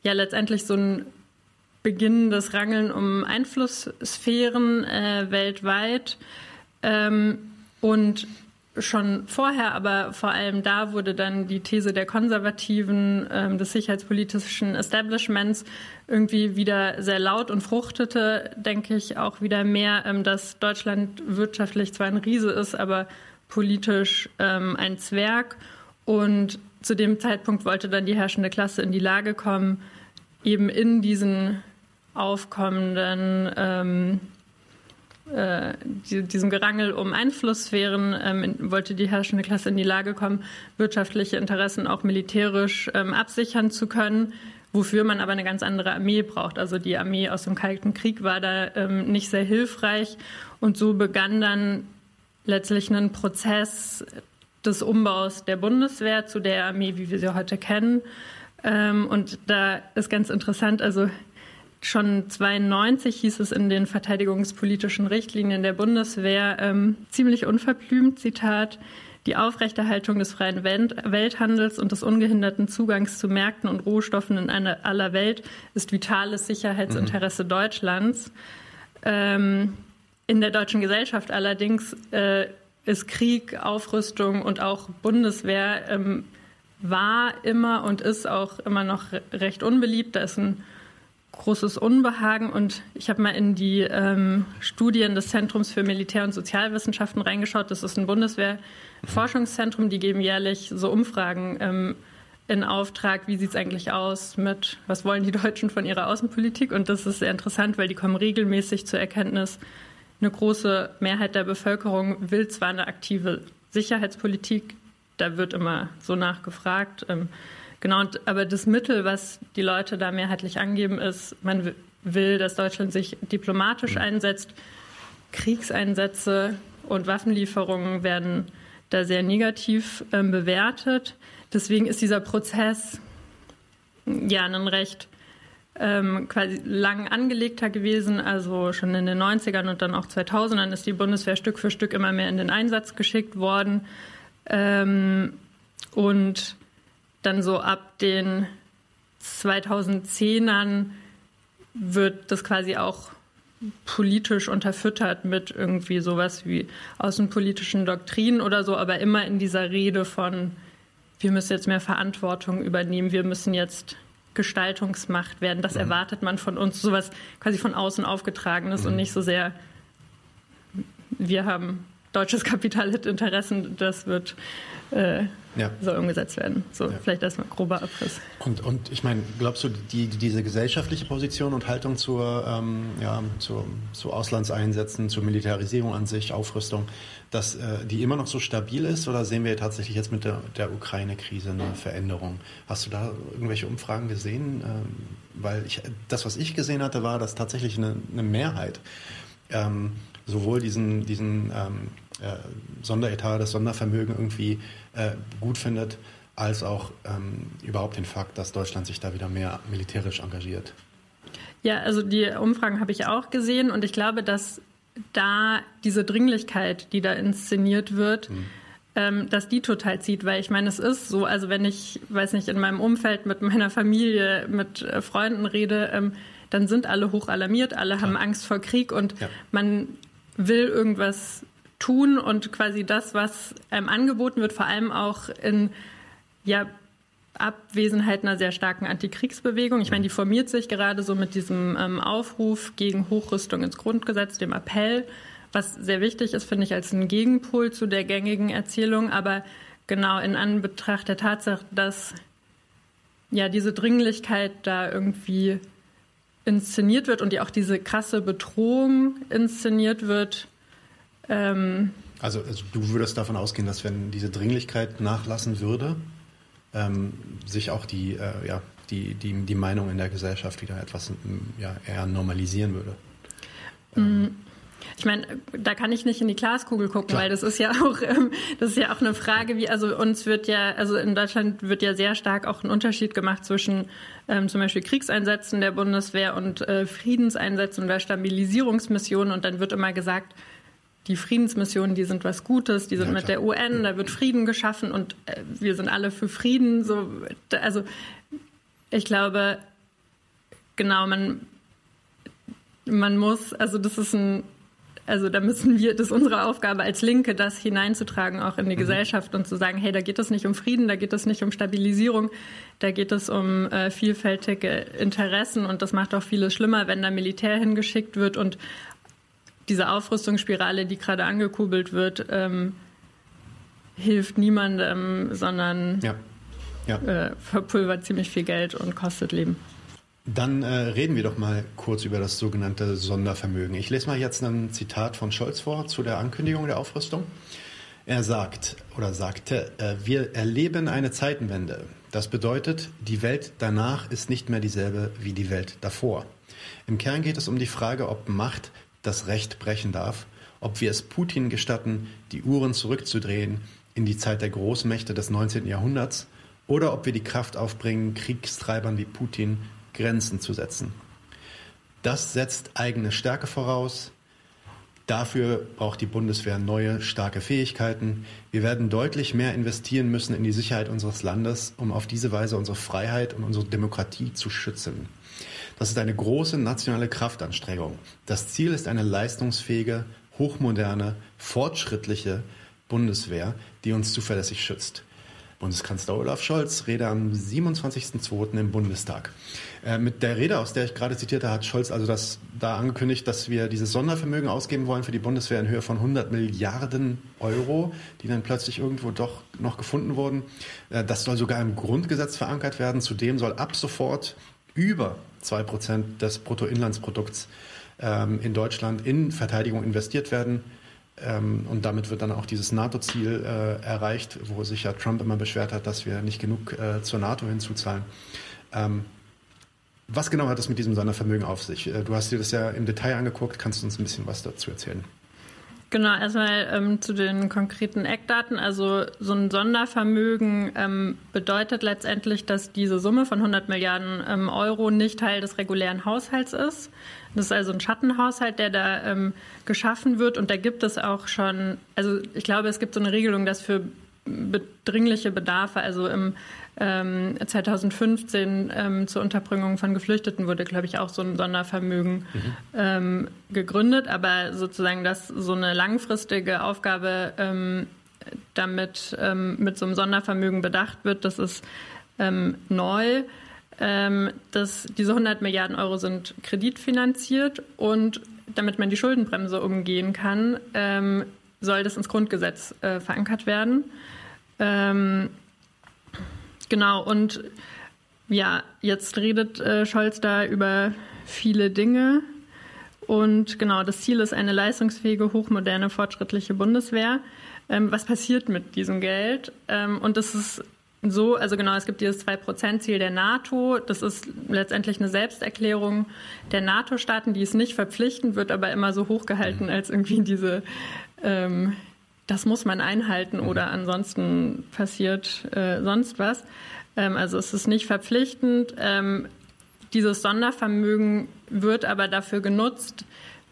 ja letztendlich so ein beginnendes Rangeln um Einflusssphären äh, weltweit. Ähm, und schon vorher, aber vor allem da wurde dann die These der Konservativen, ähm, des sicherheitspolitischen Establishments irgendwie wieder sehr laut und fruchtete, denke ich, auch wieder mehr, ähm, dass Deutschland wirtschaftlich zwar ein Riese ist, aber politisch ähm, ein Zwerg. Und zu dem Zeitpunkt wollte dann die herrschende Klasse in die Lage kommen, eben in diesen aufkommenden äh, diesem Gerangel um Einflusssphären ähm, wollte die herrschende Klasse in die Lage kommen, wirtschaftliche Interessen auch militärisch ähm, absichern zu können, wofür man aber eine ganz andere Armee braucht. Also die Armee aus dem Kalten Krieg war da ähm, nicht sehr hilfreich und so begann dann letztlich ein Prozess des Umbaus der Bundeswehr zu der Armee, wie wir sie heute kennen. Ähm, und da ist ganz interessant, also Schon 92 hieß es in den verteidigungspolitischen Richtlinien der Bundeswehr ähm, ziemlich unverblümt, Zitat, die Aufrechterhaltung des freien Welthandels und des ungehinderten Zugangs zu Märkten und Rohstoffen in einer, aller Welt ist vitales Sicherheitsinteresse mhm. Deutschlands. Ähm, in der deutschen Gesellschaft allerdings äh, ist Krieg, Aufrüstung und auch Bundeswehr ähm, war immer und ist auch immer noch recht unbeliebt. Da ist ein großes Unbehagen und ich habe mal in die ähm, Studien des Zentrums für Militär- und Sozialwissenschaften reingeschaut. Das ist ein Bundeswehr-Forschungszentrum, die geben jährlich so Umfragen ähm, in Auftrag, wie sieht es eigentlich aus mit, was wollen die Deutschen von ihrer Außenpolitik? Und das ist sehr interessant, weil die kommen regelmäßig zur Erkenntnis, eine große Mehrheit der Bevölkerung will zwar eine aktive Sicherheitspolitik, da wird immer so nachgefragt. Ähm, Genau, aber das Mittel, was die Leute da mehrheitlich angeben, ist, man will, dass Deutschland sich diplomatisch mhm. einsetzt. Kriegseinsätze und Waffenlieferungen werden da sehr negativ äh, bewertet. Deswegen ist dieser Prozess ja ein recht ähm, quasi lang angelegter gewesen. Also schon in den 90ern und dann auch 2000ern ist die Bundeswehr Stück für Stück immer mehr in den Einsatz geschickt worden. Ähm, und dann so ab den 2010ern wird das quasi auch politisch unterfüttert mit irgendwie sowas wie außenpolitischen Doktrinen oder so, aber immer in dieser Rede von, wir müssen jetzt mehr Verantwortung übernehmen, wir müssen jetzt Gestaltungsmacht werden, das mhm. erwartet man von uns, sowas quasi von außen aufgetragenes mhm. und nicht so sehr, wir haben deutsches Kapital hat Interessen, das wird äh, ja. soll umgesetzt werden. So, ja. vielleicht erstmal grober Abriss. Und, und ich meine, glaubst du, die, diese gesellschaftliche Position und Haltung zur, ähm, ja, zur, zu Auslandseinsätzen, zur Militarisierung an sich, Aufrüstung, dass äh, die immer noch so stabil ist oder sehen wir tatsächlich jetzt mit der, der Ukraine-Krise eine Veränderung? Hast du da irgendwelche Umfragen gesehen? Ähm, weil ich, das, was ich gesehen hatte, war, dass tatsächlich eine, eine Mehrheit ähm, sowohl diesen, diesen ähm, äh, Sonderetat, das Sondervermögen irgendwie äh, gut findet, als auch ähm, überhaupt den Fakt, dass Deutschland sich da wieder mehr militärisch engagiert. Ja, also die Umfragen habe ich auch gesehen und ich glaube, dass da diese Dringlichkeit, die da inszeniert wird, hm. ähm, dass die total zieht, weil ich meine, es ist so, also wenn ich, weiß nicht, in meinem Umfeld mit meiner Familie, mit äh, Freunden rede, ähm, dann sind alle hoch alarmiert, alle Klar. haben Angst vor Krieg und ja. man will irgendwas tun und quasi das, was einem angeboten wird, vor allem auch in ja, Abwesenheit einer sehr starken Antikriegsbewegung. Ich meine, die formiert sich gerade so mit diesem ähm, Aufruf gegen Hochrüstung ins Grundgesetz, dem Appell, was sehr wichtig ist, finde ich, als ein Gegenpol zu der gängigen Erzählung. Aber genau in Anbetracht der Tatsache, dass ja diese Dringlichkeit da irgendwie inszeniert wird und ja auch diese krasse Bedrohung inszeniert wird, ähm, also, also, du würdest davon ausgehen, dass wenn diese Dringlichkeit nachlassen würde, ähm, sich auch die, äh, ja, die, die, die Meinung in der Gesellschaft wieder etwas ja, eher normalisieren würde. Mhm. Ich meine, da kann ich nicht in die Glaskugel gucken, Klar. weil das ist ja auch, ähm, das ist ja auch eine Frage, wie, also uns wird ja, also in Deutschland wird ja sehr stark auch ein Unterschied gemacht zwischen ähm, zum Beispiel Kriegseinsätzen der Bundeswehr und äh, Friedenseinsätzen oder Stabilisierungsmissionen und dann wird immer gesagt, die Friedensmissionen, die sind was Gutes, die sind ja, mit der UN, da wird Frieden geschaffen und äh, wir sind alle für Frieden. So, also ich glaube, genau, man, man muss, also das ist ein, also da müssen wir, das ist unsere Aufgabe als Linke, das hineinzutragen auch in die mhm. Gesellschaft und zu sagen, hey, da geht es nicht um Frieden, da geht es nicht um Stabilisierung, da geht es um äh, vielfältige Interessen und das macht auch vieles schlimmer, wenn da Militär hingeschickt wird und diese Aufrüstungsspirale, die gerade angekurbelt wird, ähm, hilft niemandem, sondern ja. Ja. Äh, verpulvert ziemlich viel Geld und kostet Leben. Dann äh, reden wir doch mal kurz über das sogenannte Sondervermögen. Ich lese mal jetzt ein Zitat von Scholz vor zu der Ankündigung der Aufrüstung. Er sagt oder sagte, äh, wir erleben eine Zeitenwende. Das bedeutet, die Welt danach ist nicht mehr dieselbe wie die Welt davor. Im Kern geht es um die Frage, ob Macht das Recht brechen darf, ob wir es Putin gestatten, die Uhren zurückzudrehen in die Zeit der Großmächte des 19. Jahrhunderts, oder ob wir die Kraft aufbringen, Kriegstreibern wie Putin Grenzen zu setzen. Das setzt eigene Stärke voraus. Dafür braucht die Bundeswehr neue, starke Fähigkeiten. Wir werden deutlich mehr investieren müssen in die Sicherheit unseres Landes, um auf diese Weise unsere Freiheit und unsere Demokratie zu schützen. Das ist eine große nationale Kraftanstrengung. Das Ziel ist eine leistungsfähige, hochmoderne, fortschrittliche Bundeswehr, die uns zuverlässig schützt. Bundeskanzler Olaf Scholz, Rede am 27.02. im Bundestag. Äh, mit der Rede, aus der ich gerade zitierte, hat Scholz also das da angekündigt, dass wir dieses Sondervermögen ausgeben wollen für die Bundeswehr in Höhe von 100 Milliarden Euro, die dann plötzlich irgendwo doch noch gefunden wurden. Äh, das soll sogar im Grundgesetz verankert werden. Zudem soll ab sofort über zwei Prozent des Bruttoinlandsprodukts ähm, in Deutschland in Verteidigung investiert werden. Ähm, und damit wird dann auch dieses NATO-Ziel äh, erreicht, wo sich ja Trump immer beschwert hat, dass wir nicht genug äh, zur NATO hinzuzahlen. Ähm, was genau hat das mit diesem Sondervermögen auf sich? Äh, du hast dir das ja im Detail angeguckt. Kannst du uns ein bisschen was dazu erzählen? Genau, erstmal ähm, zu den konkreten Eckdaten. Also so ein Sondervermögen ähm, bedeutet letztendlich, dass diese Summe von 100 Milliarden ähm, Euro nicht Teil des regulären Haushalts ist. Das ist also ein Schattenhaushalt, der da ähm, geschaffen wird. Und da gibt es auch schon, also ich glaube, es gibt so eine Regelung, dass für dringliche Bedarfe, also im ähm, 2015 ähm, zur Unterbringung von Geflüchteten wurde, glaube ich, auch so ein Sondervermögen mhm. ähm, gegründet. Aber sozusagen, dass so eine langfristige Aufgabe ähm, damit ähm, mit so einem Sondervermögen bedacht wird, das ist ähm, neu. dass diese 100 Milliarden Euro sind kreditfinanziert und damit man die Schuldenbremse umgehen kann, soll das ins Grundgesetz äh, verankert werden. Ähm, genau, und ja, jetzt redet äh, Scholz da über viele Dinge. Und genau, das Ziel ist eine leistungsfähige, hochmoderne, fortschrittliche Bundeswehr. Ähm, was passiert mit diesem Geld? Ähm, und das ist so, also genau, es gibt dieses 2-Prozent-Ziel der NATO. Das ist letztendlich eine Selbsterklärung der NATO-Staaten, die ist nicht verpflichtend, wird aber immer so hochgehalten als irgendwie diese ähm, das muss man einhalten oder mhm. ansonsten passiert äh, sonst was. Ähm, also es ist nicht verpflichtend. Ähm, dieses Sondervermögen wird aber dafür genutzt,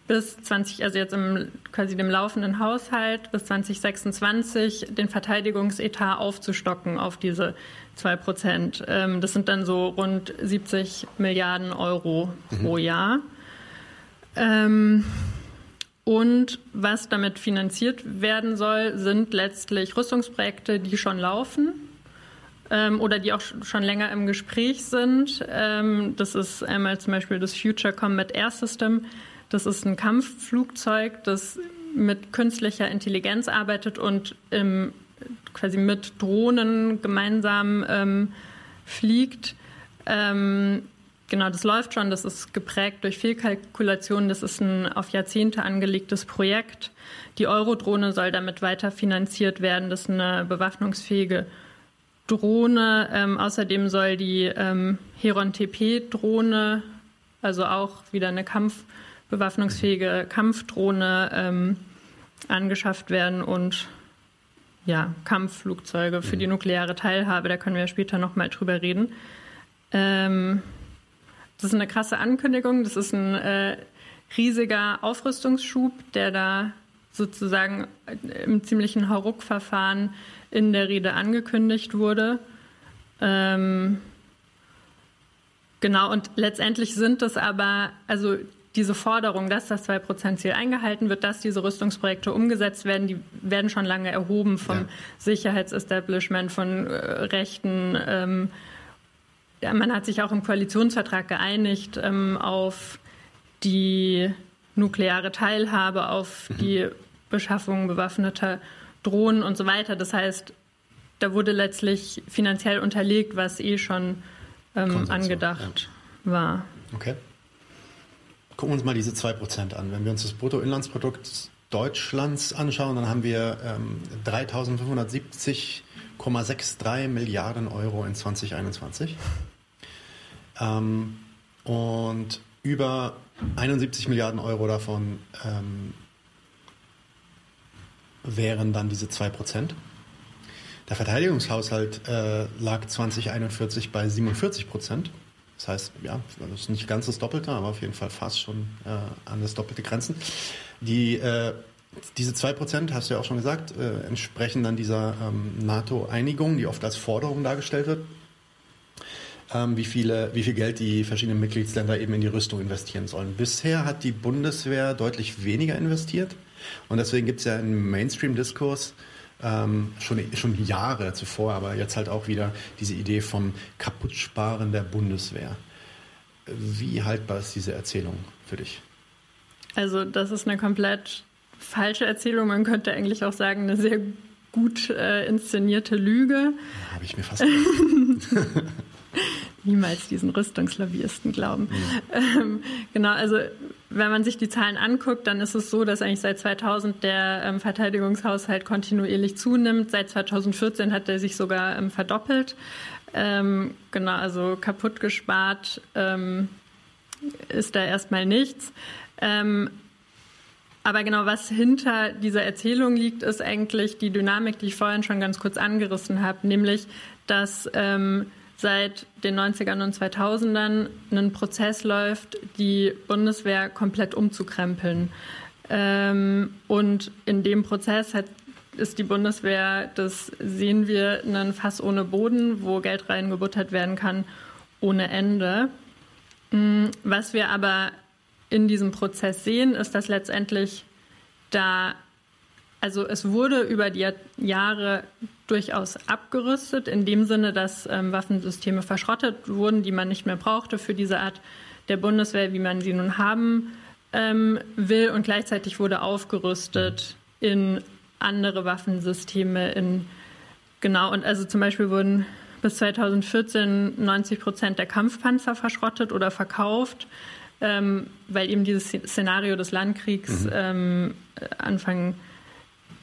bis 20, also jetzt im quasi dem laufenden Haushalt bis 2026 den Verteidigungsetat aufzustocken auf diese zwei Prozent. Ähm, das sind dann so rund 70 Milliarden Euro mhm. pro Jahr. Ähm, und was damit finanziert werden soll, sind letztlich Rüstungsprojekte, die schon laufen ähm, oder die auch schon länger im Gespräch sind. Ähm, das ist einmal zum Beispiel das Future Combat Air System. Das ist ein Kampfflugzeug, das mit künstlicher Intelligenz arbeitet und ähm, quasi mit Drohnen gemeinsam ähm, fliegt. Ähm, Genau, das läuft schon. Das ist geprägt durch Fehlkalkulationen. Das ist ein auf Jahrzehnte angelegtes Projekt. Die Eurodrohne soll damit weiter finanziert werden. Das ist eine bewaffnungsfähige Drohne. Ähm, außerdem soll die ähm, Heron TP-Drohne, also auch wieder eine kampfbewaffnungsfähige Kampfdrohne, ähm, angeschafft werden und ja, Kampfflugzeuge für die nukleare Teilhabe. Da können wir später nochmal drüber reden. Ähm, das ist eine krasse Ankündigung. Das ist ein äh, riesiger Aufrüstungsschub, der da sozusagen im ziemlichen Hauruck-Verfahren in der Rede angekündigt wurde. Ähm, genau, und letztendlich sind es aber, also diese Forderung, dass das 2%-Ziel eingehalten wird, dass diese Rüstungsprojekte umgesetzt werden, die werden schon lange erhoben vom ja. Sicherheitsestablishment, von äh, Rechten. Ähm, ja, man hat sich auch im Koalitionsvertrag geeinigt ähm, auf die nukleare Teilhabe, auf mhm. die Beschaffung bewaffneter Drohnen und so weiter. Das heißt, da wurde letztlich finanziell unterlegt, was eh schon ähm, angedacht ja. war. Okay. Gucken wir uns mal diese 2% an. Wenn wir uns das Bruttoinlandsprodukt Deutschlands anschauen, dann haben wir ähm, 3.570,63 Milliarden Euro in 2021. Ähm, und über 71 Milliarden Euro davon ähm, wären dann diese 2%. Der Verteidigungshaushalt äh, lag 2041 bei 47 Prozent. Das heißt, ja, das ist nicht ganz das Doppelte, aber auf jeden Fall fast schon äh, an das Doppelte grenzen. Die, äh, diese 2%, hast du ja auch schon gesagt, äh, entsprechen dann dieser ähm, NATO-Einigung, die oft als Forderung dargestellt wird, ähm, wie, viele, wie viel Geld die verschiedenen Mitgliedsländer eben in die Rüstung investieren sollen. Bisher hat die Bundeswehr deutlich weniger investiert und deswegen gibt es ja einen Mainstream-Diskurs, ähm, schon, schon Jahre zuvor, aber jetzt halt auch wieder diese Idee vom Kaputtsparen der Bundeswehr. Wie haltbar ist diese Erzählung für dich? Also das ist eine komplett falsche Erzählung. Man könnte eigentlich auch sagen, eine sehr gut äh, inszenierte Lüge. Ja, Habe ich mir fast niemals diesen Rüstungslobbyisten glauben. Ja. Ähm, genau, also wenn man sich die Zahlen anguckt, dann ist es so, dass eigentlich seit 2000 der ähm, Verteidigungshaushalt kontinuierlich zunimmt. Seit 2014 hat er sich sogar ähm, verdoppelt. Ähm, genau, also kaputt gespart ähm, ist da erstmal nichts. Ähm, aber genau, was hinter dieser Erzählung liegt, ist eigentlich die Dynamik, die ich vorhin schon ganz kurz angerissen habe, nämlich, dass ähm, seit den 90ern und 2000ern ein Prozess läuft, die Bundeswehr komplett umzukrempeln. Ähm, und in dem Prozess hat, ist die Bundeswehr, das sehen wir, ein Fass ohne Boden, wo Geld reingebuttert werden kann, ohne Ende. Mm, was wir aber in diesem Prozess sehen, ist, dass letztendlich da also es wurde über die Jahre durchaus abgerüstet, in dem Sinne, dass ähm, Waffensysteme verschrottet wurden, die man nicht mehr brauchte für diese Art der Bundeswehr, wie man sie nun haben ähm, will. Und gleichzeitig wurde aufgerüstet in andere Waffensysteme, in genau, und also zum Beispiel wurden bis 2014 90 Prozent der Kampfpanzer verschrottet oder verkauft, ähm, weil eben dieses Szenario des Landkriegs mhm. ähm, Anfang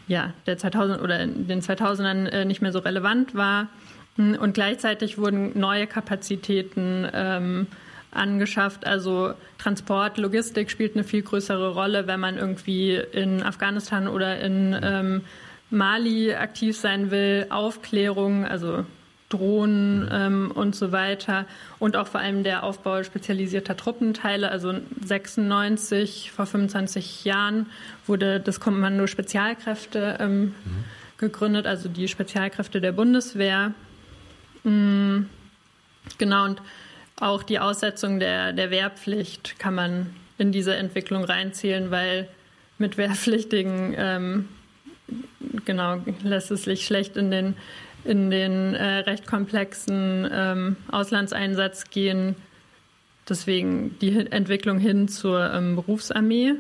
ja, der 2000 oder in den 2000ern äh, nicht mehr so relevant war. Hm, und gleichzeitig wurden neue Kapazitäten ähm, angeschafft. Also Transport, Logistik spielt eine viel größere Rolle, wenn man irgendwie in Afghanistan oder in ähm, Mali aktiv sein will. Aufklärung, also Drohnen ähm, und so weiter. Und auch vor allem der Aufbau spezialisierter Truppenteile. Also 96, vor 25 Jahren, wurde das Kommando Spezialkräfte ähm, mhm. gegründet, also die Spezialkräfte der Bundeswehr. Mhm. Genau, und auch die Aussetzung der, der Wehrpflicht kann man in diese Entwicklung reinzählen, weil mit Wehrpflichtigen ähm, genau lässt es sich schlecht in den in den äh, recht komplexen ähm, Auslandseinsatz gehen. Deswegen die Entwicklung hin zur ähm, Berufsarmee.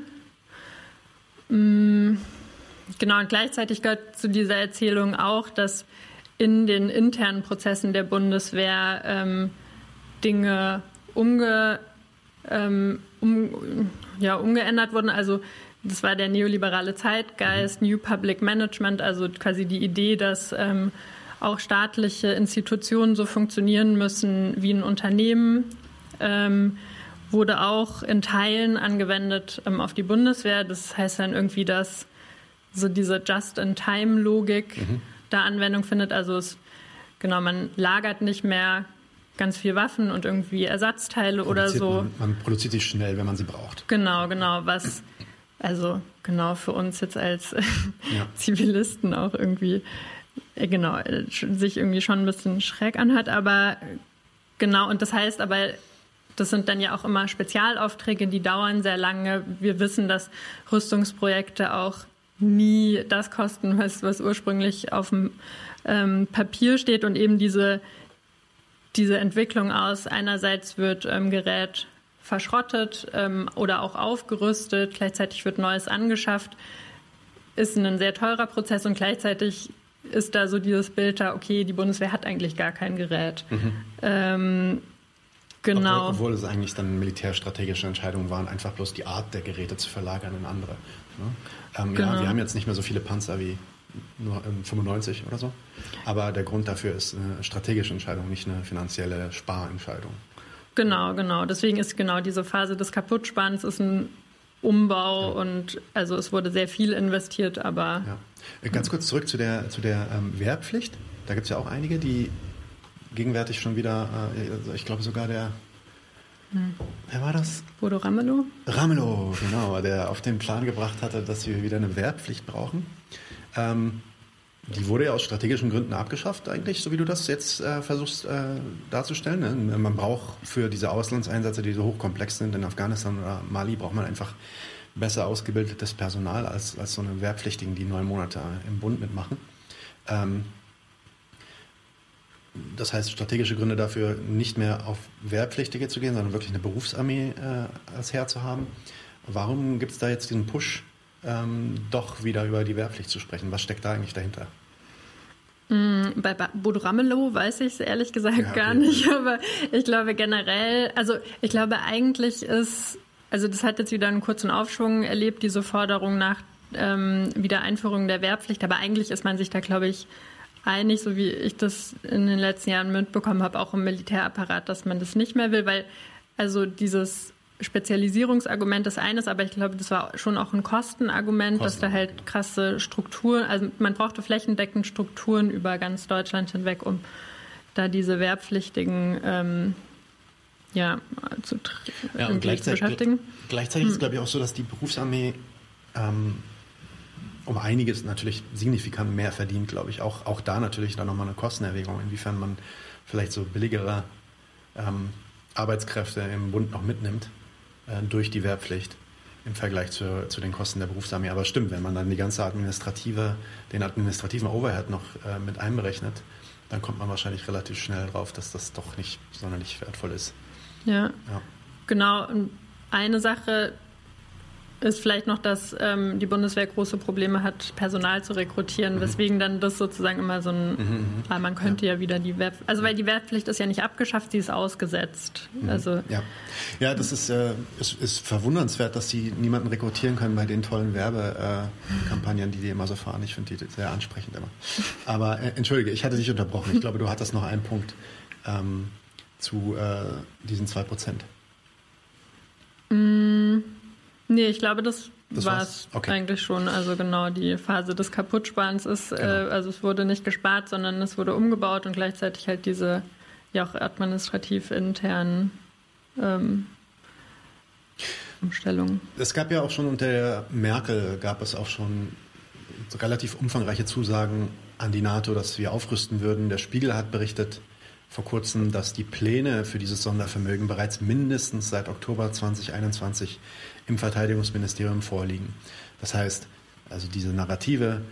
Mhm. Genau, und gleichzeitig gehört zu dieser Erzählung auch, dass in den internen Prozessen der Bundeswehr ähm, Dinge umge, ähm, um, ja, umgeändert wurden. Also das war der neoliberale Zeitgeist, New Public Management, also quasi die Idee, dass ähm, auch staatliche Institutionen so funktionieren müssen wie ein Unternehmen. Ähm, wurde auch in Teilen angewendet ähm, auf die Bundeswehr. Das heißt dann irgendwie, dass so diese Just-in-Time-Logik mhm. da Anwendung findet. Also es, genau, man lagert nicht mehr ganz viel Waffen und irgendwie Ersatzteile oder so. Man, man produziert sie schnell, wenn man sie braucht. Genau, genau. Was also genau für uns jetzt als ja. Zivilisten auch irgendwie genau äh, sich irgendwie schon ein bisschen schräg anhat, aber genau und das heißt aber das sind dann ja auch immer Spezialaufträge, die dauern sehr lange. Wir wissen, dass Rüstungsprojekte auch nie das kosten, was, was ursprünglich auf dem ähm, Papier steht und eben diese, diese Entwicklung aus einerseits wird ähm, Gerät verschrottet ähm, oder auch aufgerüstet, gleichzeitig wird Neues angeschafft, ist ein sehr teurer Prozess und gleichzeitig ist da so dieses Bild da, okay, die Bundeswehr hat eigentlich gar kein Gerät. Mhm. Ähm, genau. Obwohl, obwohl, es eigentlich dann militärstrategische Entscheidungen waren, einfach bloß die Art der Geräte zu verlagern in andere. Ne? Ähm, genau. Ja, wir haben jetzt nicht mehr so viele Panzer wie nur 95 oder so. Aber der Grund dafür ist eine strategische Entscheidung, nicht eine finanzielle Sparentscheidung. Genau, genau. Deswegen ist genau diese Phase des Kaputtsparens ist ein Umbau ja. und also es wurde sehr viel investiert, aber. Ja. Äh, ganz kurz zurück zu der, zu der ähm, Wehrpflicht. Da gibt es ja auch einige, die gegenwärtig schon wieder, äh, also ich glaube sogar der, hm. wer war das? Bodo Ramelow? Ramelow, genau, der auf den Plan gebracht hatte, dass wir wieder eine Wehrpflicht brauchen. Ähm, die wurde ja aus strategischen Gründen abgeschafft, eigentlich, so wie du das jetzt äh, versuchst äh, darzustellen. Ne? Man braucht für diese Auslandseinsätze, die so hochkomplex sind in Afghanistan oder Mali, braucht man einfach besser ausgebildetes Personal als, als so eine Wehrpflichtigen, die neun Monate im Bund mitmachen. Ähm, das heißt, strategische Gründe dafür, nicht mehr auf Wehrpflichtige zu gehen, sondern wirklich eine Berufsarmee äh, als Herr zu haben. Warum gibt es da jetzt diesen Push ähm, doch wieder über die Wehrpflicht zu sprechen. Was steckt da eigentlich dahinter? Mm, bei Bodo Ramelow weiß ich es ehrlich gesagt ja, gar nicht, aber ich glaube generell, also ich glaube eigentlich ist, also das hat jetzt wieder einen kurzen Aufschwung erlebt, diese Forderung nach ähm, Wiedereinführung der Wehrpflicht, aber eigentlich ist man sich da, glaube ich, einig, so wie ich das in den letzten Jahren mitbekommen habe, auch im Militärapparat, dass man das nicht mehr will, weil also dieses Spezialisierungsargument ist eines, aber ich glaube, das war schon auch ein Kostenargument, Kosten. dass da halt krasse Strukturen, also man brauchte flächendeckend Strukturen über ganz Deutschland hinweg, um da diese Wehrpflichtigen ähm, ja, zu, ja, und gleichzeitig, zu beschäftigen. Gleichzeitig hm. ist es, glaube ich, auch so, dass die Berufsarmee ähm, um einiges natürlich signifikant mehr verdient, glaube ich. Auch, auch da natürlich dann nochmal eine Kostenerwägung, inwiefern man vielleicht so billigere ähm, Arbeitskräfte im Bund noch mitnimmt. Äh, durch die Wehrpflicht im Vergleich zu, zu den Kosten der Berufsarmee. Aber stimmt, wenn man dann die ganze administrative, den administrativen Overhead noch äh, mit einberechnet, dann kommt man wahrscheinlich relativ schnell drauf, dass das doch nicht sonderlich wertvoll ist. Ja, ja. genau. Eine Sache, ist vielleicht noch, dass ähm, die Bundeswehr große Probleme hat, Personal zu rekrutieren, mhm. weswegen dann das sozusagen immer so ein, mhm, mhm. ah, man könnte ja. ja, wieder die Wehr, also weil die Wehrpflicht ist ja nicht abgeschafft, sie ist ausgesetzt. Mhm. Also ja, ja, das ist, äh, ist, ist verwundernswert, dass sie niemanden rekrutieren können bei den tollen Werbekampagnen, die die immer so fahren. Ich finde die sehr ansprechend immer. Aber äh, entschuldige, ich hatte dich unterbrochen. Ich glaube, du hattest noch einen Punkt ähm, zu äh, diesen zwei Prozent. Mm. Nee, ich glaube, das, das war es okay. eigentlich schon. Also genau, die Phase des Kaputtsparens ist, äh, genau. äh, also es wurde nicht gespart, sondern es wurde umgebaut und gleichzeitig halt diese ja auch administrativ internen ähm, Umstellungen. Es gab ja auch schon unter Merkel gab es auch schon relativ umfangreiche Zusagen an die NATO, dass wir aufrüsten würden. Der Spiegel hat berichtet vor kurzem, dass die Pläne für dieses Sondervermögen bereits mindestens seit Oktober 2021 im Verteidigungsministerium vorliegen. Das heißt, also diese Narrative,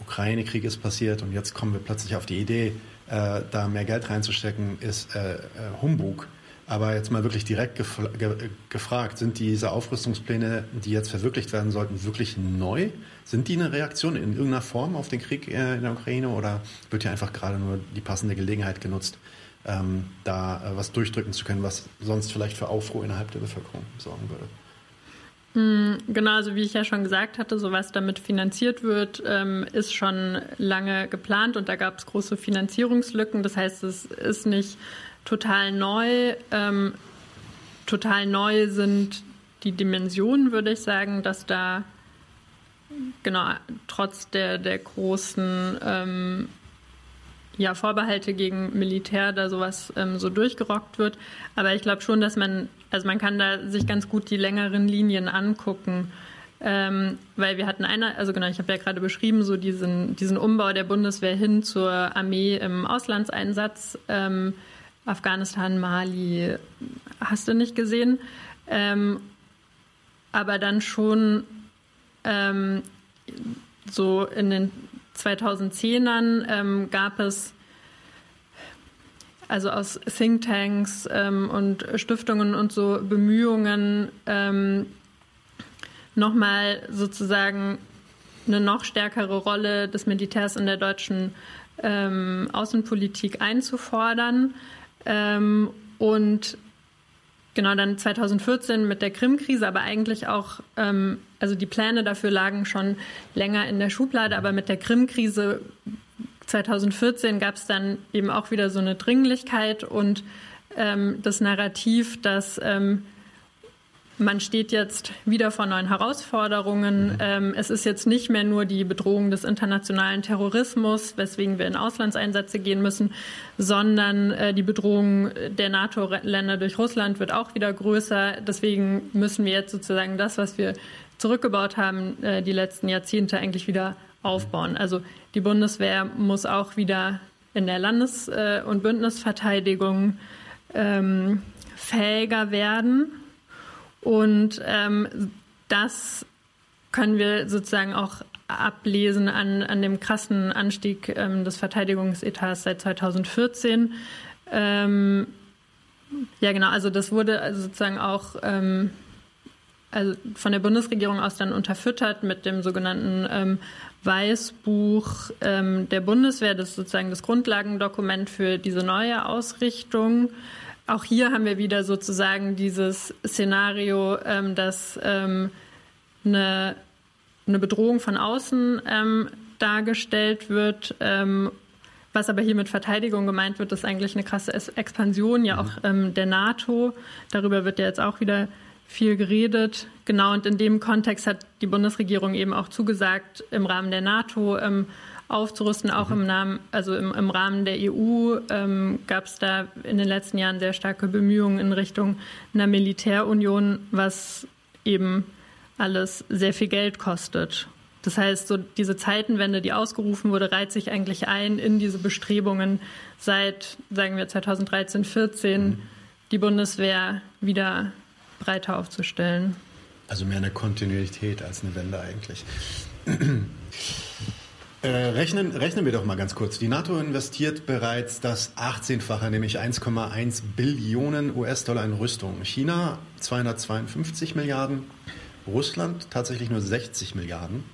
Ukraine-Krieg ist passiert und jetzt kommen wir plötzlich auf die Idee, äh, da mehr Geld reinzustecken, ist äh, äh, Humbug. Aber jetzt mal wirklich direkt gef ge gefragt, sind diese Aufrüstungspläne, die jetzt verwirklicht werden sollten, wirklich neu? Sind die eine Reaktion in irgendeiner Form auf den Krieg äh, in der Ukraine oder wird hier einfach gerade nur die passende Gelegenheit genutzt, ähm, da äh, was durchdrücken zu können, was sonst vielleicht für Aufruhr innerhalb der Bevölkerung sorgen würde? Hm, genau, also wie ich ja schon gesagt hatte, so was damit finanziert wird, ähm, ist schon lange geplant und da gab es große Finanzierungslücken. Das heißt, es ist nicht total neu. Ähm, total neu sind die Dimensionen, würde ich sagen, dass da genau trotz der, der großen ähm, ja, Vorbehalte gegen Militär da sowas ähm, so durchgerockt wird. Aber ich glaube schon, dass man, also man kann da sich ganz gut die längeren Linien angucken. Ähm, weil wir hatten eine, also genau, ich habe ja gerade beschrieben, so diesen, diesen Umbau der Bundeswehr hin zur Armee im Auslandseinsatz. Ähm, Afghanistan, Mali, hast du nicht gesehen. Ähm, aber dann schon ähm, so in den 2010ern ähm, gab es also aus Thinktanks ähm, und Stiftungen und so Bemühungen, ähm, nochmal sozusagen eine noch stärkere Rolle des Militärs in der deutschen ähm, Außenpolitik einzufordern. Ähm, und genau dann 2014 mit der Krim-Krise, aber eigentlich auch, ähm, also die Pläne dafür lagen schon länger in der Schublade, aber mit der Krim-Krise 2014 gab es dann eben auch wieder so eine Dringlichkeit und ähm, das Narrativ, dass ähm, man steht jetzt wieder vor neuen Herausforderungen. Mhm. Ähm, es ist jetzt nicht mehr nur die Bedrohung des internationalen Terrorismus, weswegen wir in Auslandseinsätze gehen müssen, sondern äh, die Bedrohung der NATO-Länder durch Russland wird auch wieder größer. Deswegen müssen wir jetzt sozusagen das, was wir zurückgebaut haben, äh, die letzten Jahrzehnte eigentlich wieder aufbauen. Also die Bundeswehr muss auch wieder in der Landes- äh, und Bündnisverteidigung ähm, fähiger werden und ähm, das können wir sozusagen auch ablesen an, an dem krassen Anstieg ähm, des Verteidigungsetats seit 2014. Ähm, ja, genau, also das wurde also sozusagen auch ähm, also von der Bundesregierung aus dann unterfüttert mit dem sogenannten ähm, Weißbuch ähm, der Bundeswehr. Das ist sozusagen das Grundlagendokument für diese neue Ausrichtung. Auch hier haben wir wieder sozusagen dieses Szenario, ähm, dass ähm, eine, eine, Bedrohung von außen ähm, dargestellt wird. Ähm, was aber hier mit Verteidigung gemeint wird, ist eigentlich eine krasse Expansion ja auch ähm, der NATO. Darüber wird ja jetzt auch wieder viel geredet. Genau, und in dem Kontext hat die Bundesregierung eben auch zugesagt, im Rahmen der NATO ähm, aufzurüsten. Auch im, Namen, also im, im Rahmen der EU ähm, gab es da in den letzten Jahren sehr starke Bemühungen in Richtung einer Militärunion, was eben alles sehr viel Geld kostet. Das heißt, so diese Zeitenwende, die ausgerufen wurde, reiht sich eigentlich ein in diese Bestrebungen seit, sagen wir, 2013, 14, mhm. die Bundeswehr wieder breiter aufzustellen. Also mehr eine Kontinuität als eine Wende eigentlich. Äh, rechnen, rechnen wir doch mal ganz kurz. Die NATO investiert bereits das 18-fache, nämlich 1,1 Billionen US-Dollar in Rüstung. China 252 Milliarden, Russland tatsächlich nur 60 Milliarden.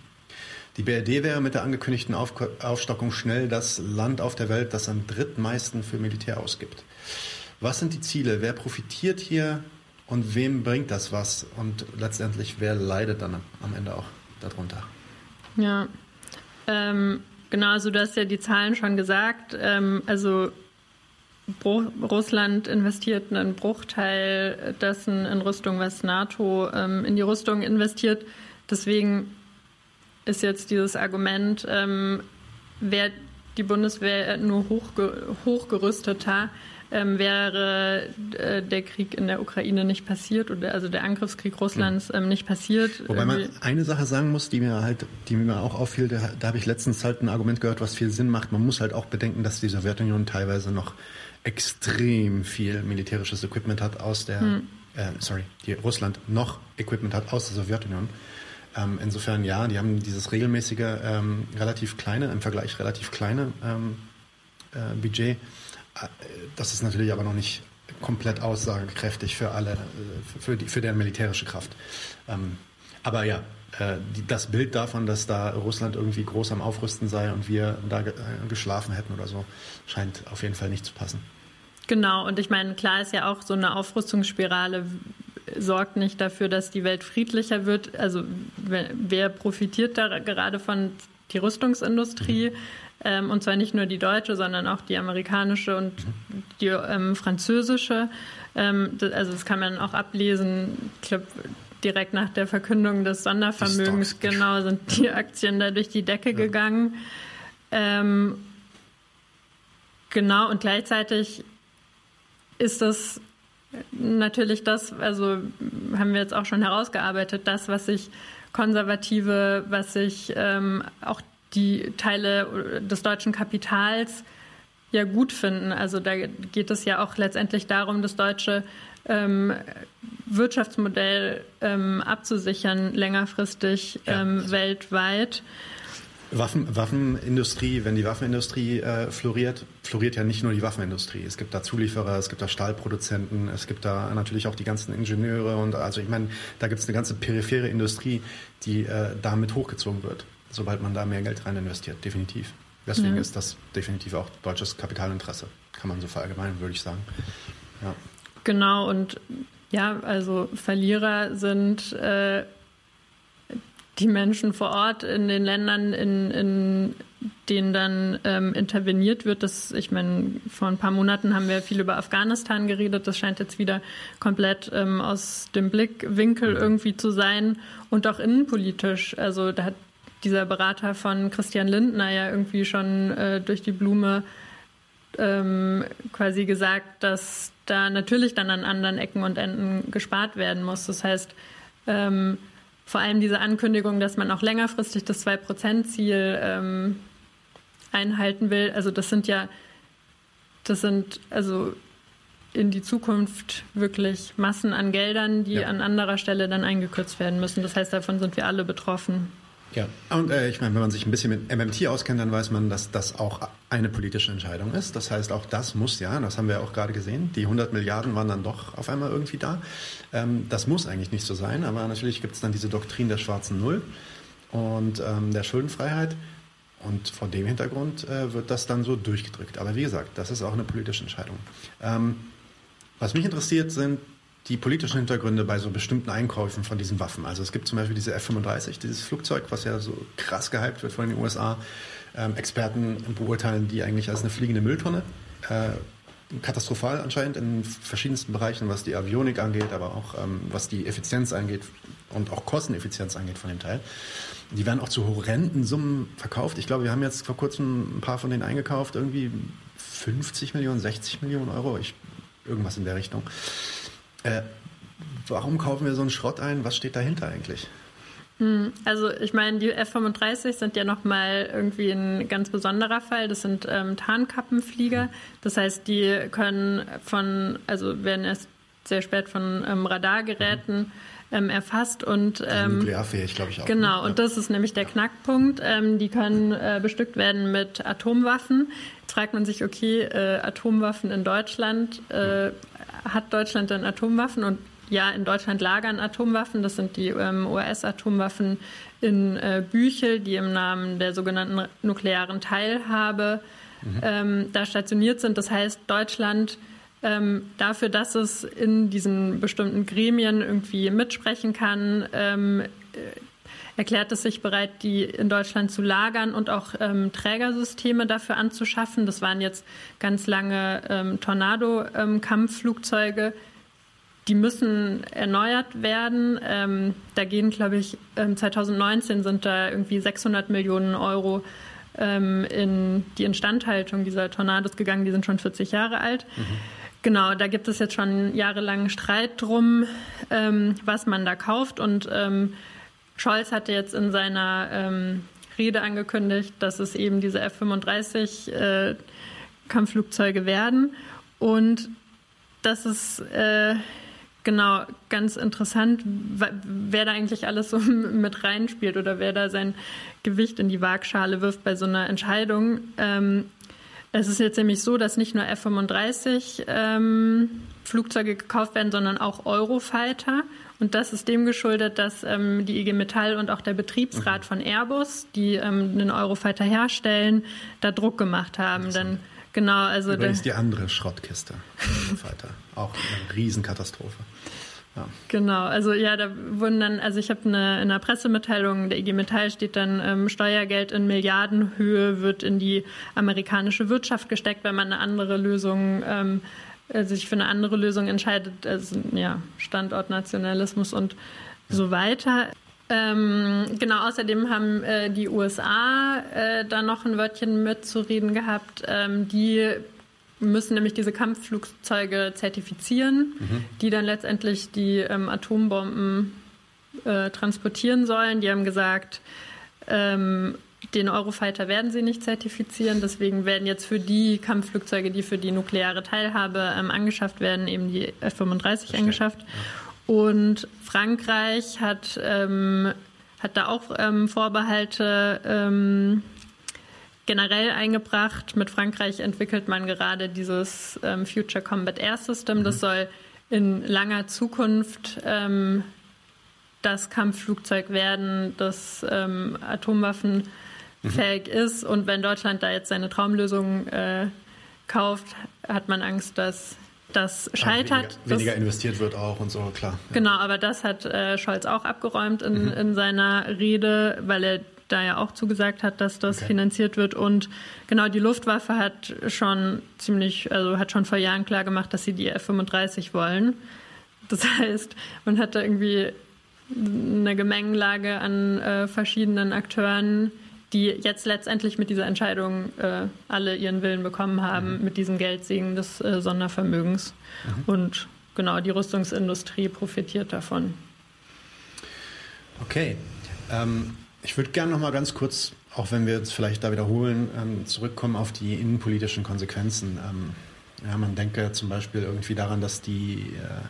Die BRD wäre mit der angekündigten Auf Aufstockung schnell das Land auf der Welt, das am drittmeisten für Militär ausgibt. Was sind die Ziele? Wer profitiert hier und wem bringt das was? Und letztendlich, wer leidet dann am Ende auch darunter? Ja, ähm, genau, also du hast ja die Zahlen schon gesagt. Ähm, also Russland investiert einen Bruchteil dessen in Rüstung, was NATO ähm, in die Rüstung investiert. Deswegen ist jetzt dieses Argument, ähm, wer die Bundeswehr nur hochge hochgerüsteter, ähm, wäre äh, der Krieg in der Ukraine nicht passiert oder also der Angriffskrieg Russlands ähm, nicht passiert. Wobei man eine Sache sagen muss, die mir halt, die mir auch auffiel, da, da habe ich letztens halt ein Argument gehört, was viel Sinn macht. Man muss halt auch bedenken, dass die Sowjetunion teilweise noch extrem viel militärisches Equipment hat aus der, hm. äh, sorry, die Russland noch Equipment hat aus der Sowjetunion. Ähm, insofern ja, die haben dieses regelmäßige, ähm, relativ kleine, im Vergleich relativ kleine ähm, äh, Budget das ist natürlich aber noch nicht komplett aussagekräftig für alle, äh, für, die, für deren militärische Kraft. Ähm, aber ja, äh, das Bild davon, dass da Russland irgendwie groß am Aufrüsten sei und wir da äh, geschlafen hätten oder so, scheint auf jeden Fall nicht zu passen. Genau, und ich meine, klar ist ja auch so eine Aufrüstungsspirale sorgt nicht dafür, dass die Welt friedlicher wird. Also wer profitiert da gerade von die Rüstungsindustrie? Mhm. Ähm, und zwar nicht nur die deutsche, sondern auch die amerikanische und die ähm, französische. Ähm, das, also das kann man auch ablesen. Ich glaube, direkt nach der Verkündung des Sondervermögens, genau, sind die Aktien da durch die Decke ja. gegangen. Ähm, genau, und gleichzeitig ist das natürlich das, also haben wir jetzt auch schon herausgearbeitet, das, was sich Konservative, was sich ähm, auch die Teile des deutschen Kapitals ja gut finden. Also da geht es ja auch letztendlich darum, das deutsche ähm, Wirtschaftsmodell ähm, abzusichern, längerfristig ja. ähm, weltweit. Waffen, Waffenindustrie, wenn die Waffenindustrie äh, floriert, floriert ja nicht nur die Waffenindustrie. Es gibt da Zulieferer, es gibt da Stahlproduzenten, es gibt da natürlich auch die ganzen Ingenieure und also ich meine, da gibt es eine ganze periphere Industrie, die äh, damit hochgezogen wird, sobald man da mehr Geld rein investiert, definitiv. Deswegen ja. ist das definitiv auch deutsches Kapitalinteresse, kann man so verallgemeinern, würde ich sagen. Ja. Genau, und ja, also Verlierer sind äh, die Menschen vor Ort in den Ländern, in, in denen dann ähm, interveniert wird. Das, ich meine, vor ein paar Monaten haben wir viel über Afghanistan geredet. Das scheint jetzt wieder komplett ähm, aus dem Blickwinkel mhm. irgendwie zu sein und auch innenpolitisch. Also da hat dieser Berater von Christian Lindner ja irgendwie schon äh, durch die Blume ähm, quasi gesagt, dass da natürlich dann an anderen Ecken und Enden gespart werden muss. Das heißt, ähm, vor allem diese Ankündigung, dass man auch längerfristig das 2-Prozent-Ziel ähm, einhalten will, also das sind ja, das sind also in die Zukunft wirklich Massen an Geldern, die ja. an anderer Stelle dann eingekürzt werden müssen. Das heißt, davon sind wir alle betroffen. Ja, und äh, ich meine, wenn man sich ein bisschen mit MMT auskennt, dann weiß man, dass das auch eine politische Entscheidung ist. Das heißt, auch das muss ja, das haben wir auch gerade gesehen, die 100 Milliarden waren dann doch auf einmal irgendwie da. Ähm, das muss eigentlich nicht so sein, aber natürlich gibt es dann diese Doktrin der schwarzen Null und ähm, der Schuldenfreiheit. Und vor dem Hintergrund äh, wird das dann so durchgedrückt. Aber wie gesagt, das ist auch eine politische Entscheidung. Ähm, was mich interessiert, sind die politischen Hintergründe bei so bestimmten Einkäufen von diesen Waffen. Also es gibt zum Beispiel diese F-35, dieses Flugzeug, was ja so krass gehypt wird von den USA. Ähm, Experten beurteilen die eigentlich als eine fliegende Mülltonne. Äh, katastrophal anscheinend in verschiedensten Bereichen, was die Avionik angeht, aber auch ähm, was die Effizienz angeht und auch Kosteneffizienz angeht von dem Teil. Die werden auch zu horrenden Summen verkauft. Ich glaube, wir haben jetzt vor kurzem ein paar von denen eingekauft, irgendwie 50 Millionen, 60 Millionen Euro, ich, irgendwas in der Richtung. Äh, warum kaufen wir so einen Schrott ein? Was steht dahinter eigentlich? Hm, also ich meine, die F-35 sind ja nochmal irgendwie ein ganz besonderer Fall. Das sind ähm, Tarnkappenflieger. Das heißt, die können von, also werden erst sehr spät von ähm, Radargeräten ähm, erfasst und ähm, nuklearfähig, glaube ich auch. Genau, ne? und das ist nämlich der Knackpunkt. Ähm, die können äh, bestückt werden mit Atomwaffen. Jetzt fragt man sich, okay, äh, Atomwaffen in Deutschland, äh, hat Deutschland dann Atomwaffen? Und ja, in Deutschland lagern Atomwaffen. Das sind die ähm, US-Atomwaffen in äh, Büchel, die im Namen der sogenannten nuklearen Teilhabe mhm. ähm, da stationiert sind. Das heißt, Deutschland ähm, dafür, dass es in diesen bestimmten Gremien irgendwie mitsprechen kann, ähm, äh, erklärt es sich bereit, die in Deutschland zu lagern und auch ähm, Trägersysteme dafür anzuschaffen. Das waren jetzt ganz lange ähm, Tornado-Kampfflugzeuge. Ähm, die müssen erneuert werden. Ähm, da gehen, glaube ich, 2019 ähm, sind da irgendwie 600 Millionen Euro ähm, in die Instandhaltung dieser Tornados gegangen. Die sind schon 40 Jahre alt. Mhm. Genau, da gibt es jetzt schon jahrelangen Streit drum, ähm, was man da kauft. Und ähm, Scholz hatte jetzt in seiner ähm, Rede angekündigt, dass es eben diese F-35 äh, Kampfflugzeuge werden. Und das ist äh, genau ganz interessant, wer da eigentlich alles so mit reinspielt oder wer da sein Gewicht in die Waagschale wirft bei so einer Entscheidung. Ähm, es ist jetzt nämlich so, dass nicht nur F-35 ähm, Flugzeuge gekauft werden, sondern auch Eurofighter. Und das ist dem geschuldet, dass ähm, die IG Metall und auch der Betriebsrat mhm. von Airbus, die ähm, einen Eurofighter herstellen, da Druck gemacht haben. Dann genau, also Übrigens die andere Schrottkiste, Eurofighter, auch eine Riesenkatastrophe. Ja. Genau, also ja, da wurden dann, also ich habe eine in einer Pressemitteilung der IG Metall steht dann, ähm, Steuergeld in Milliardenhöhe wird in die amerikanische Wirtschaft gesteckt, wenn man eine andere Lösung, ähm, äh, sich für eine andere Lösung entscheidet, also ja, Standortnationalismus und so weiter. Ähm, genau, außerdem haben äh, die USA äh, da noch ein Wörtchen mitzureden gehabt. Ähm, die müssen nämlich diese Kampfflugzeuge zertifizieren, mhm. die dann letztendlich die ähm, Atombomben äh, transportieren sollen. Die haben gesagt, ähm, den Eurofighter werden sie nicht zertifizieren. Deswegen werden jetzt für die Kampfflugzeuge, die für die nukleare Teilhabe ähm, angeschafft werden, eben die F-35 Verstehe. angeschafft. Ja. Und Frankreich hat, ähm, hat da auch ähm, Vorbehalte ähm, generell eingebracht. Mit Frankreich entwickelt man gerade dieses ähm, Future Combat Air System. Mhm. Das soll in langer Zukunft ähm, das Kampfflugzeug werden, das ähm, mhm. ist. Und wenn Deutschland da jetzt seine Traumlösung äh, kauft, hat man Angst, dass das scheitert. weniger, weniger investiert wird auch und so, klar. Ja. Genau, aber das hat äh, Scholz auch abgeräumt in, mhm. in seiner Rede, weil er da ja auch zugesagt hat, dass das okay. finanziert wird. Und genau, die Luftwaffe hat schon ziemlich, also hat schon vor Jahren klar gemacht, dass sie die F-35 wollen. Das heißt, man hat da irgendwie eine Gemengelage an äh, verschiedenen Akteuren, die jetzt letztendlich mit dieser Entscheidung äh, alle ihren Willen bekommen haben, mhm. mit diesem Geldsegen des äh, Sondervermögens. Mhm. Und genau, die Rüstungsindustrie profitiert davon. Okay. Ähm, ich würde gerne noch mal ganz kurz, auch wenn wir jetzt vielleicht da wiederholen, ähm, zurückkommen auf die innenpolitischen Konsequenzen. Ähm, ja, man denke zum Beispiel irgendwie daran, dass die äh,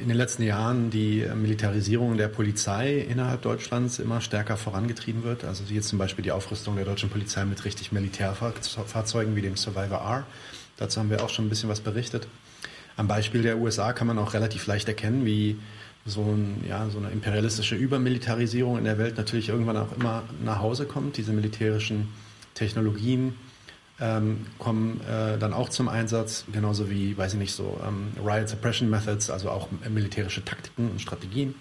in den letzten Jahren die Militarisierung der Polizei innerhalb Deutschlands immer stärker vorangetrieben wird. Also jetzt zum Beispiel die Aufrüstung der deutschen Polizei mit richtig Militärfahrzeugen wie dem Survivor R. Dazu haben wir auch schon ein bisschen was berichtet. Am Beispiel der USA kann man auch relativ leicht erkennen, wie so, ein, ja, so eine imperialistische Übermilitarisierung in der Welt natürlich irgendwann auch immer nach Hause kommt. Diese militärischen Technologien ähm, kommen äh, dann auch zum Einsatz, genauso wie, weiß ich nicht, so ähm, Riot Suppression Methods, also auch militärische Taktiken und Strategien.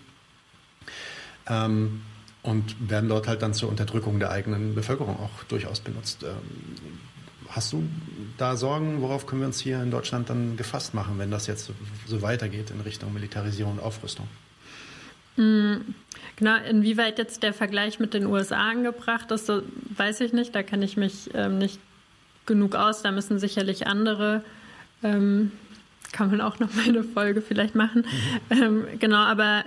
Ähm, und werden dort halt dann zur Unterdrückung der eigenen Bevölkerung auch durchaus benutzt. Ähm, hast du da Sorgen? Worauf können wir uns hier in Deutschland dann gefasst machen, wenn das jetzt so, weitergeht in Richtung Militarisierung und Aufrüstung? Hm, genau, inwieweit jetzt der Vergleich mit den USA angebracht ist, weiß ich nicht. Da kenne ich mich ähm, nicht genug aus. Da müssen sicherlich andere, ähm, kann man auch noch mal eine Folge vielleicht machen. Mhm. Ähm, genau, aber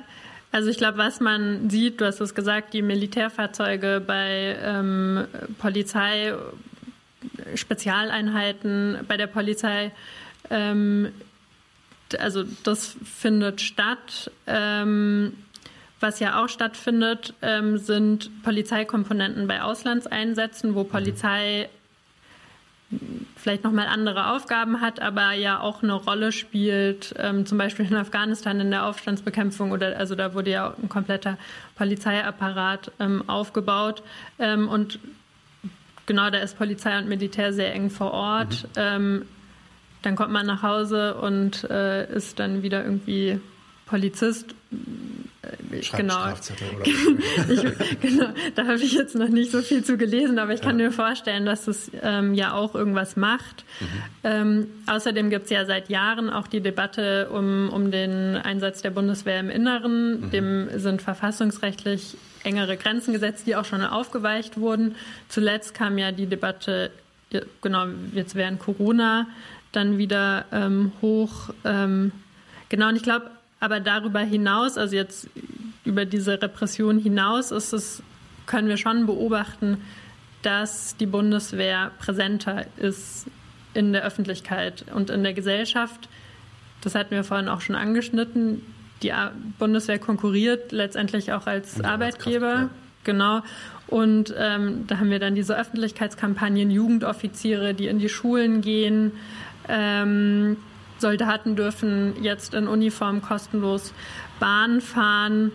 also ich glaube, was man sieht, du hast es gesagt, die Militärfahrzeuge bei ähm, Polizei Spezialeinheiten bei der Polizei. Ähm, also das findet statt. Ähm, was ja auch stattfindet, ähm, sind Polizeikomponenten bei Auslandseinsätzen, wo Polizei vielleicht nochmal andere Aufgaben hat, aber ja auch eine Rolle spielt, ähm, zum Beispiel in Afghanistan in der Aufstandsbekämpfung oder also da wurde ja ein kompletter Polizeiapparat ähm, aufgebaut ähm, und genau, da ist Polizei und Militär sehr eng vor Ort. Mhm. Ähm, dann kommt man nach Hause und äh, ist dann wieder irgendwie Polizist. Äh, genau. ich, genau. Da habe ich jetzt noch nicht so viel zu gelesen, aber ich kann ja. mir vorstellen, dass es ähm, ja auch irgendwas macht. Mhm. Ähm, außerdem gibt es ja seit Jahren auch die Debatte um, um den Einsatz der Bundeswehr im Inneren. Mhm. Dem sind verfassungsrechtlich engere Grenzen gesetzt, die auch schon aufgeweicht wurden. Zuletzt kam ja die Debatte, genau, jetzt während Corona dann wieder ähm, hoch. Ähm, genau, und ich glaube, aber darüber hinaus, also jetzt über diese Repression hinaus, ist es, können wir schon beobachten, dass die Bundeswehr präsenter ist in der Öffentlichkeit und in der Gesellschaft. Das hatten wir vorhin auch schon angeschnitten die Bundeswehr konkurriert letztendlich auch als Arbeitgeber. Ja. Genau. Und ähm, da haben wir dann diese Öffentlichkeitskampagnen, Jugendoffiziere, die in die Schulen gehen. Ähm, Soldaten dürfen jetzt in Uniform kostenlos Bahn fahren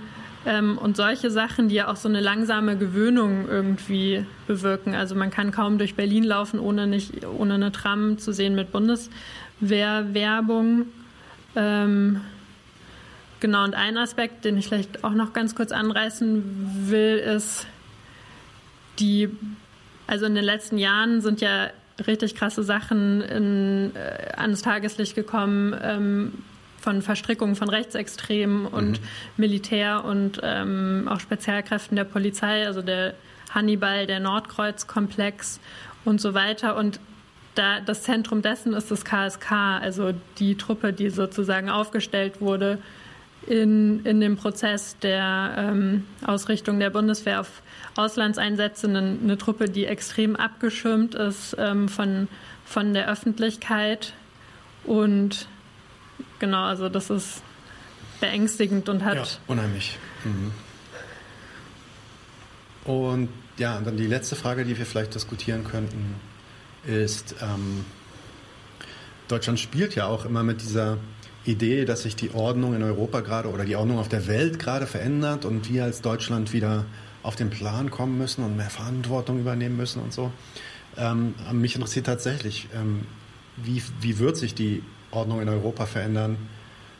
ähm, und solche Sachen, die ja auch so eine langsame Gewöhnung irgendwie bewirken. Also man kann kaum durch Berlin laufen, ohne nicht ohne eine Tram zu sehen mit Bundeswehrwerbung. Ähm, Genau, und ein Aspekt, den ich vielleicht auch noch ganz kurz anreißen will, ist die, also in den letzten Jahren sind ja richtig krasse Sachen in, äh, ans Tageslicht gekommen ähm, von Verstrickungen von Rechtsextremen und mhm. Militär und ähm, auch Spezialkräften der Polizei, also der Hannibal, der Nordkreuz-Komplex und so weiter. Und da, das Zentrum dessen ist das KSK, also die Truppe, die sozusagen aufgestellt wurde in, in dem Prozess der ähm, Ausrichtung der Bundeswehr auf Auslandseinsätze, eine, eine Truppe, die extrem abgeschirmt ist ähm, von, von der Öffentlichkeit. Und genau, also das ist beängstigend und hat. Ja, unheimlich. Mhm. Und ja, und dann die letzte Frage, die wir vielleicht diskutieren könnten, ist, ähm, Deutschland spielt ja auch immer mit dieser Idee, dass sich die Ordnung in Europa gerade oder die Ordnung auf der Welt gerade verändert und wir als Deutschland wieder auf den Plan kommen müssen und mehr Verantwortung übernehmen müssen und so. Ähm, mich interessiert tatsächlich, ähm, wie, wie wird sich die Ordnung in Europa verändern,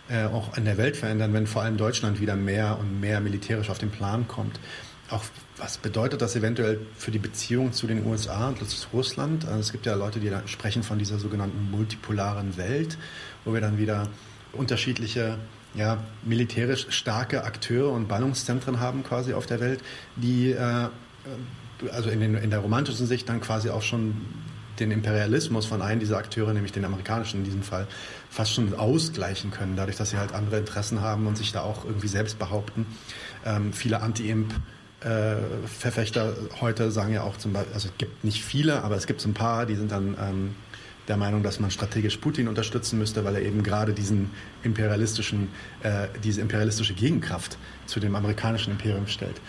äh, auch in der Welt verändern, wenn vor allem Deutschland wieder mehr und mehr militärisch auf den Plan kommt. Auch was bedeutet das eventuell für die Beziehung zu den USA und zu Russland? Also es gibt ja Leute, die sprechen von dieser sogenannten multipolaren Welt, wo wir dann wieder unterschiedliche ja, militärisch starke Akteure und Ballungszentren haben quasi auf der Welt, die äh, also in, den, in der romantischen Sicht dann quasi auch schon den Imperialismus von einem dieser Akteure, nämlich den amerikanischen in diesem Fall, fast schon ausgleichen können, dadurch, dass sie halt andere Interessen haben und sich da auch irgendwie selbst behaupten. Ähm, viele Anti-Imp- äh, Verfechter heute sagen ja auch zum Beispiel, also es gibt nicht viele, aber es gibt so ein paar, die sind dann ähm, der Meinung, dass man strategisch Putin unterstützen müsste, weil er eben gerade diesen imperialistischen, äh, diese imperialistische Gegenkraft zu dem amerikanischen Imperium stellt.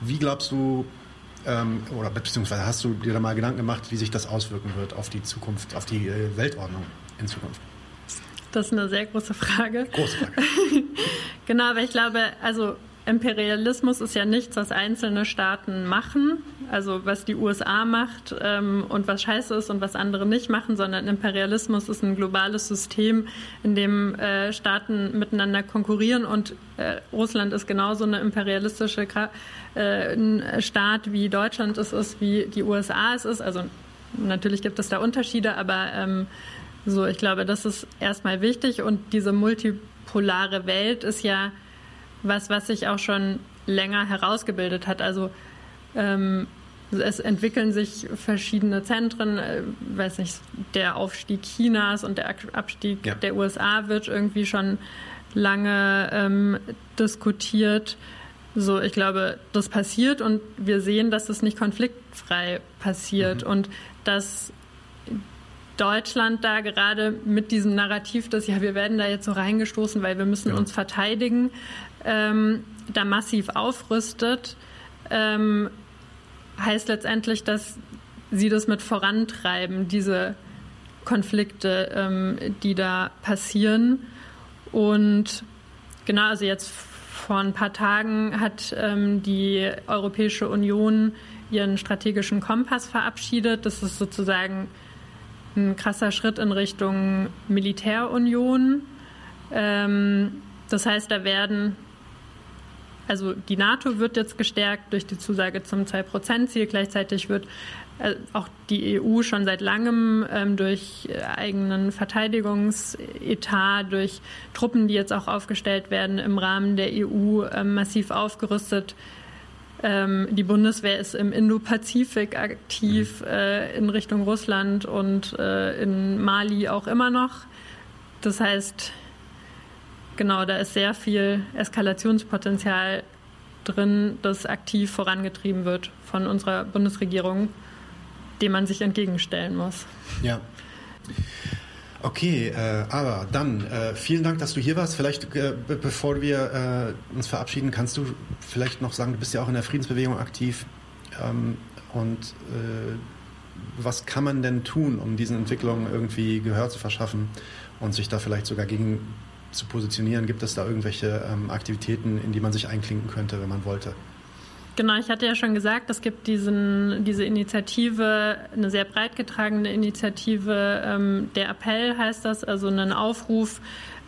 Wie glaubst du, ähm, oder beziehungsweise hast du dir da mal Gedanken gemacht, wie sich das auswirken wird auf die Zukunft, auf die äh, Weltordnung in Zukunft? Das ist eine sehr große Frage. Große Frage. genau, aber ich glaube, also Imperialismus ist ja nichts, was einzelne Staaten machen, also was die USA macht ähm, und was scheiße ist und was andere nicht machen, sondern Imperialismus ist ein globales System, in dem äh, Staaten miteinander konkurrieren und äh, Russland ist genauso eine imperialistische äh, Staat, wie Deutschland es ist, wie die USA es ist. Also natürlich gibt es da Unterschiede, aber ähm, so, ich glaube, das ist erstmal wichtig und diese multipolare Welt ist ja was, was sich auch schon länger herausgebildet hat. Also ähm, es entwickeln sich verschiedene Zentren, äh, weiß nicht, der Aufstieg Chinas und der Abstieg ja. der USA wird irgendwie schon lange ähm, diskutiert. So, ich glaube, das passiert und wir sehen, dass das nicht konfliktfrei passiert mhm. und dass Deutschland da gerade mit diesem Narrativ, dass ja, wir werden da jetzt so reingestoßen, weil wir müssen ja. uns verteidigen, ähm, da massiv aufrüstet, ähm, heißt letztendlich, dass sie das mit vorantreiben, diese Konflikte, ähm, die da passieren. Und genau, also jetzt vor ein paar Tagen hat ähm, die Europäische Union ihren strategischen Kompass verabschiedet. Das ist sozusagen ein krasser Schritt in Richtung Militärunion. Ähm, das heißt, da werden also die NATO wird jetzt gestärkt durch die Zusage zum 2-Prozent-Ziel. Gleichzeitig wird äh, auch die EU schon seit langem ähm, durch äh, eigenen Verteidigungsetat, durch Truppen, die jetzt auch aufgestellt werden im Rahmen der EU, ähm, massiv aufgerüstet. Ähm, die Bundeswehr ist im Indo-Pazifik aktiv, mhm. äh, in Richtung Russland und äh, in Mali auch immer noch. Das heißt, Genau, da ist sehr viel Eskalationspotenzial drin, das aktiv vorangetrieben wird von unserer Bundesregierung, dem man sich entgegenstellen muss. Ja. Okay, äh, aber dann äh, vielen Dank, dass du hier warst. Vielleicht äh, bevor wir äh, uns verabschieden, kannst du vielleicht noch sagen, du bist ja auch in der Friedensbewegung aktiv. Ähm, und äh, was kann man denn tun, um diesen Entwicklungen irgendwie Gehör zu verschaffen und sich da vielleicht sogar gegen zu positionieren? Gibt es da irgendwelche ähm, Aktivitäten, in die man sich einklinken könnte, wenn man wollte? Genau, ich hatte ja schon gesagt, es gibt diesen, diese Initiative, eine sehr breit getragene Initiative, ähm, der Appell heißt das, also einen Aufruf,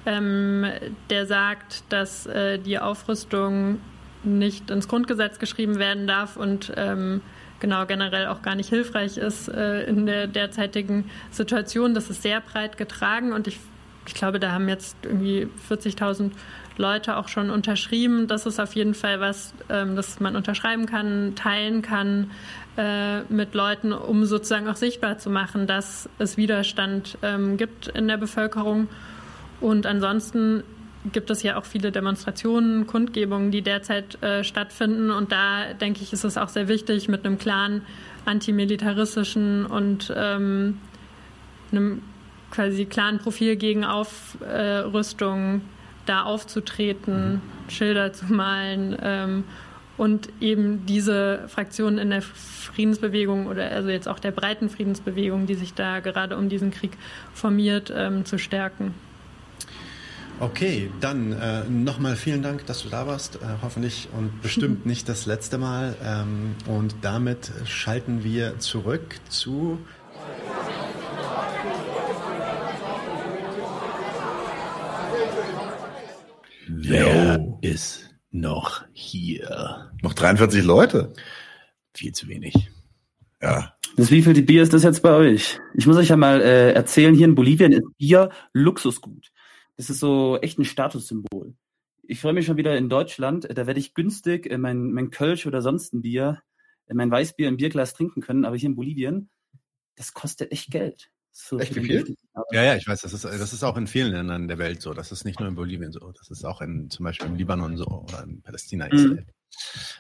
ähm, der sagt, dass äh, die Aufrüstung nicht ins Grundgesetz geschrieben werden darf und ähm, genau generell auch gar nicht hilfreich ist äh, in der derzeitigen Situation. Das ist sehr breit getragen und ich, ich glaube, da haben jetzt irgendwie 40.000 Leute auch schon unterschrieben. Das ist auf jeden Fall was, ähm, das man unterschreiben kann, teilen kann äh, mit Leuten, um sozusagen auch sichtbar zu machen, dass es Widerstand ähm, gibt in der Bevölkerung. Und ansonsten gibt es ja auch viele Demonstrationen, Kundgebungen, die derzeit äh, stattfinden. Und da denke ich, ist es auch sehr wichtig, mit einem klaren antimilitaristischen und ähm, einem quasi klaren Profil gegen Aufrüstung da aufzutreten, mhm. Schilder zu malen ähm, und eben diese Fraktionen in der Friedensbewegung oder also jetzt auch der breiten Friedensbewegung, die sich da gerade um diesen Krieg formiert, ähm, zu stärken. Okay, dann äh, nochmal vielen Dank, dass du da warst. Äh, hoffentlich und bestimmt nicht das letzte Mal. Ähm, und damit schalten wir zurück zu Wer ist noch hier? Noch 43 Leute? Viel zu wenig. Ja. Das wievielte Bier ist das jetzt bei euch? Ich muss euch ja mal äh, erzählen, hier in Bolivien ist Bier Luxusgut. Das ist so echt ein Statussymbol. Ich freue mich schon wieder in Deutschland. Da werde ich günstig äh, mein, mein Kölsch oder sonst ein Bier, äh, mein Weißbier im Bierglas trinken können. Aber hier in Bolivien, das kostet echt Geld. So Echt wie viel? Ja, ja, ich weiß, das ist, das ist auch in vielen Ländern der Welt so. Das ist nicht nur in Bolivien so. Das ist auch in, zum Beispiel im Libanon so oder in Palästina, mhm.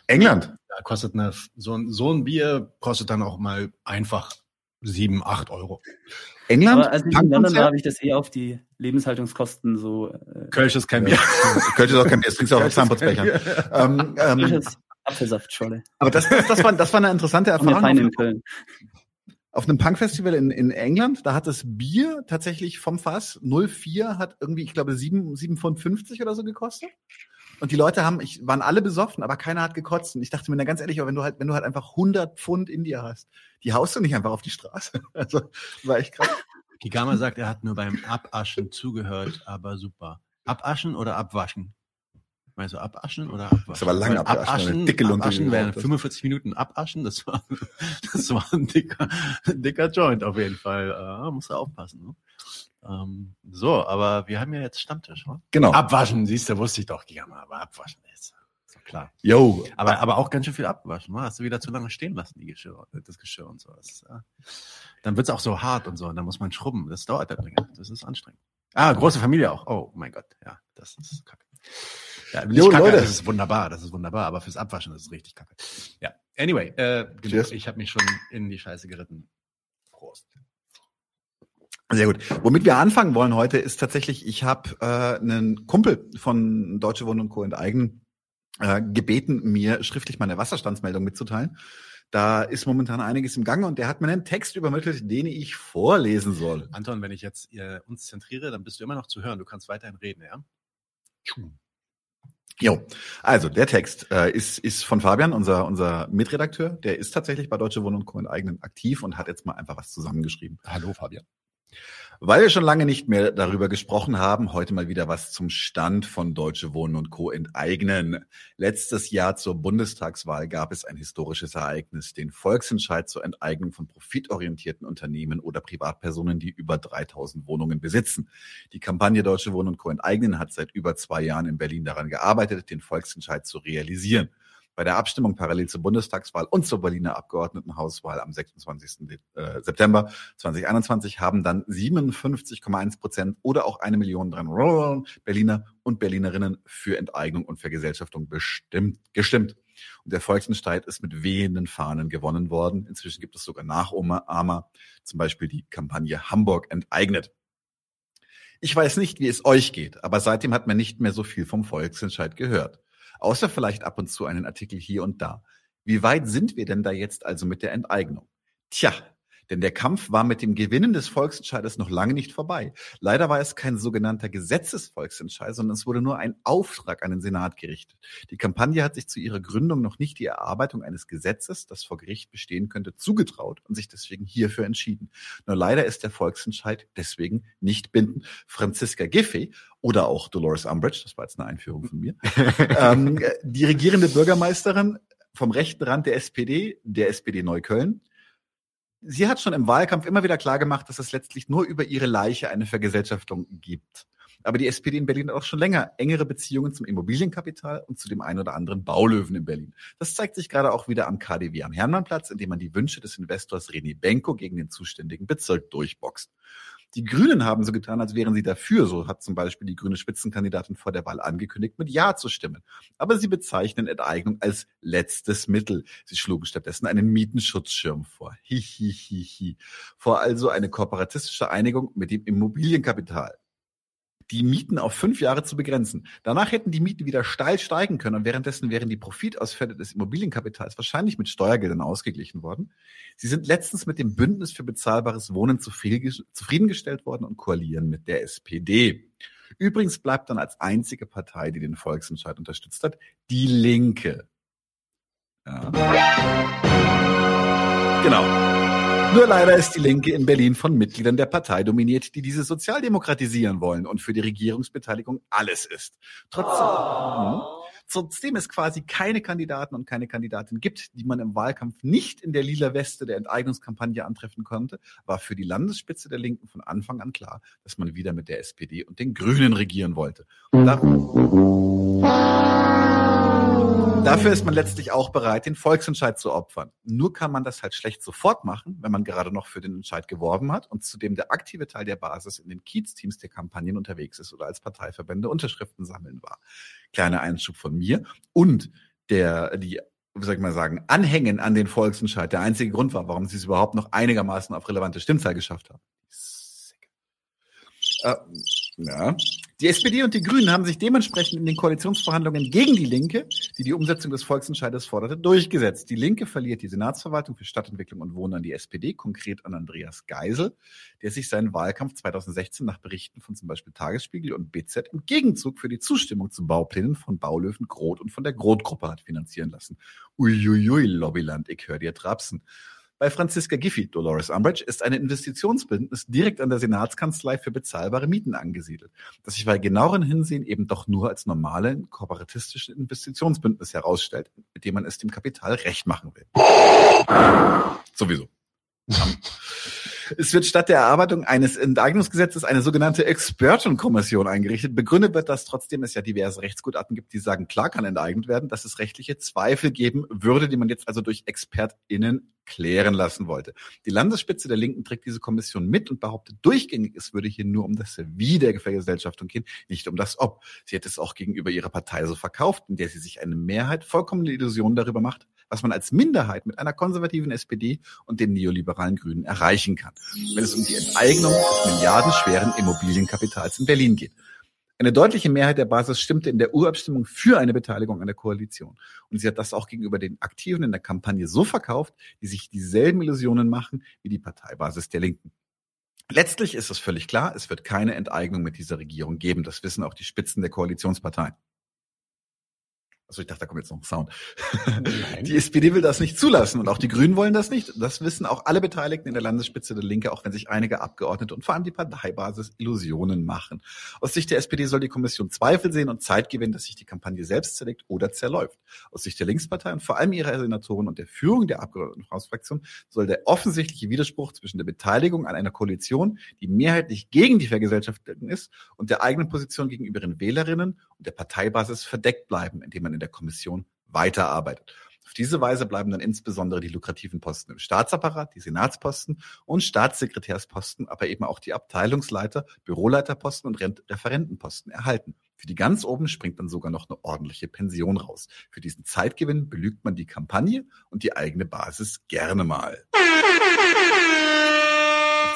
England? Da kostet eine, so, ein, so ein Bier kostet dann auch mal einfach sieben, acht Euro. England? Aber also in London habe ich das eher auf die Lebenshaltungskosten so. Äh, Kölsch ist kein Bier. Kölsch ist auch kein Bier, das kriegst du auch auf Zahnputzbechern. ähm, ähm, Apfelsaftschorle. Aber das, das, das, war, das war eine interessante Erfahrung. In Köln auf einem Punk-Festival in, in England, da hat das Bier tatsächlich vom Fass 04 hat irgendwie, ich glaube, 7, 7 Pfund 50 oder so gekostet. Und die Leute haben, ich, waren alle besoffen, aber keiner hat gekotzt. Und ich dachte mir, na ganz ehrlich, wenn du halt, wenn du halt einfach 100 Pfund in dir hast, die haust du nicht einfach auf die Straße. Also, war echt krass. Kigama sagt, er hat nur beim Abaschen zugehört, aber super. Abaschen oder abwaschen? Meinst du abaschen oder abwaschen? Das war lange abwaschen. Abwaschen, dicke abwaschen wären 45 Minuten abaschen. Das war, das war ein dicker, dicker Joint auf jeden Fall. Äh, muss er aufpassen. Ne? Ähm, so, aber wir haben ja jetzt Stammtisch. Oder? Genau. Abwaschen, siehst du, wusste ich doch gerne, aber abwaschen doch klar. Jo. Aber, aber auch ganz schön viel abwaschen. Ne? Hast du wieder zu lange stehen lassen, die Geschirr, das Geschirr und so. Das, äh, dann wird's auch so hart und so. Und dann muss man schrubben. Das dauert dann länger. Das ist anstrengend. Ah, große Familie auch. Oh mein Gott, ja, das ist kacke. Ja, nicht jo, kacke, Leute. das ist wunderbar, das ist wunderbar, aber fürs Abwaschen ist es richtig kacke. Ja, anyway, äh, genug. ich habe mich schon in die Scheiße geritten. Prost. Sehr gut. Womit wir anfangen wollen heute ist tatsächlich, ich habe äh, einen Kumpel von Deutsche Wohnen und Co. enteignen äh, gebeten, mir schriftlich meine Wasserstandsmeldung mitzuteilen. Da ist momentan einiges im Gange und der hat mir einen Text übermittelt, den ich vorlesen soll. Anton, wenn ich jetzt äh, uns zentriere, dann bist du immer noch zu hören. Du kannst weiterhin reden, ja? Jo, also der Text äh, ist, ist von Fabian, unser, unser Mitredakteur. Der ist tatsächlich bei Deutsche Wohnen und Co. Enteignen aktiv und hat jetzt mal einfach was zusammengeschrieben. Hallo Fabian. Weil wir schon lange nicht mehr darüber gesprochen haben, heute mal wieder was zum Stand von Deutsche Wohnen und Co. enteignen. Letztes Jahr zur Bundestagswahl gab es ein historisches Ereignis, den Volksentscheid zur Enteignung von profitorientierten Unternehmen oder Privatpersonen, die über 3000 Wohnungen besitzen. Die Kampagne Deutsche Wohnen und Co. enteignen hat seit über zwei Jahren in Berlin daran gearbeitet, den Volksentscheid zu realisieren. Bei der Abstimmung parallel zur Bundestagswahl und zur Berliner Abgeordnetenhauswahl am 26. Äh, September 2021 haben dann 57,1 Prozent oder auch eine Million Berliner und Berlinerinnen für Enteignung und Vergesellschaftung bestimmt, gestimmt. Und der Volksentscheid ist mit wehenden Fahnen gewonnen worden. Inzwischen gibt es sogar Nachahmer, zum Beispiel die Kampagne Hamburg enteignet. Ich weiß nicht, wie es euch geht, aber seitdem hat man nicht mehr so viel vom Volksentscheid gehört außer vielleicht ab und zu einen Artikel hier und da. Wie weit sind wir denn da jetzt also mit der Enteignung? Tja, Denn der Kampf war mit dem Gewinnen des Volksentscheides noch lange nicht vorbei. Leider war es kein sogenannter Gesetzesvolksentscheid, sondern es wurde nur ein Auftrag an den Senat gerichtet. Die Kampagne hat sich zu ihrer Gründung noch nicht die Erarbeitung eines Gesetzes, das vor Gericht bestehen könnte, zugetraut und sich deswegen hierfür entschieden. Nur leider ist der Volksentscheid deswegen nicht bindend. Franziska Giffey oder auch Dolores Umbridge, das war jetzt eine Einführung von mir, ähm, die regierende Bürgermeisterin vom rechten Rand der SPD, der SPD Neukölln, Sie hat schon im Wahlkampf immer wieder klargemacht, dass es letztlich nur über ihre Leiche eine Vergesellschaftung gibt. Aber die SPD in Berlin hat auch schon länger engere Beziehungen zum Immobilienkapital und zu dem einen oder anderen Baulöwen in Berlin. Das zeigt sich gerade auch wieder am KDW am Hermannplatz, indem man die Wünsche des Investors René Benko gegen den zuständigen Bezirk durchboxt. Die Grünen haben so getan, als wären sie dafür. So hat zum Beispiel die grüne Spitzenkandidatin vor der Wahl angekündigt, mit Ja zu stimmen. Aber sie bezeichnen Enteignung als letztes Mittel. Sie schlugen stattdessen einen Mietenschutzschirm vor. Hihihihi. Vor also eine kooperatistische Einigung mit dem Immobilienkapital die Mieten auf fünf Jahre zu begrenzen. Danach hätten die Mieten wieder steil steigen können und währenddessen wären die Profitausfälle des Immobilienkapitals wahrscheinlich mit Steuergeldern ausgeglichen worden. Sie sind letztens mit dem Bündnis für bezahlbares Wohnen zufriedengestellt worden und koalieren mit der SPD. Übrigens bleibt dann als einzige Partei, die den Volksentscheid unterstützt hat, die Linke. Ja. Genau. Nur leider ist die Linke in Berlin von Mitgliedern der Partei dominiert, die diese sozialdemokratisieren wollen und für die Regierungsbeteiligung alles ist. Trotzdem, oh. trotzdem es quasi keine Kandidaten und keine Kandidatin gibt, die man im Wahlkampf nicht in der lila Weste der Enteignungskampagne antreffen konnte, war für die Landesspitze der Linken von Anfang an klar, dass man wieder mit der SPD und den Grünen regieren wollte. Und Dafür ist man letztlich auch bereit, den Volksentscheid zu opfern. Nur kann man das halt schlecht sofort machen, wenn man gerade noch für den Entscheid geworben hat und zudem der aktive Teil der Basis in den Kiez-Teams der Kampagnen unterwegs ist oder als Parteiverbände Unterschriften sammeln war. Kleiner Einschub von mir. Und der, die wie soll ich mal sagen, Anhängen an den Volksentscheid der einzige Grund war, warum sie es überhaupt noch einigermaßen auf relevante Stimmzahl geschafft haben. Äh, ja. Die SPD und die Grünen haben sich dementsprechend in den Koalitionsverhandlungen gegen die Linke, die die Umsetzung des Volksentscheides forderte, durchgesetzt. Die Linke verliert die Senatsverwaltung für Stadtentwicklung und Wohnen an die SPD, konkret an Andreas Geisel, der sich seinen Wahlkampf 2016 nach Berichten von zum Beispiel Tagesspiegel und BZ im Gegenzug für die Zustimmung zu Bauplänen von Baulöwen Groth und von der Groth-Gruppe hat finanzieren lassen. Uiuiui, Lobbyland, ich höre dir trapsen. Bei Franziska Giffey, Dolores Umbridge, ist ein Investitionsbündnis direkt an der Senatskanzlei für bezahlbare Mieten angesiedelt, das sich bei genaueren Hinsehen eben doch nur als normale kooperatistische Investitionsbündnis herausstellt, mit dem man es dem Kapital recht machen will. Sowieso. Es wird statt der Erarbeitung eines Enteignungsgesetzes eine sogenannte Expertenkommission eingerichtet. Begründet wird das trotzdem, es ja diverse Rechtsgutachten gibt, die sagen, klar kann enteignet werden, dass es rechtliche Zweifel geben würde, die man jetzt also durch ExpertInnen klären lassen wollte. Die Landesspitze der Linken trägt diese Kommission mit und behauptet durchgängig, es würde hier nur um das Wie der Vergesellschaftung gehen, nicht um das Ob. Sie hätte es auch gegenüber ihrer Partei so verkauft, in der sie sich eine Mehrheit vollkommene Illusionen darüber macht, was man als Minderheit mit einer konservativen SPD und den neoliberalen Grünen erreichen kann, wenn es um die Enteignung des milliardenschweren Immobilienkapitals in Berlin geht. Eine deutliche Mehrheit der Basis stimmte in der Urabstimmung für eine Beteiligung an der Koalition. Und sie hat das auch gegenüber den Aktiven in der Kampagne so verkauft, die sich dieselben Illusionen machen wie die Parteibasis der Linken. Letztlich ist es völlig klar, es wird keine Enteignung mit dieser Regierung geben. Das wissen auch die Spitzen der Koalitionsparteien. Also ich dachte, da kommt jetzt noch ein Sound. Nein. Die SPD will das nicht zulassen und auch die Grünen wollen das nicht. Das wissen auch alle Beteiligten in der Landesspitze der Linke, auch wenn sich einige Abgeordnete und vor allem die Parteibasis Illusionen machen. Aus Sicht der SPD soll die Kommission Zweifel sehen und Zeit gewinnen, dass sich die Kampagne selbst zerlegt oder zerläuft. Aus Sicht der Linkspartei und vor allem ihrer Senatoren und der Führung der Abgeordnetenhausfraktion soll der offensichtliche Widerspruch zwischen der Beteiligung an einer Koalition, die mehrheitlich gegen die Vergesellschaftung ist, und der eigenen Position gegenüber den Wählerinnen und der Parteibasis verdeckt bleiben, indem man in der Kommission weiterarbeitet. Auf diese Weise bleiben dann insbesondere die lukrativen Posten im Staatsapparat, die Senatsposten und Staatssekretärsposten, aber eben auch die Abteilungsleiter, Büroleiterposten und Referentenposten erhalten. Für die ganz oben springt dann sogar noch eine ordentliche Pension raus. Für diesen Zeitgewinn belügt man die Kampagne und die eigene Basis gerne mal.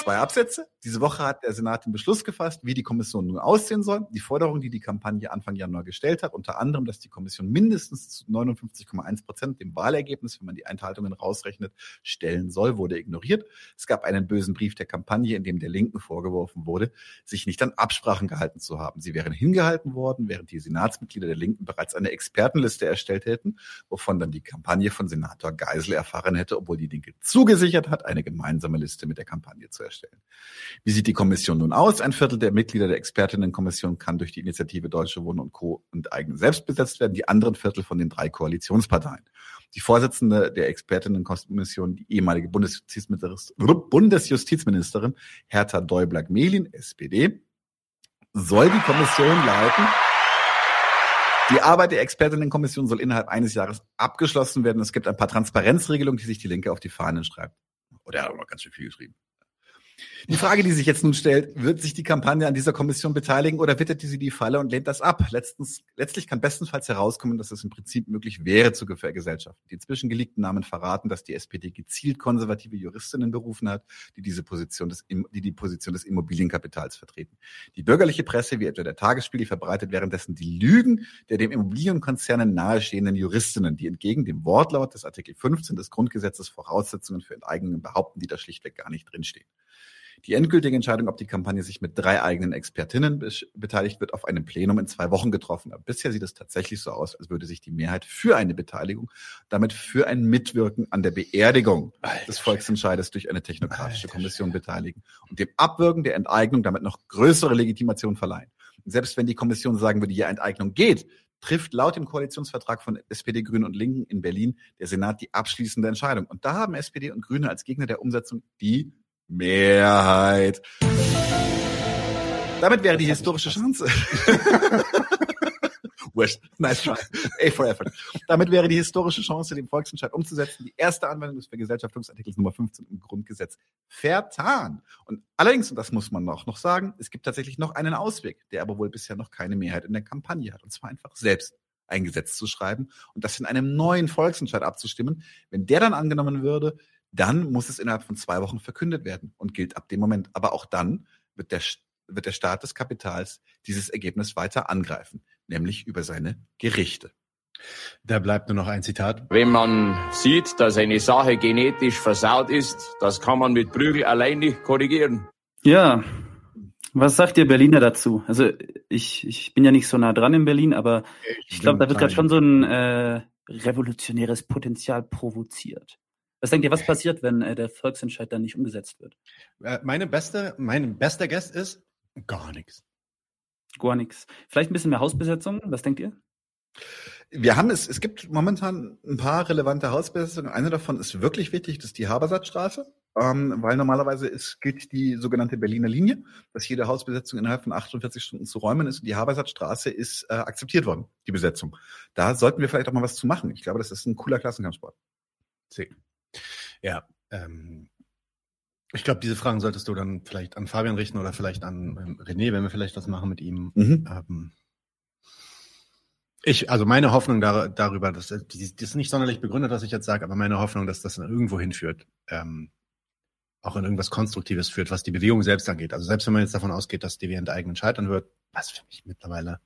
Zwei Absätze. Diese Woche hat der Senat den Beschluss gefasst, wie die Kommission nun aussehen soll. Die Forderung, die die Kampagne Anfang Januar gestellt hat, unter anderem, dass die Kommission mindestens zu 59,1 Prozent dem Wahlergebnis, wenn man die Enthaltungen rausrechnet, stellen soll, wurde ignoriert. Es gab einen bösen Brief der Kampagne, in dem der Linken vorgeworfen wurde, sich nicht an Absprachen gehalten zu haben. Sie wären hingehalten worden, während die Senatsmitglieder der Linken bereits eine Expertenliste erstellt hätten, wovon dann die Kampagne von Senator Geisel erfahren hätte, obwohl die Linke zugesichert hat, eine gemeinsame Liste mit der Kampagne zu erstellen. Wie sieht die Kommission nun aus? Ein Viertel der Mitglieder der Expertinnenkommission kann durch die Initiative Deutsche Wohnen und Co. und eigene selbst besetzt werden, die anderen Viertel von den drei Koalitionsparteien. Die Vorsitzende der Expertinnenkommission, die ehemalige Bundesjustizministerin, Hertha Däubler-Gmelin, SPD, soll die Kommission leiten. Die Arbeit der Expertinnenkommission soll innerhalb eines Jahres abgeschlossen werden. Es gibt ein paar Transparenzregelungen, die sich die Linke auf die Fahnen schreibt. Oder er hat auch noch ganz schön viel geschrieben. Die Frage, die sich jetzt nun stellt, wird sich die Kampagne an dieser Kommission beteiligen oder wittert sie die Falle und lehnt das ab? Letztens, letztlich kann bestenfalls herauskommen, dass es im Prinzip möglich wäre zu Gefährgesellschaften. Die inzwischen geleakten Namen verraten, dass die SPD gezielt konservative Juristinnen berufen hat, die diese Position des, die die Position des Immobilienkapitals vertreten. Die bürgerliche Presse, wie etwa der Tagesspiegel, verbreitet währenddessen die Lügen der dem Immobilienkonzernen nahestehenden Juristinnen, die entgegen dem Wortlaut des Artikel 15 des Grundgesetzes Voraussetzungen für Enteignungen behaupten, die da schlichtweg gar nicht drinstehen. Die endgültige Entscheidung, ob die Kampagne sich mit drei eigenen Expertinnen beteiligt, wird auf einem Plenum in zwei Wochen getroffen. Aber bisher sieht es tatsächlich so aus, als würde sich die Mehrheit für eine Beteiligung, damit für ein Mitwirken an der Beerdigung Alter. des Volksentscheides durch eine technokratische Alter. Kommission beteiligen und dem Abwirken der Enteignung damit noch größere Legitimation verleihen. Und selbst wenn die Kommission sagen würde, ja, Enteignung geht, trifft laut dem Koalitionsvertrag von SPD, Grünen und Linken in Berlin der Senat die abschließende Entscheidung. Und da haben SPD und Grüne als Gegner der Umsetzung die Mehrheit. Damit wäre die historische Chance. Wurscht. Nice try. A for effort. Damit wäre die historische Chance, den Volksentscheid umzusetzen, die erste Anwendung des Vergesellschaftungsartikels Nummer 15 im Grundgesetz vertan. Und allerdings, und das muss man auch noch sagen, es gibt tatsächlich noch einen Ausweg, der aber wohl bisher noch keine Mehrheit in der Kampagne hat. Und zwar einfach selbst ein Gesetz zu schreiben und das in einem neuen Volksentscheid abzustimmen. Wenn der dann angenommen würde, dann muss es innerhalb von zwei Wochen verkündet werden und gilt ab dem Moment. Aber auch dann wird der, wird der Staat des Kapitals dieses Ergebnis weiter angreifen, nämlich über seine Gerichte. Da bleibt nur noch ein Zitat. Wenn man sieht, dass eine Sache genetisch versaut ist, das kann man mit Prügel allein nicht korrigieren. Ja, was sagt ihr Berliner dazu? Also ich, ich bin ja nicht so nah dran in Berlin, aber ich, ich glaube, da wird gerade schon so ein äh, revolutionäres Potenzial provoziert. Was denkt ihr, was passiert, wenn äh, der Volksentscheid dann nicht umgesetzt wird? Äh, meine beste, mein bester Guest ist gar nichts. Gar nichts. Vielleicht ein bisschen mehr Hausbesetzung. Was denkt ihr? Wir haben es, es gibt momentan ein paar relevante Hausbesetzungen. Eine davon ist wirklich wichtig, das ist die Habersatzstraße, ähm, weil normalerweise ist, gilt die sogenannte Berliner Linie, dass jede Hausbesetzung innerhalb von 48 Stunden zu räumen ist. Und die Habersatzstraße ist äh, akzeptiert worden, die Besetzung. Da sollten wir vielleicht auch mal was zu machen. Ich glaube, das ist ein cooler Klassenkampfsport. See. Ja, ähm, ich glaube, diese Fragen solltest du dann vielleicht an Fabian richten oder vielleicht an ähm, René, wenn wir vielleicht was machen mit ihm. Mhm. Ähm, ich, also meine Hoffnung dar darüber, dass das ist nicht sonderlich begründet, was ich jetzt sage, aber meine Hoffnung, dass das irgendwo hinführt, ähm, auch in irgendwas Konstruktives führt, was die Bewegung selbst angeht. Also selbst wenn man jetzt davon ausgeht, dass die enteignen scheitern wird, was für mich mittlerweile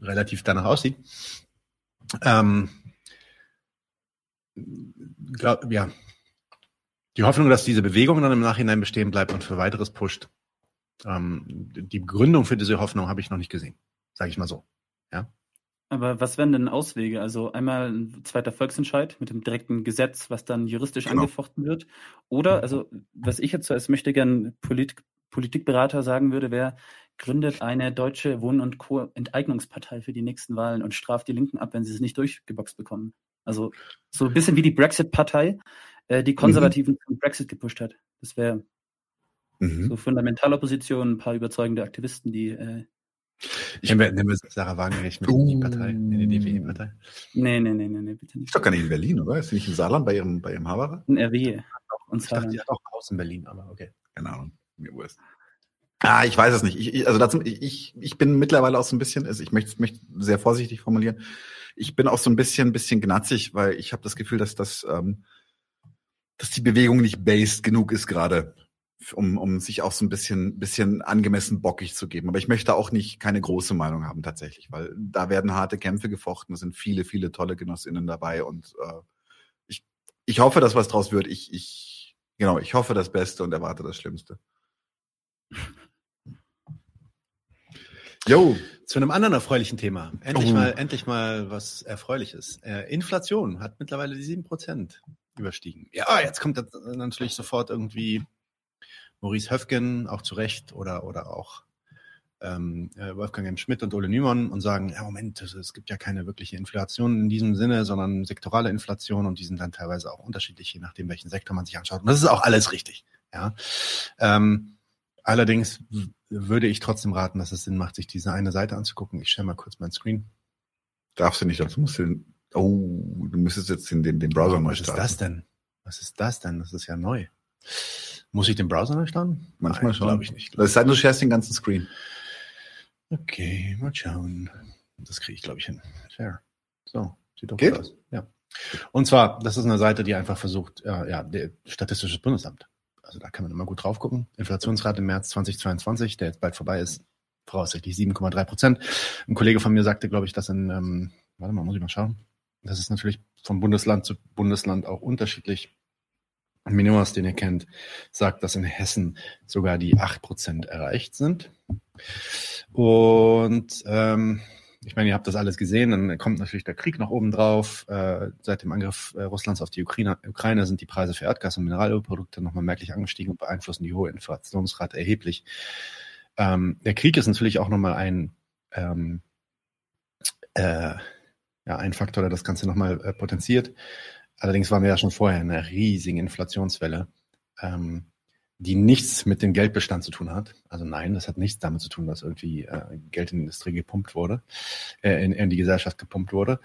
relativ danach aussieht, ähm, glaub, ja, die Hoffnung, dass diese Bewegung dann im Nachhinein bestehen bleibt und für weiteres pusht, ähm, die Begründung für diese Hoffnung habe ich noch nicht gesehen, sage ich mal so. Ja. Aber was wären denn Auswege? Also einmal ein zweiter Volksentscheid mit dem direkten Gesetz, was dann juristisch genau. angefochten wird. Oder, mhm. also was ich jetzt als möchte gern Polit Politikberater sagen würde, wäre, gründet eine deutsche Wohn- und Co-Enteignungspartei für die nächsten Wahlen und straft die Linken ab, wenn sie es nicht durchgeboxt bekommen. Also so ein bisschen wie die Brexit-Partei, äh, die Konservativen mhm. zum Brexit gepusht hat. Das wäre mhm. so Fundamentalopposition, ein paar überzeugende Aktivisten, die äh, ich nehme, nehme Sarah Wagenknecht mit uh. in die Partei, in die DWE-Partei. Nee, nee, nee, nee, nee, bitte nicht. Ist doch gar nicht in Berlin, oder? Ist sie nicht in Saarland bei ihrem, bei ihrem Haberer? In RW. Und ich dachte, die hat auch Haus in Berlin, aber okay. Keine Ahnung. Mir wurscht. Ah, ich weiß es nicht. Ich, ich, also dazu, ich, ich bin mittlerweile auch so ein bisschen, also ich möchte, möchte sehr vorsichtig formulieren. Ich bin auch so ein bisschen, ein bisschen gnatzig, weil ich habe das Gefühl, dass das, ähm, dass die Bewegung nicht based genug ist gerade um, um sich auch so ein bisschen, bisschen angemessen bockig zu geben. Aber ich möchte auch nicht keine große Meinung haben tatsächlich, weil da werden harte Kämpfe gefochten, da sind viele, viele tolle Genossinnen dabei und äh, ich, ich hoffe, dass was draus wird. Ich, ich, genau, ich hoffe das Beste und erwarte das Schlimmste. Jo, zu einem anderen erfreulichen Thema. Endlich Oh. mal, endlich mal was Erfreuliches. Äh, Inflation hat mittlerweile die 7% überstiegen. Ja, jetzt kommt das natürlich sofort irgendwie Maurice Höfgen, auch zu Recht, oder, oder auch ähm, äh, Wolfgang M. Schmidt und Ole Nymon und sagen, ja Moment, es, gibt ja keine wirkliche Inflation in diesem Sinne, sondern sektorale Inflation und die sind dann teilweise auch unterschiedlich, je nachdem, welchen Sektor man sich anschaut. Und das ist auch alles richtig. Ja. Ähm, allerdings würde ich trotzdem raten, dass es Sinn macht, sich diese eine Seite anzugucken. Ich share mal kurz mein Screen. Darfst du nicht, dazu musst du den, oh, du müsstest jetzt den, den, den Browser neu Was ist starten. das denn? Was ist das denn? Das ist ja neu. Muss ich den Browser neu starten? Manchmal Nein, schon. Glaube ich nicht. Das sei denn, du sharest den ganzen Screen. Okay, mal schauen. Das kriege ich, glaube ich, hin. Share. So, sieht doch Geht? gut aus. Ja. Und zwar, das ist eine Seite, die einfach versucht, äh, ja, der Statistisches Bundesamt. Also da kann man immer gut drauf gucken. Inflationsrate im März 2022, der jetzt bald vorbei ist, voraussichtlich 7,3 Prozent. Ein Kollege von mir sagte, glaube ich, dass in, ähm, warte mal, muss ich mal schauen. Das ist natürlich von Bundesland zu Bundesland auch unterschiedlich. Minimas, den ihr kennt, sagt, dass in Hessen sogar die 8% erreicht sind. Und ähm, ich meine, ihr habt das alles gesehen, dann kommt natürlich der Krieg noch oben drauf. Äh, seit dem Angriff äh, Russlands auf die Ukraine, Ukraine sind die Preise für Erdgas und Mineralölprodukte nochmal merklich angestiegen und beeinflussen die hohe Inflationsrate erheblich. Ähm, der Krieg ist natürlich auch nochmal ein, ähm, äh, ja, ein Faktor, der das Ganze nochmal äh, potenziert. Allerdings waren wir ja schon vorher in einer riesigen Inflationswelle, ähm, die nichts mit dem Geldbestand zu tun hat. Also nein, das hat nichts damit zu tun, dass irgendwie äh, Geld in die Industrie gepumpt wurde, äh, in, in die Gesellschaft gepumpt wurde.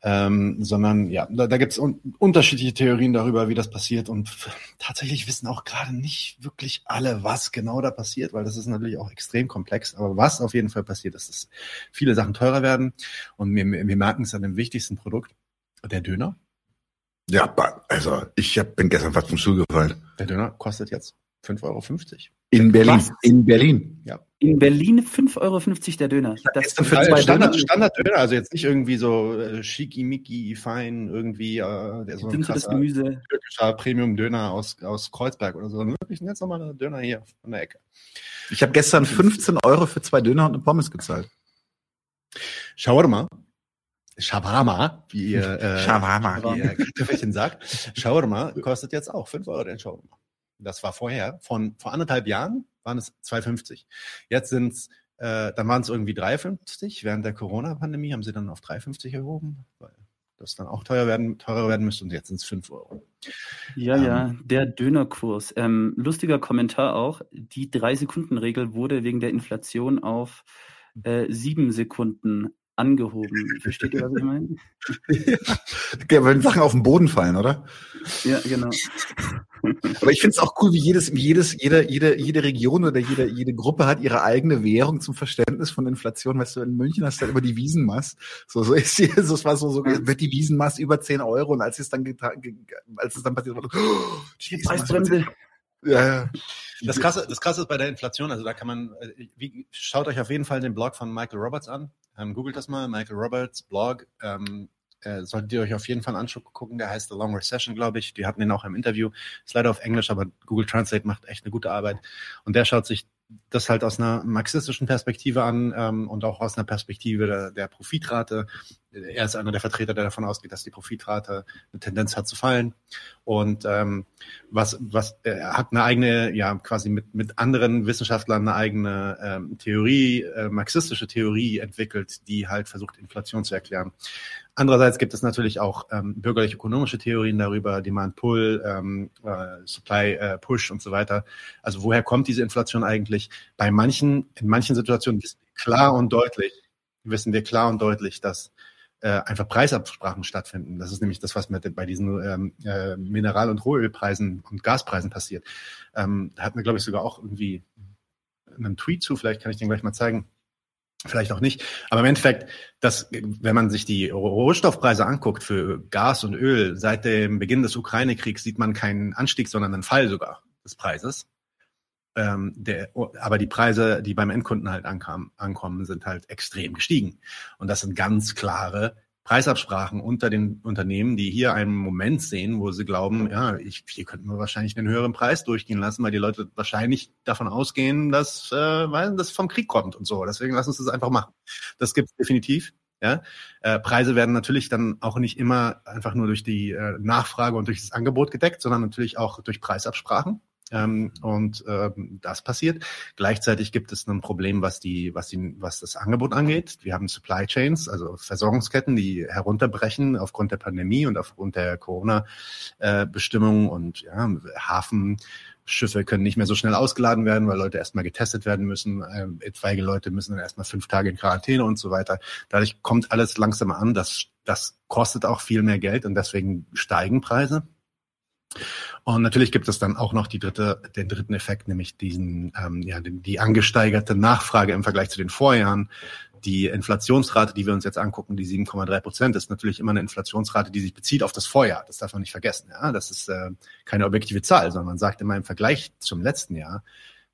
Ähm, sondern ja, da, da gibt es un unterschiedliche Theorien darüber, wie das passiert und tatsächlich wissen auch gerade nicht wirklich alle, was genau da passiert, weil das ist natürlich auch extrem komplex. Aber was auf jeden Fall passiert, ist, dass viele Sachen teurer werden und wir, wir merken es an dem wichtigsten Produkt, der Döner. Ja, also ich hab, bin gestern fast vom Stuhl gefallen. Der Döner kostet jetzt 5,50 Euro. In Berlin. Was? In Berlin. In Berlin 5,50 Euro der Döner. Das, gestern für Äh, zwei Standard, Döner. Standard Döner, also jetzt nicht irgendwie so äh, schicki-micki, fein, irgendwie äh, der so ein so das krasser Gemüse. türkischer Premium-Döner aus, aus Kreuzberg oder so, sondern wirklich ein ganz normaler Döner hier von der Ecke. Ich habe gestern 15 Euro für zwei Döner und eine Pommes gezahlt. Shawarma, Shawarma, wie ihr, äh, Shawarma. wie ihr Kartoffelchen sagt, Shawarma kostet jetzt auch 5 Euro den Shawarma. Das war vorher, von vor anderthalb Jahren waren es 2,50. Jetzt sind es, äh, dann waren es irgendwie 3,50. Während der Corona-Pandemie haben sie dann auf 3,50 erhoben, weil das dann auch teuer werden, teurer werden müsste und jetzt sind es 5 Euro. Ja, ja, der Dönerkurs. Ähm, lustiger Kommentar auch. Die Drei-Sekunden-Regel wurde wegen der Inflation auf äh, sieben Sekunden angehoben. Versteht ihr, was ich meine? Ja, wenn Sachen auf den Boden fallen, oder? Ja, genau. Aber ich finde es auch cool, wie jedes, wie jedes, jede, jede, jede Region oder jede, jede Gruppe hat ihre eigene Währung zum Verständnis von Inflation. Weißt du, in München hast du halt immer die Wiesenmaß. So, so ist hier, so, es war so, so, wird die Wiesenmaß über 10 Euro und als es dann, geta- ge- als es dann passiert war, oh, die Wiesenmaß über 10 Preisbremse. Ja, ja. Das Krasse, das Krasse ist bei der Inflation, also da kann man, äh, wie, schaut euch auf jeden Fall den Blog von Michael Roberts an. Ähm, googelt das mal, Michael Roberts Blog. Ähm, äh, solltet ihr euch auf jeden Fall angucken. Der heißt The Long Recession, glaube ich. Die hatten ihn auch im Interview. Ist leider auf Englisch, aber Google Translate macht echt eine gute Arbeit. Und der schaut sich das halt aus einer marxistischen Perspektive an ähm, und auch aus einer Perspektive der, der Profitrate. Er ist einer der Vertreter, der davon ausgeht, dass die Profitrate eine Tendenz hat zu fallen. Und ähm, was, was er hat eine eigene, ja, quasi mit, mit anderen Wissenschaftlern eine eigene ähm, Theorie, äh, marxistische Theorie entwickelt, die halt versucht, Inflation zu erklären. Andererseits gibt es natürlich auch ähm, bürgerlich-ökonomische Theorien darüber, Demand Pull, ähm, äh, Supply äh, und so weiter. Also woher kommt diese Inflation eigentlich? Bei manchen, in manchen Situationen wissen wir klar und deutlich, wissen wir klar und deutlich, dass äh, einfach Preisabsprachen stattfinden. Das ist nämlich das, was mit, bei diesen ähm, äh, Mineral- und Rohölpreisen und Gaspreisen passiert. Ähm, da hatten wir, glaube ich, sogar auch irgendwie einen Tweet zu, vielleicht kann ich den gleich mal zeigen. Vielleicht auch nicht. Aber im Endeffekt, dass, wenn man sich die Rohstoffpreise anguckt für Gas und Öl, seit dem Beginn des Ukraine-Kriegs sieht man keinen Anstieg, sondern einen Fall sogar des Preises. Ähm, der, aber die Preise, die beim Endkunden halt ankamen, ankommen, sind halt extrem gestiegen. Und das sind ganz klare Preisabsprachen unter den Unternehmen, die hier einen Moment sehen, wo sie glauben, ja, ich, hier könnten wir wahrscheinlich einen höheren Preis durchgehen lassen, weil die Leute wahrscheinlich davon ausgehen, dass, äh, weil das vom Krieg kommt und so. Deswegen lass uns das einfach machen. Das gibt's definitiv. Ja, äh, Preise werden natürlich dann auch nicht immer einfach nur durch die äh, Nachfrage und durch das Angebot gedeckt, sondern natürlich auch durch Preisabsprachen. Ähm, und ähm, das passiert. Gleichzeitig gibt es ein Problem, was die, was die, was das Angebot angeht. Wir haben Supply Chains, also Versorgungsketten, die herunterbrechen aufgrund der Pandemie und aufgrund der Corona-Bestimmungen äh, und ja, Hafen. Schiffe können nicht mehr so schnell ausgeladen werden, weil Leute erstmal getestet werden müssen. Ähm, etwaige Leute müssen dann erstmal fünf Tage in Quarantäne und so weiter. Dadurch kommt alles langsam an. Das, das kostet auch viel mehr Geld und deswegen steigen Preise. Und natürlich gibt es dann auch noch die dritte, den dritten Effekt, nämlich diesen, ähm, ja, die, angesteigerte Nachfrage im Vergleich zu den Vorjahren. Die Inflationsrate, die wir uns jetzt angucken, die 7,3 Prozent, ist natürlich immer eine Inflationsrate, die sich bezieht auf das Vorjahr. Das darf man nicht vergessen. Ja? Das ist äh, keine objektive Zahl, sondern man sagt immer im Vergleich zum letzten Jahr,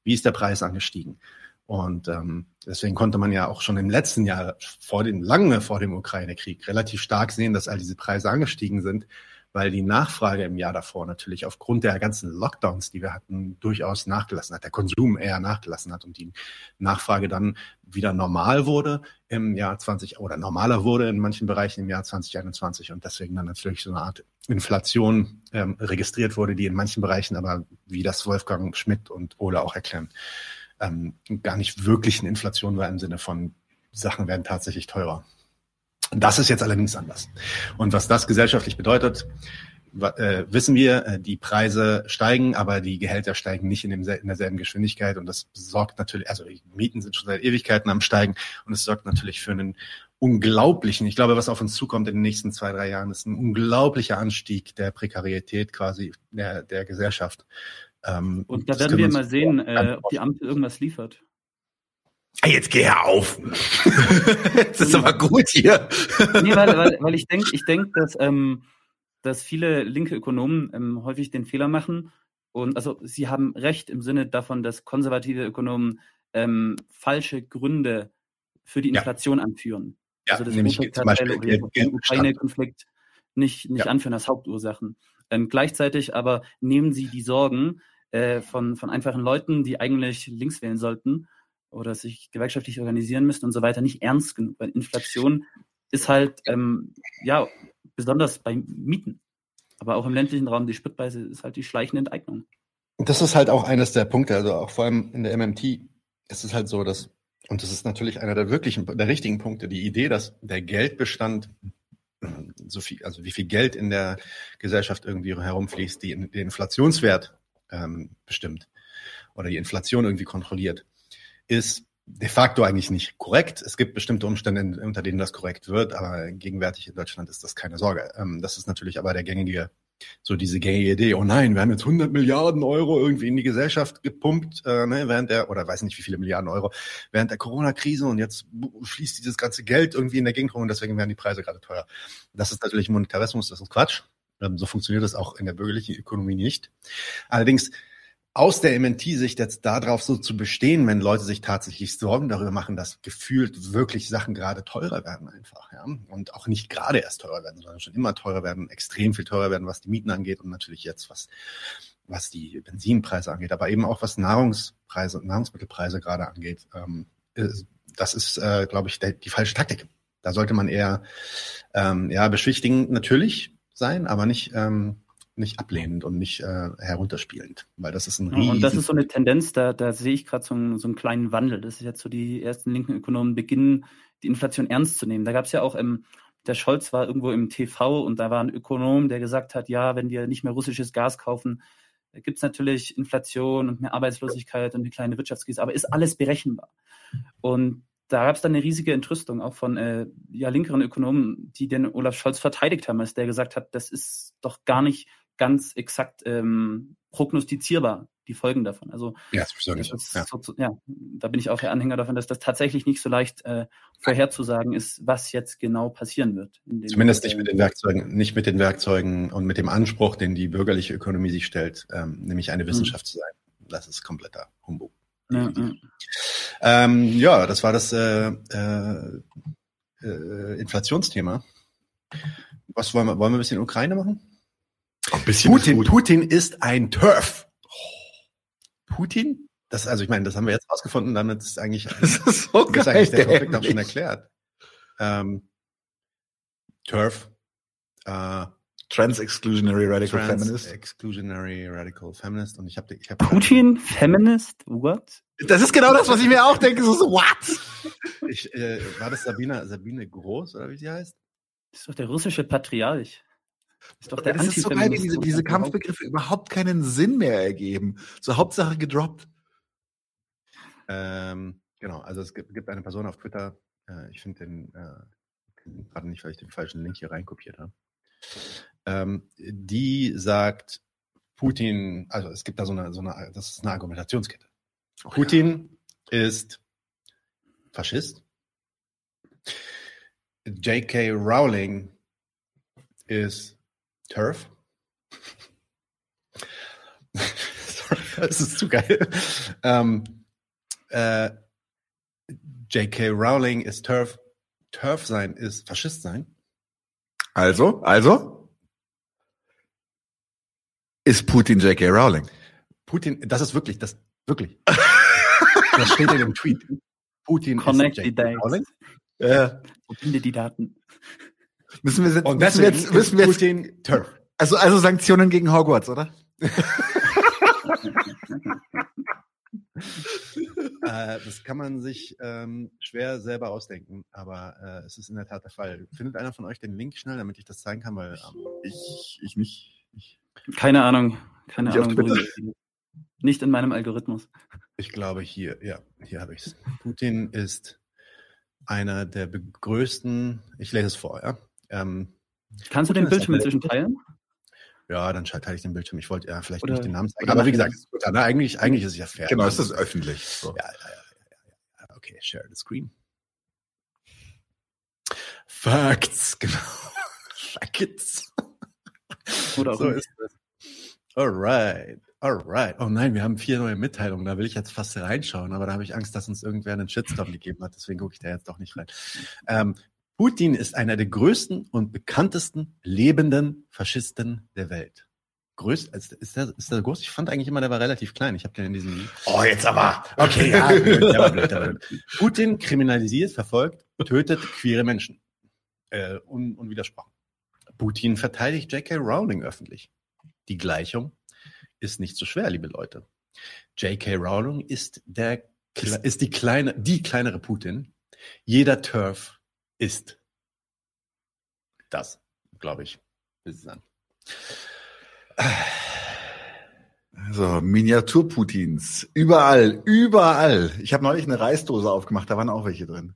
wie ist der Preis angestiegen. Und ähm, deswegen konnte man ja auch schon im letzten Jahr vor dem lange vor dem Ukraine-Krieg relativ stark sehen, dass all diese Preise angestiegen sind weil die Nachfrage im Jahr davor natürlich aufgrund der ganzen Lockdowns, die wir hatten, durchaus nachgelassen hat, der Konsum eher nachgelassen hat und die Nachfrage dann wieder normal wurde im Jahr 20 oder normaler wurde in manchen Bereichen im Jahr 2021 und deswegen dann natürlich so eine Art Inflation ähm, registriert wurde, die in manchen Bereichen aber, wie das Wolfgang Schmidt und Ole auch erklären, ähm, gar nicht wirklich eine Inflation war im Sinne von Sachen werden tatsächlich teurer. Das ist jetzt allerdings anders. Und was das gesellschaftlich bedeutet, äh, wissen wir, äh, die Preise steigen, aber die Gehälter steigen nicht in, in derselben Geschwindigkeit und das sorgt natürlich, also die Mieten sind schon seit Ewigkeiten am steigen und es sorgt natürlich für einen unglaublichen, ich glaube, was auf uns zukommt in den nächsten zwei, drei Jahren, ist ein unglaublicher Anstieg der Prekarität quasi der, der Gesellschaft. Ähm, und da werden wir mal sehen, äh, ob die Ampel irgendwas liefert. Jetzt geh auf. das ist aber gut hier. nee, weil, weil, weil ich denke, ich denk, dass, ähm, dass viele linke Ökonomen ähm, häufig den Fehler machen. Und also sie haben recht im Sinne davon, dass konservative Ökonomen ähm, falsche Gründe für die Inflation ja. anführen. Ja, also das nämlich zum Beispiel den Ukraine-Konflikt nicht, nicht ja. anführen als Hauptursachen. Ähm, gleichzeitig aber nehmen sie die Sorgen äh, von, von einfachen Leuten, die eigentlich links wählen sollten, oder sich gewerkschaftlich organisieren müssen und so weiter nicht ernst genug, weil Inflation ist halt, ähm, ja, besonders bei Mieten, aber auch im ländlichen Raum, die Spritpreise ist halt die schleichende Enteignung. Das ist halt auch eines der Punkte, also auch vor allem in der MMT ist es halt so, dass, und das ist natürlich einer der wirklichen, der richtigen Punkte, die Idee, dass der Geldbestand so viel, also wie viel Geld in der Gesellschaft irgendwie herumfließt, die den Inflationswert ähm, bestimmt oder die Inflation irgendwie kontrolliert ist de facto eigentlich nicht korrekt. Es gibt bestimmte Umstände, unter denen das korrekt wird, aber gegenwärtig in Deutschland ist das keine Sorge. Ähm, das ist natürlich aber der gängige, so diese gängige Idee, oh nein, wir haben jetzt 100 Milliarden Euro irgendwie in die Gesellschaft gepumpt, äh, ne, während der, oder weiß nicht wie viele Milliarden Euro, während der Corona-Krise und jetzt fließt dieses ganze Geld irgendwie in der Gegend rum und deswegen werden die Preise gerade teuer. Das ist natürlich Monetarismus, das ist Quatsch. Ähm, so funktioniert das auch in der bürgerlichen Ökonomie nicht. Allerdings aus der MNT-Sicht jetzt darauf so zu bestehen, wenn Leute sich tatsächlich Sorgen darüber machen, dass gefühlt wirklich Sachen gerade teurer werden einfach, ja. Und auch nicht gerade erst teurer werden, sondern schon immer teurer werden, extrem viel teurer werden, was die Mieten angeht und natürlich jetzt, was, was die Benzinpreise angeht, aber eben auch was Nahrungspreise und Nahrungsmittelpreise gerade angeht. Ähm, das ist, äh, glaube ich, die falsche Taktik. Da sollte man eher ähm, ja, beschwichtigend natürlich sein, aber nicht ähm, nicht ablehnend und nicht äh, herunterspielend, weil das ist ein riesen... Und das ist so eine Tendenz, da, da sehe ich gerade so, einen, so einen kleinen Wandel. Das ist jetzt so, die ersten linken Ökonomen beginnen, die Inflation ernst zu nehmen. Da gab es ja auch, ähm, der Scholz war irgendwo im TV und da war ein Ökonom, der gesagt hat, ja, wenn wir nicht mehr russisches Gas kaufen, gibt es natürlich Inflation und mehr Arbeitslosigkeit und eine kleine Wirtschaftskrise, aber ist alles berechenbar. Und da gab es dann eine riesige Entrüstung auch von äh, ja, linkeren Ökonomen, die den Olaf Scholz verteidigt haben, als der gesagt hat, das ist doch gar nicht ganz exakt ähm, prognostizierbar, die Folgen davon. Also ja, das ist, ja. So, ja, da bin ich auch der Anhänger davon, dass das tatsächlich nicht so leicht äh, vorherzusagen ist, was jetzt genau passieren wird. Zumindest nicht mit den Werkzeugen, nicht mit den Werkzeugen und mit dem Anspruch, den die bürgerliche Ökonomie sich stellt, ähm, nämlich eine mhm. Wissenschaft mhm. zu sein. das ist kompletter Humbug. Ja, ja. Ähm, ja, das war das äh, äh, äh, Inflationsthema. Was wollen wir? Wollen wir ein bisschen Ukraine machen? Ein bisschen Putin, Putin ist ein Turf. Putin? Das, also ich meine, das haben wir jetzt rausgefunden, damit ist eigentlich, Das ist so ist geil. eigentlich der Konflikt auch schon erklärt. Ähm, Turf, äh, Trans-exclusionary radical Trans feminist. Exclusionary Radical Feminist und ich habe ich hab Putin, Feminist, what? Das ist genau das, was ich mir auch denke. So, so what? Ich, äh, war das Sabine, Sabine Groß oder wie sie heißt? Das ist doch der russische Patriarch. Das ist doch der Das ist so geil, wie diese, diese Kampfbegriffe überhaupt keinen Sinn mehr ergeben. So Hauptsache gedroppt. Ähm, genau, also es gibt, gibt eine Person auf Twitter, äh, ich finde den äh, gerade nicht, weil ich den falschen Link hier reinkopiert habe. Ähm, die sagt, Putin, also es gibt da so eine, so eine das ist eine Argumentationskette. Putin ist Faschist. J.K. Rowling ist Turf. Sorry, das ist zu geil. Ähm, äh, J.K. Rowling ist Turf. Turf sein ist Faschist sein. Also, also ist Putin J.K. Rowling. Putin, das ist wirklich, das wirklich. das steht in dem Tweet. Putin Connect ist J.K. Rowling. Ja. Verbinde die Daten. Müssen wir jetzt, Und müssen wir jetzt, müssen wir jetzt Putin Turf. also, also Sanktionen gegen Hogwarts, oder? äh, das kann man sich ähm, schwer selber ausdenken, aber äh, es ist in der Tat der Fall. Findet einer von euch den Link schnell, damit ich das zeigen kann? Weil ähm, Ich, ich nicht. Ich, Keine Ahnung. Keine Ahnung. Nicht in meinem Algorithmus. ich glaube hier, ja, hier habe ich es. Putin ist einer der größten, ich lese es vor, ja. Ähm, Kannst du den Bildschirm eine- inzwischen teilen? ja, dann teile ich den Bildschirm. Ich wollte ja vielleicht Oder- nicht den Namen zeigen. Aber wie gesagt, ist gut, na, eigentlich, eigentlich ist es ja fair. genau, es ist öffentlich. So. Ja, ja, ja, ja, ja, ja. Okay, share the screen. Facts, genau. Facts. Oder auch so ist das. Alright, alright. Oh nein, wir haben vier neue Mitteilungen. Da will ich jetzt fast reinschauen, aber da habe ich Angst, dass uns irgendwer einen Shitstorm gegeben hat. Deswegen gucke ich da jetzt doch nicht rein. Ähm, Putin ist einer der größten und bekanntesten lebenden Faschisten der Welt. Größt, ist, ist, der, ist der groß? Ich fand eigentlich immer, der war relativ klein. Ich habe den in diesem Oh, jetzt aber. Okay, ja, blöd, war blöd, war blöd. Putin kriminalisiert, verfolgt, tötet queere Menschen. Äh, un, unwidersprochen. Putin verteidigt J.K. Rowling öffentlich. Die Gleichung ist nicht so schwer, liebe Leute. J.K. Rowling ist der ist die kleine, die kleinere Putin. Jeder Turf ist das, glaube ich. Ist es dann. So, Miniatur-Putins. Überall, überall. Ich habe neulich eine Reisdose aufgemacht, da waren auch welche drin.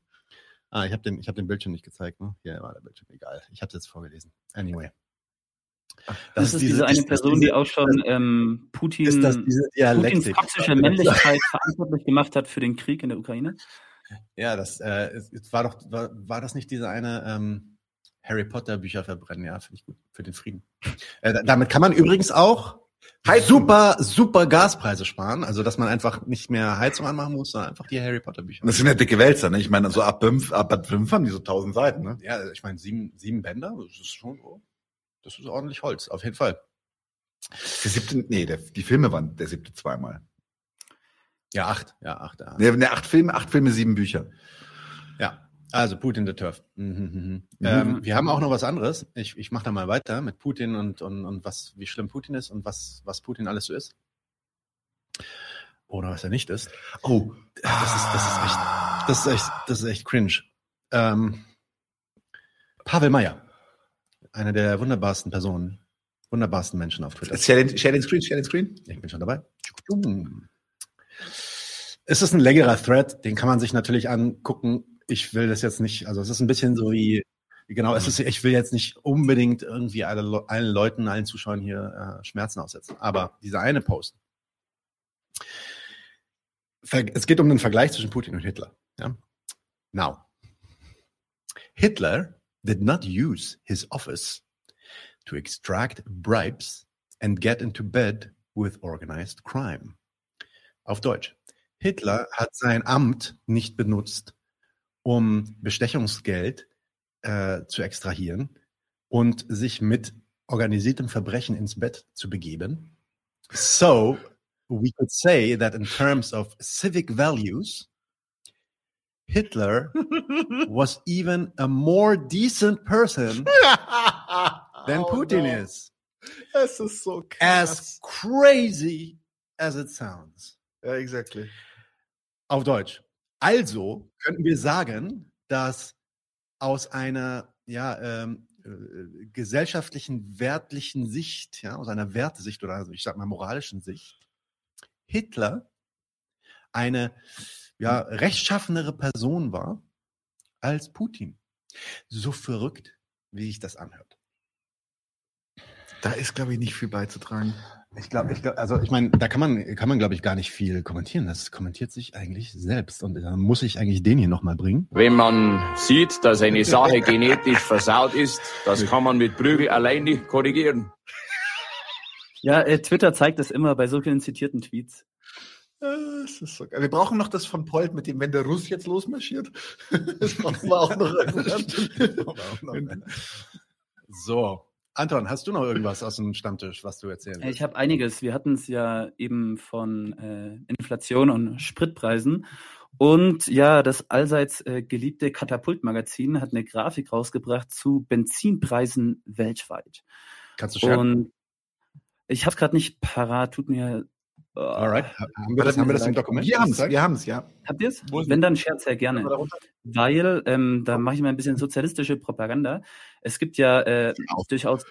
Ah, ich habe den, ich hab den Bildschirm nicht gezeigt. Ne? Hier war der Bildschirm, egal. Ich habe es jetzt vorgelesen. Anyway. Das, ist diese, eine Person, die auch schon ähm, Putin, ist das diese Putins toxische Männlichkeit verantwortlich gemacht hat für den Krieg in der Ukraine? Ja, das äh, war doch, war, war das nicht diese eine ähm, Harry Potter Bücher verbrennen? Ja, finde ich gut für den Frieden. Äh, da- damit kann man übrigens auch super, super Gaspreise sparen. Also, dass man einfach nicht mehr Heizung anmachen muss, sondern einfach die Harry Potter Bücher. Das sind ja dicke Wälzer, ne? Ich meine, so ab fünf, ab fünf haben die so tausend Seiten, ne? Ja, ich meine, sieben, sieben Bänder, das ist schon so. Das ist ordentlich Holz, auf jeden Fall. Der siebte, nee, der, die Filme waren der siebte zweimal. Ja, acht. Ja, acht. Ja. Ne, ne, acht Filme, acht Filme, sieben Bücher. Ja, also Putin the Turf. Mhm, mhm, mhm. Mhm. Ähm, wir haben auch noch was anderes. Ich, ich mache da mal weiter mit Putin und, und, und was, wie schlimm Putin ist und was, was Putin alles so ist. Oder was er nicht ist. Oh, Das ist, das ist echt, das ist echt, das ist echt cringe. Ähm, Pavel Meyer. Einer der wunderbarsten Personen, wunderbarsten Menschen auf Twitter. Share den, share den Screen, share den Screen. Ich bin schon dabei. Es ist ein längerer Thread, den kann man sich natürlich angucken. Ich will das jetzt nicht, also es ist ein bisschen so wie, genau, es ist, ich will jetzt nicht unbedingt irgendwie alle, Le- allen Leuten, allen Zuschauern hier äh, Schmerzen aussetzen. Aber dieser eine Post, es geht um den Vergleich zwischen Putin und Hitler. Ja? Now, Hitler did not use his office to extract bribes and get into bed with organized crime. Auf Deutsch. Hitler hat sein Amt nicht benutzt, um Bestechungsgeld äh, zu extrahieren und sich mit organisiertem Verbrechen ins Bett zu begeben. So, we could say that in terms of civic values, Hitler was even a more decent person than Oh, Putin no. is. Es ist so As crazy as it sounds. Ja, exactly. Auf Deutsch. Also könnten wir sagen, dass aus einer ja, ähm, äh, gesellschaftlichen, wertlichen Sicht, ja, aus einer Wertesicht oder also ich sag mal moralischen Sicht, Hitler eine ja, rechtschaffenere Person war als Putin. So verrückt, wie ich das anhört. Da ist, glaube ich, nicht viel beizutragen. Ich glaube, ich glaub, also ich meine, da kann man, kann man, glaube ich, gar nicht viel kommentieren. Das kommentiert sich eigentlich selbst. Und da muss ich eigentlich den hier nochmal bringen. Wenn man sieht, dass eine Sache genetisch versaut ist, das kann man mit Prügel allein nicht korrigieren. Ja, äh, Twitter zeigt das immer bei so vielen zitierten Tweets. Äh, Es ist so geil. Wir brauchen noch das von Polt mit dem, wenn der Russ jetzt losmarschiert. Das brauchen wir auch noch. So, Anton, hast du noch irgendwas aus dem Stammtisch, was du erzählen Äh, willst? Ich habe einiges. Wir hatten es ja eben von äh, Inflation und Spritpreisen. Und ja, das allseits äh, geliebte Katapult-Magazin hat eine Grafik rausgebracht zu Benzinpreisen weltweit. Kannst du scheren? Und ich habe gerade nicht parat, tut mir. Äh, Alright. Haben wir das, haben wir das im Dokument? Wir haben es, wir haben es, ja. Habt ihr es? Wenn dann Scherz sehr gerne. Weil, ähm, da mache ich mal ein bisschen sozialistische Propaganda. Es gibt ja äh, durchaus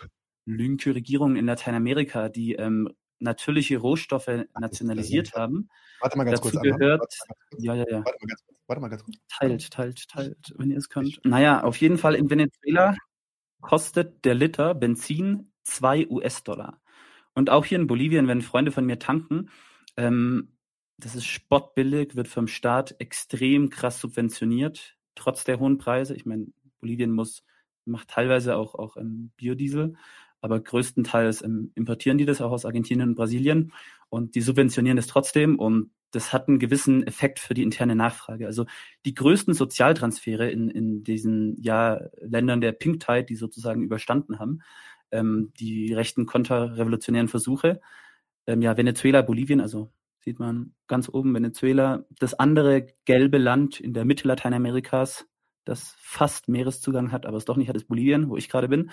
linke Regierungen in Lateinamerika, die ähm, natürliche Rohstoffe nationalisiert haben. Warte mal ganz Dazu kurz. Gehört- Warte mal ganz kurz. Ja, ja, ja. Warte mal ganz kurz. Warte mal ganz kurz. Teilt, teilt, teilt, wenn ihr es könnt. Naja, auf jeden Fall in Venezuela kostet der Liter Benzin 2 US-Dollar. Und auch hier in Bolivien, wenn Freunde von mir tanken, ähm, das ist spottbillig, wird vom Staat extrem krass subventioniert, trotz der hohen Preise. Ich meine, Bolivien muss, macht teilweise auch, auch ähm, Biodiesel, aber größtenteils ähm, importieren die das auch aus Argentinien und Brasilien und die subventionieren das trotzdem und das hat einen gewissen Effekt für die interne Nachfrage. Also die größten Sozialtransfere in, in diesen ja, Ländern der Pink Tide, die sozusagen überstanden haben, ähm, die rechten konterrevolutionären Versuche, ähm, ja, Venezuela, Bolivien, also sieht man ganz oben Venezuela, das andere gelbe Land in der Mitte Lateinamerikas, das fast Meereszugang hat, aber es doch nicht hat, ist Bolivien, wo ich gerade bin.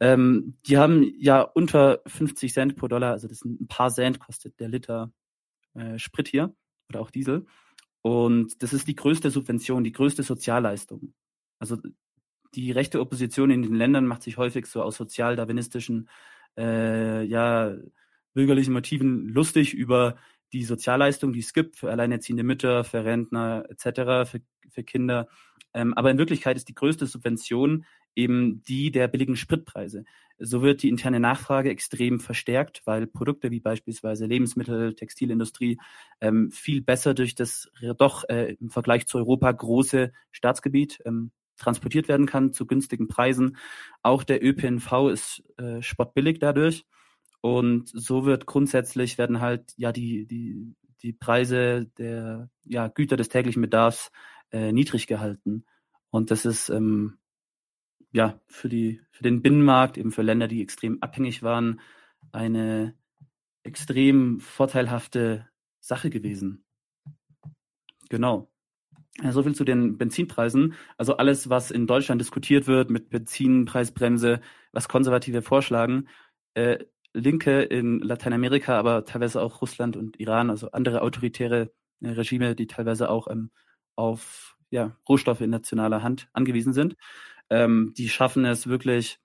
Ähm, die haben ja unter 50 Cent pro Dollar, also das sind ein paar Cent kostet der Liter äh, Sprit hier oder auch Diesel. Und das ist die größte Subvention, die größte Sozialleistung. Also die rechte Opposition in den Ländern macht sich häufig so aus sozialdarwinistischen, äh, ja, bürgerlichen Motiven lustig über die Sozialleistung, die es gibt für alleinerziehende Mütter, für Rentner etc., für, für Kinder. Ähm, aber in Wirklichkeit ist die größte Subvention eben die der billigen Spritpreise. So wird die interne Nachfrage extrem verstärkt, weil Produkte wie beispielsweise Lebensmittel, Textilindustrie ähm, viel besser durch das doch äh, im Vergleich zu Europa große Staatsgebiet ähm, transportiert werden kann zu günstigen Preisen. Auch der ÖPNV ist äh, spottbillig dadurch. Und so wird grundsätzlich werden halt ja die, die, die Preise der ja, Güter des täglichen Bedarfs äh, niedrig gehalten. Und das ist ähm, ja für die für den Binnenmarkt, eben für Länder, die extrem abhängig waren, eine extrem vorteilhafte Sache gewesen. Genau. So viel zu den Benzinpreisen. Also alles, was in Deutschland diskutiert wird mit Benzinpreisbremse, was Konservative vorschlagen, äh, Linke in Lateinamerika, aber teilweise auch Russland und Iran, also andere autoritäre äh, Regime, die teilweise auch ähm, auf ja, Rohstoffe in nationaler Hand angewiesen sind, ähm, die schaffen es wirklich,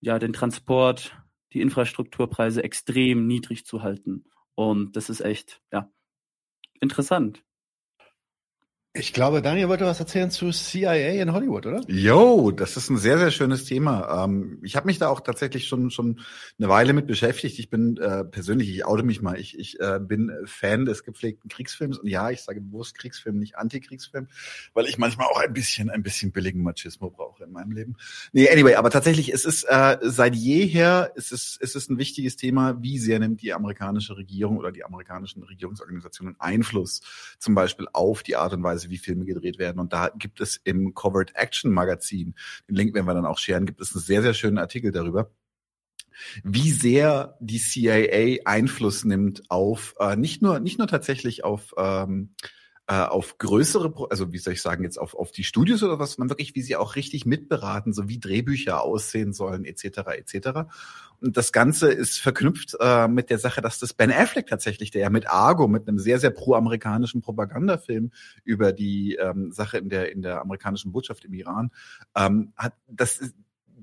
ja, den Transport, die Infrastrukturpreise extrem niedrig zu halten. Und das ist echt, ja, interessant. Ich glaube, Daniel wollte was erzählen zu CIA in Hollywood, oder? Jo, das ist ein sehr, sehr schönes Thema. Ähm, ich habe mich da auch tatsächlich schon schon eine Weile mit beschäftigt. Ich bin äh, persönlich, ich oute mich mal, ich, ich äh, bin Fan des gepflegten Kriegsfilms und ja, ich sage bewusst Kriegsfilm, nicht Antikriegsfilm, weil ich manchmal auch ein bisschen ein bisschen billigen Machismo brauche in meinem Leben. Nee, anyway, aber tatsächlich, es ist äh, seit jeher, es ist es ist ein wichtiges Thema, wie sehr nimmt die amerikanische Regierung oder die amerikanischen Regierungsorganisationen Einfluss zum Beispiel auf die Art und Weise, wie Filme gedreht werden. Und da gibt es im Covert Action Magazin, den Link werden wir dann auch scheren, gibt es einen sehr, sehr schönen Artikel darüber wie sehr die CIA Einfluss nimmt auf äh, nicht nur nicht nur tatsächlich auf ähm, äh, auf größere, also wie soll ich sagen, jetzt auf, auf die Studios oder was, man wirklich, wie sie auch richtig mitberaten, so wie Drehbücher aussehen sollen, etc. etc. Und das Ganze ist verknüpft äh, mit der Sache, dass das Ben Affleck tatsächlich, der ja mit Argo, mit einem sehr, sehr pro-amerikanischen Propagandafilm über die ähm, Sache in der, in der amerikanischen Botschaft im Iran, ähm, hat, das ist,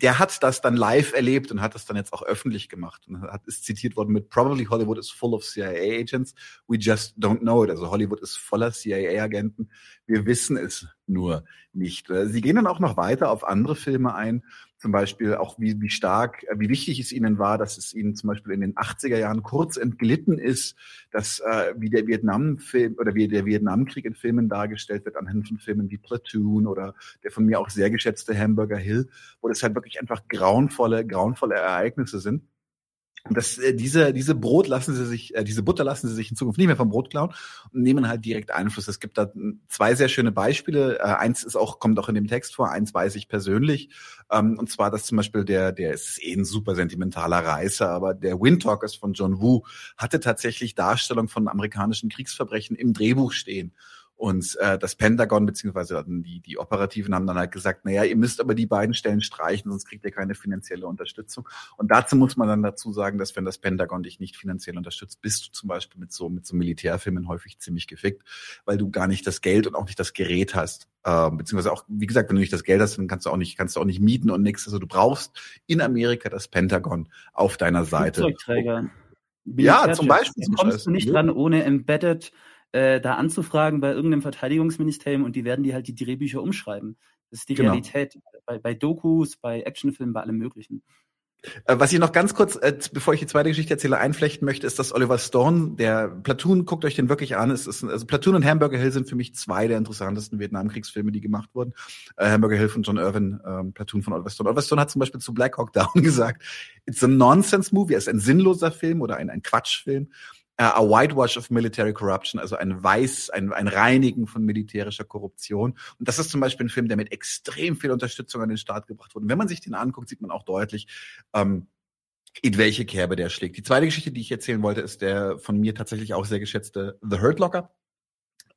der hat das dann live erlebt und hat das dann jetzt auch öffentlich gemacht und hat, ist zitiert worden mit Probably Hollywood is full of CIA agents. We just don't know it. Also Hollywood ist voller CIA-Agenten. Wir wissen es nur nicht. Sie gehen dann auch noch weiter auf andere Filme ein zum Beispiel auch wie, wie stark, äh, wie wichtig es ihnen war, dass es ihnen zum Beispiel in den 80er Jahren kurz entglitten ist, dass äh, wie der Vietnamfilm oder wie der Vietnamkrieg in Filmen dargestellt wird, anhand von Filmen wie Platoon oder der von mir auch sehr geschätzte Hamburger Hill, wo das halt wirklich einfach grauenvolle, grauenvolle Ereignisse sind. Das, äh, diese, diese Brot lassen sie sich, äh, diese Butter lassen sie sich in Zukunft nicht mehr vom Brot klauen und nehmen halt direkt Einfluss. Es gibt da zwei sehr schöne Beispiele. Äh, eins ist auch, kommt auch in dem Text vor, eins weiß ich persönlich. Ähm, und zwar, dass zum Beispiel der, der ist eh ein super sentimentaler Reißer, aber der Windtalkers von John Woo hatte tatsächlich Darstellung von amerikanischen Kriegsverbrechen im Drehbuch stehen. Und äh, das Pentagon beziehungsweise die, die Operativen haben dann halt gesagt, naja, ihr müsst aber die beiden Stellen streichen, sonst kriegt ihr keine finanzielle Unterstützung. Und dazu muss man dann dazu sagen, dass wenn das Pentagon dich nicht finanziell unterstützt, bist du zum Beispiel mit so mit so Militärfilmen häufig ziemlich gefickt, weil du gar nicht das Geld und auch nicht das Gerät hast. Äh, beziehungsweise auch, wie gesagt, wenn du nicht das Geld hast, dann kannst du auch nicht, kannst du auch nicht mieten und nichts. Also du brauchst in Amerika das Pentagon auf deiner Seite. Ja, zum Beispiel. Da kommst du nicht dran ohne Embedded äh, da anzufragen bei irgendeinem Verteidigungsministerium und die werden die halt die Drehbücher umschreiben. Das ist die genau. Realität bei, bei Dokus, bei Actionfilmen, bei allem Möglichen. Äh, was ich noch ganz kurz, äh, bevor ich die zweite Geschichte erzähle, einflechten möchte, ist, dass Oliver Stone, der Platoon, guckt euch den wirklich an. Es ist, also Platoon und Hamburger Hill sind für mich zwei der interessantesten Vietnamkriegsfilme, die gemacht wurden. Äh, Hamburger Hill von John Irvin, ähm, Platoon von Oliver Stone. Oliver Stone hat zum Beispiel zu Black Hawk Down gesagt, it's a nonsense movie, es ist ein sinnloser Film oder ein, ein Quatschfilm a whitewash of military corruption, also ein Weiß, ein, ein Reinigen von militärischer Korruption. Und das ist zum Beispiel ein Film, der mit extrem viel Unterstützung an den Start gebracht wurde. Und wenn man sich den anguckt, sieht man auch deutlich, ähm, in welche Kerbe der schlägt. Die zweite Geschichte, die ich erzählen wollte, ist der von mir tatsächlich auch sehr geschätzte The Hurt Locker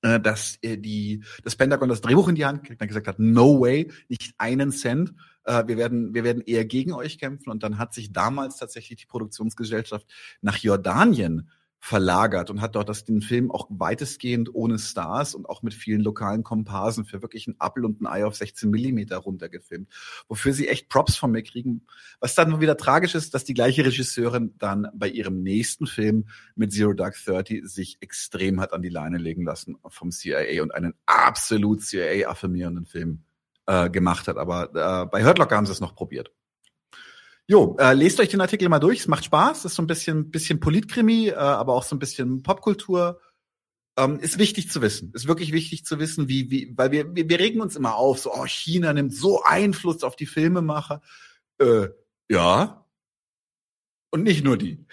äh, dass äh, die das Pentagon das Drehbuch in die Hand kriegt, dann gesagt hat, no way, nicht einen Cent. Äh, wir werden wir werden eher gegen euch kämpfen. Und dann hat sich damals tatsächlich die Produktionsgesellschaft nach Jordanien verlagert und hat dort das, den Film auch weitestgehend ohne Stars und auch mit vielen lokalen Komparsen für wirklich ein Apfel und ein Ei auf 16 Millimeter runtergefilmt, wofür sie echt Props von mir kriegen. Was dann wieder tragisch ist, dass die gleiche Regisseurin dann bei ihrem nächsten Film mit Zero Dark Thirty sich extrem hat an die Leine legen lassen vom CIA und einen absolut CIA-affirmierenden Film äh, gemacht hat. Aber äh, bei Hurt Locker haben sie es noch probiert. Jo, äh, lest euch den Artikel mal durch. Es macht Spaß. ist so ein bisschen, bisschen Politkrimi, äh, aber auch so ein bisschen Popkultur. Ähm, ist wichtig zu wissen. Ist wirklich wichtig zu wissen, wie, wie, weil wir, wir, wir regen uns immer auf, so, oh, China nimmt so Einfluss auf die Filmemacher. Äh, ja. Und nicht nur die.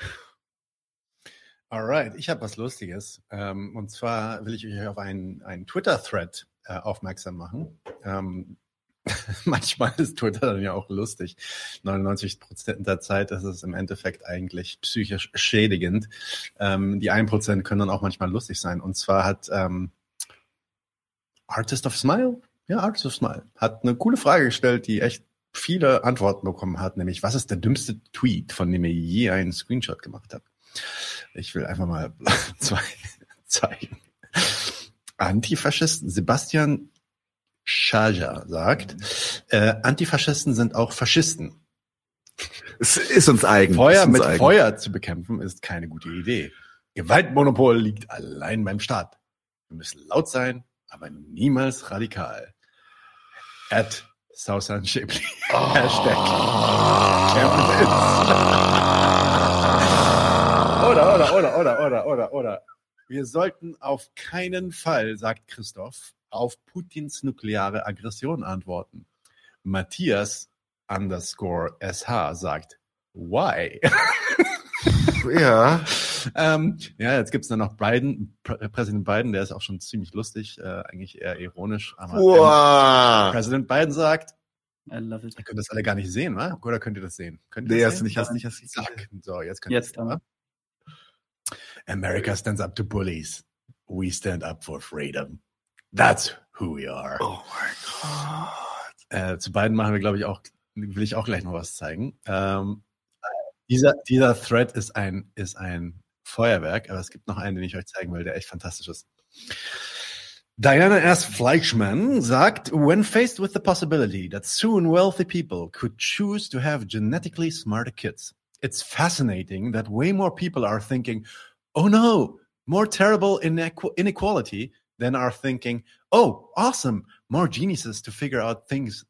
Alright, ich habe was Lustiges. Ähm, und zwar will ich euch auf einen, einen Twitter-Thread äh, aufmerksam machen. Ähm, manchmal ist Twitter dann ja auch lustig. 99 Prozent der Zeit ist es im Endeffekt eigentlich psychisch schädigend. Ähm, die 1 Prozent können dann auch manchmal lustig sein. Und zwar hat ähm, Artist of Smile, ja, Artist of Smile, hat eine coole Frage gestellt, die echt viele Antworten bekommen hat, nämlich was ist der dümmste Tweet, von dem ihr je einen Screenshot gemacht habt? Ich will einfach mal zwei zeigen. Antifaschisten Sebastian Schaja sagt, äh, Antifaschisten sind auch Faschisten. Es ist uns eigen. Feuer uns mit eigen. Feuer zu bekämpfen ist keine gute Idee. Gewaltmonopol liegt allein beim Staat. Wir müssen laut sein aber niemals radikal. At Sausan Shipley. Hashtag. oder, oder, oder, oder, oder, oder, oder. Wir sollten auf keinen Fall, sagt Christoph, auf Putins nukleare Aggression antworten. Matthias underscore SH sagt, why? Ja. ähm, ja, jetzt gibt's dann noch Biden, Pr Präsident Biden, der ist auch schon ziemlich lustig, äh, eigentlich eher ironisch. Aber Wow. Präsident Biden sagt, I love it. ihr könnt das alle gar nicht sehen, wa? oder könnt ihr das sehen? Könnt ihr Nee, das hast du sehen? nicht, hast du nicht, hast nicht. Zack. So, jetzt könnt Jetzt ihr sehen, wa? America stands up to bullies. We stand up for freedom. That's who we are. Oh mein Gott. Äh, zu beiden machen wir, glaube ich, auch, will ich auch gleich noch was zeigen. Ähm, dieser, dieser Thread ist ein, ist ein Feuerwerk, aber es gibt noch einen, den ich euch zeigen will, der echt fantastisch ist. Diana S. Fleischman sagt, when faced with the possibility that soon wealthy people could choose to have genetically smarter kids, it's fascinating that way more people are thinking, oh no, more terrible inequ- inequality than are thinking, oh, awesome, more geniuses to figure out things,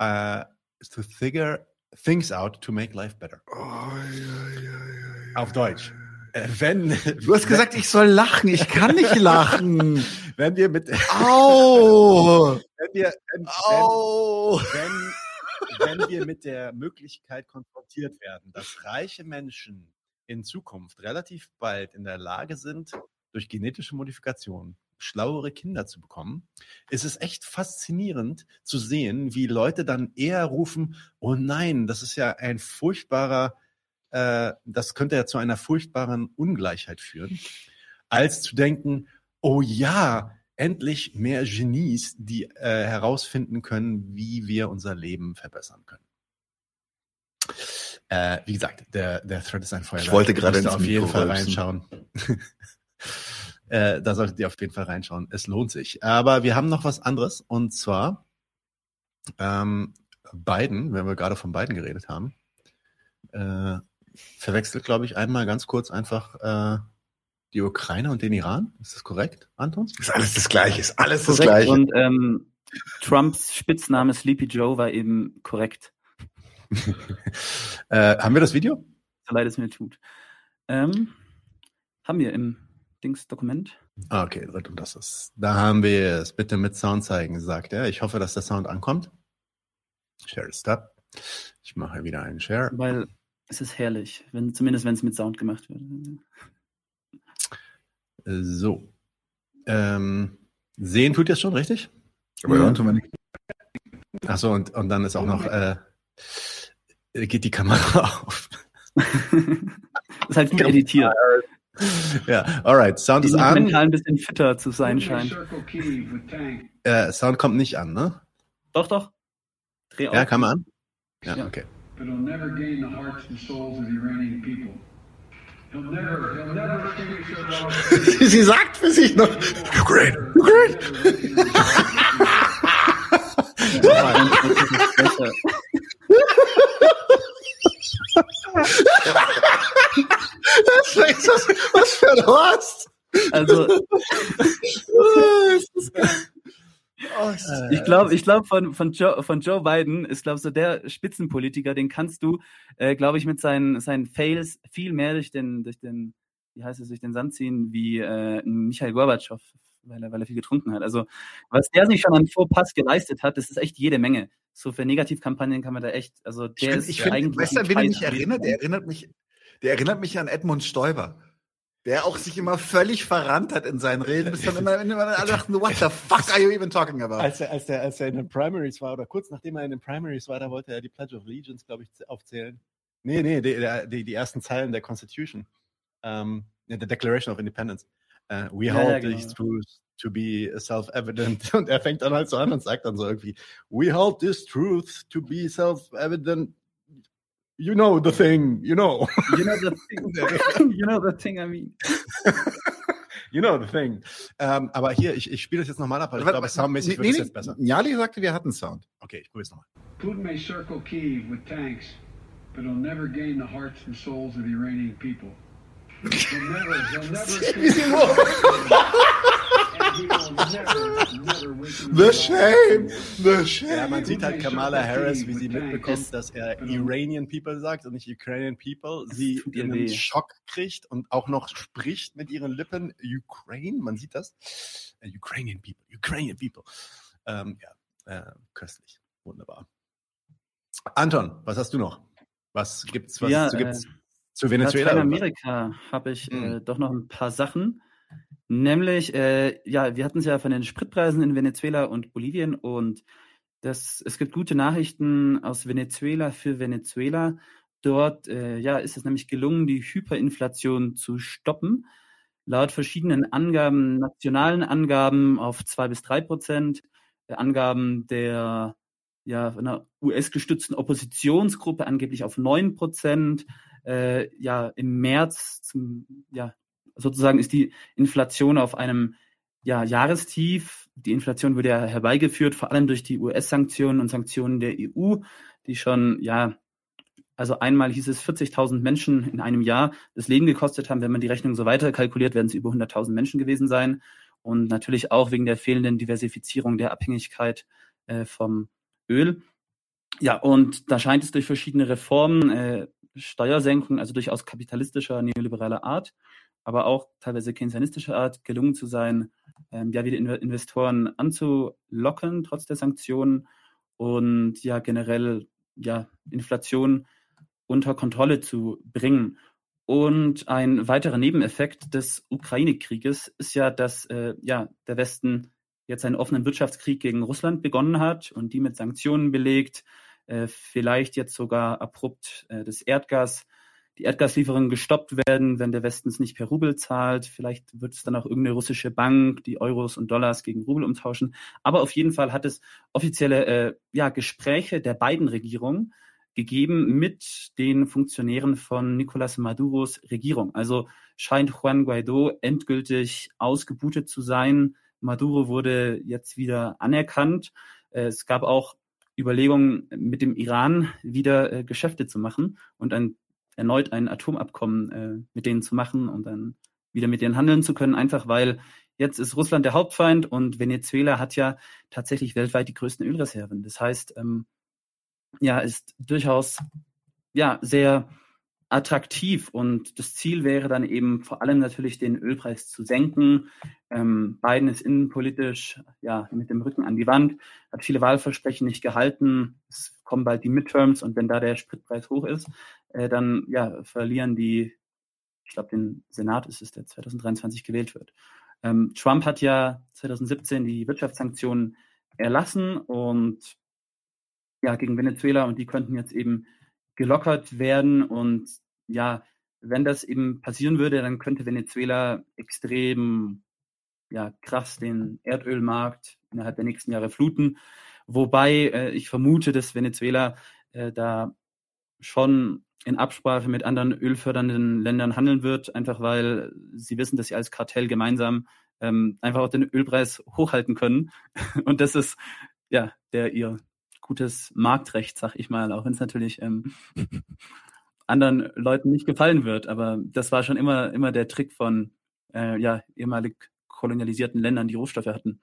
uh, to figure things out to make life better. Oh, ja, ja, ja, Auf Deutsch. Äh, wenn, Du hast gesagt, ich soll lachen. Ich kann nicht lachen. wenn wir mit, Au! wenn wir, wenn, Au! wenn, wenn wir mit der Möglichkeit konfrontiert werden, dass reiche Menschen in Zukunft relativ bald in der Lage sind, durch genetische Modifikation schlauere Kinder zu bekommen, ist es echt faszinierend zu sehen, wie Leute dann eher rufen, oh nein, das ist ja ein furchtbarer, äh, das könnte ja zu einer furchtbaren Ungleichheit führen, als zu denken, oh ja, endlich mehr Genies, die äh, herausfinden können, wie wir unser Leben verbessern können. Äh, wie gesagt, der, der Thread ist ein Feuerwerk. wollte gerade ins auf jeden Fall reinschauen. äh, da solltet ihr auf jeden Fall reinschauen. Es lohnt sich. Aber wir haben noch was anderes und zwar ähm, Biden, wenn wir gerade von Biden geredet haben, äh, verwechselt, glaube ich, einmal ganz kurz einfach äh, die Ukraine und den Iran. Ist das korrekt, Anton? Ist alles das Gleiche. Ist alles das Korrekt. Gleiche. Und ähm, Trumps Spitzname Sleepy Joe war eben korrekt, äh, haben wir das Video? so leid es mir tut. Ähm, haben wir im Dings-Dokument. Ah, okay, und das ist. Da haben wir es. Bitte mit Sound zeigen, sagt er. Ich hoffe, dass der Sound ankommt. Share is stop. Ich mache wieder einen Share. Weil es ist herrlich, wenn, zumindest wenn es mit Sound gemacht wird. So. Ähm, sehen tut ihr es schon, richtig? Aber hören tun wir nicht. Achso, und, und dann ist auch noch, äh, geht die Kamera auf. ist halt gut editiert. Ja, alright. Sound Die ist an. mental ein bisschen fitter zu sein scheint. Äh, Sound kommt nicht an, ne? Doch, doch. Dreh auf. Ja, kann man an? Ja, Ja. okay. but he'll never gain the hearts and souls of the Iranian people. He'll never, he'll never love. Sie sagt für sich noch, Ukraine, Ukraine. Ist das? Was für ein Horst? Also, Oh, ich glaube, ich glaube von, von, Joe, von Joe Biden ist, glaube so der Spitzenpolitiker, den kannst du, äh, glaube ich, mit seinen, seinen Fails viel mehr durch den, durch den, wie heißt es, durch den Sand ziehen, wie äh, Michael Gorbatschow, weil er, weil er viel getrunken hat. Also, was der sich schon an Fauxpas geleistet hat, das ist echt jede Menge. So für Negativkampagnen kann man da echt, also Ich der finde, ist ich find, eigentlich. weißt du, wen er mich erinnert? Der erinnert mich, der erinnert mich an Edmund Stoiber. Der auch sich immer völlig verrannt hat in seinen Reden, bis dann immer, immer alle dachten, what the fuck are you even talking about? Als er, als, er, als er in den Primaries war, oder kurz nachdem er in den Primaries war, da wollte er die Pledge of Allegiance, glaube ich, aufzählen. Nee, nee, die, die, die ersten Zeilen der Constitution. Um, der Declaration of Independence. Uh, we Ja, hold ja, genau. these truths to be self-evident. Und er fängt dann halt so an und sagt dann so irgendwie, we hold this truth to be self-evident. You know the thing, you know. You know the thing, you know the thing I mean. You know the thing. Ähm, aber hier, ich, ich spiele das jetzt nochmal ab, weil ich glaube, soundmäßig wird es jetzt besser. Jali sagte, wir hatten Sound. Okay, ich probiere es nochmal. Putin may circle Kiev with tanks, but he'll never gain the hearts and souls of the Iranian people. He'll never, he'll never. The shame, the shame. Ja, man sieht halt Kamala Harris, wie sie mitbekommt, dass er Iranian People sagt und nicht Ukrainian People. Sie einen weh. Schock kriegt und auch noch spricht mit ihren Lippen Ukraine, man sieht das. Äh, Ukrainian People, Ukrainian People. Ähm, ja, äh, köstlich, wunderbar. Anton, was hast du noch? Was gibt's, was Ja, zu, gibt's äh, zu Venezuela? Lateinamerika habe ich äh, Hm. doch noch ein paar Sachen. Nämlich, äh, ja, wir hatten es ja von den Spritpreisen in Venezuela und Bolivien und das, es gibt gute Nachrichten aus Venezuela für Venezuela. Dort äh, ja, ist es nämlich gelungen, die Hyperinflation zu stoppen. Laut verschiedenen Angaben, nationalen Angaben auf zwei bis drei Prozent, äh, Angaben der ja, einer US-gestützten Oppositionsgruppe angeblich auf neun Prozent. Äh, ja, im März zum, ja, sozusagen ist die Inflation auf einem ja, Jahrestief. Die Inflation wurde ja herbeigeführt, vor allem durch die US-Sanktionen und Sanktionen der EU, die schon, ja, also einmal hieß es 40.000 Menschen in einem Jahr das Leben gekostet haben. Wenn man die Rechnung so weiter kalkuliert, werden es über 100.000 Menschen gewesen sein. Und natürlich auch wegen der fehlenden Diversifizierung der Abhängigkeit äh, vom Öl. Ja, und da scheint es durch verschiedene Reformen, äh, Steuersenkungen, also durchaus kapitalistischer, neoliberaler Art, aber auch teilweise keynesianistischer Art gelungen zu sein, ähm, ja, wieder Inve- Investoren anzulocken, trotz der Sanktionen und ja, generell ja, Inflation unter Kontrolle zu bringen. Und ein weiterer Nebeneffekt des Ukraine-Krieges ist ja, dass äh, ja, der Westen jetzt einen offenen Wirtschaftskrieg gegen Russland begonnen hat und die mit Sanktionen belegt, äh, vielleicht jetzt sogar abrupt äh, das Erdgas, die Erdgaslieferungen gestoppt werden, wenn der Westen es nicht per Rubel zahlt. Vielleicht wird es dann auch irgendeine russische Bank, die Euros und Dollars gegen Rubel umtauschen. Aber auf jeden Fall hat es offizielle äh, ja, Gespräche der beiden Regierungen gegeben mit den Funktionären von Nicolás Maduros Regierung. Also scheint Juan Guaido endgültig ausgebootet zu sein. Maduro wurde jetzt wieder anerkannt. Äh, Es gab auch Überlegungen, mit dem Iran wieder äh, Geschäfte zu machen und ein, erneut ein Atomabkommen äh, mit denen zu machen und dann wieder mit denen handeln zu können, einfach weil jetzt ist Russland der Hauptfeind und Venezuela hat ja tatsächlich weltweit die größten Ölreserven. Das heißt, ähm, ja, ist durchaus ja sehr attraktiv und das Ziel wäre dann eben vor allem natürlich den Ölpreis zu senken. Ähm, Biden ist innenpolitisch ja mit dem Rücken an die Wand, hat viele Wahlversprechen nicht gehalten. Es kommen bald die Midterms und wenn da der Spritpreis hoch ist, äh, dann ja verlieren die, ich glaube den Senat ist es, der 2023 gewählt wird. Ähm, Trump hat ja 2017 die Wirtschaftssanktionen erlassen und ja gegen Venezuela und die könnten jetzt eben gelockert werden und ja, wenn das eben passieren würde, dann könnte Venezuela extrem ja, krass den Erdölmarkt innerhalb der nächsten Jahre fluten. Wobei äh, ich vermute, dass Venezuela äh, da schon in Absprache mit anderen ölfördernden Ländern handeln wird, einfach weil sie wissen, dass sie als Kartell gemeinsam ähm, einfach auch den Ölpreis hochhalten können. Und das ist ja der ihr gutes Marktrecht, sag ich mal, auch wenn es natürlich ähm, anderen Leuten nicht gefallen wird. Aber das war schon immer, immer der Trick von äh, ja, ehemalig kolonialisierten Ländern, die Rohstoffe hatten.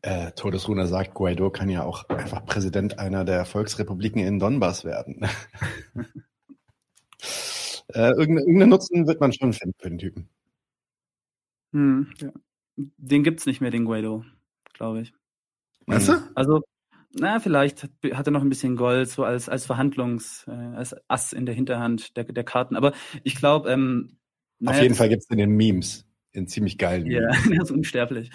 Äh, Todesruner sagt, Guaido kann ja auch einfach Präsident einer der Volksrepubliken in Donbass werden. äh, irgendeinen irgendeinen Nutzen wird man schon finden für den Typen. Hm, ja. Den gibt's nicht mehr, den Guaido, glaube ich. Weißt du? Also, na, vielleicht hat, er noch ein bisschen Gold, so als, als Verhandlungs, äh, als Ass in der Hinterhand der, der Karten. Aber ich glaube, ähm, Auf naja, jeden das- Fall gibt's in den Memes, in ziemlich geilen Ja, Memes. er ist unsterblich.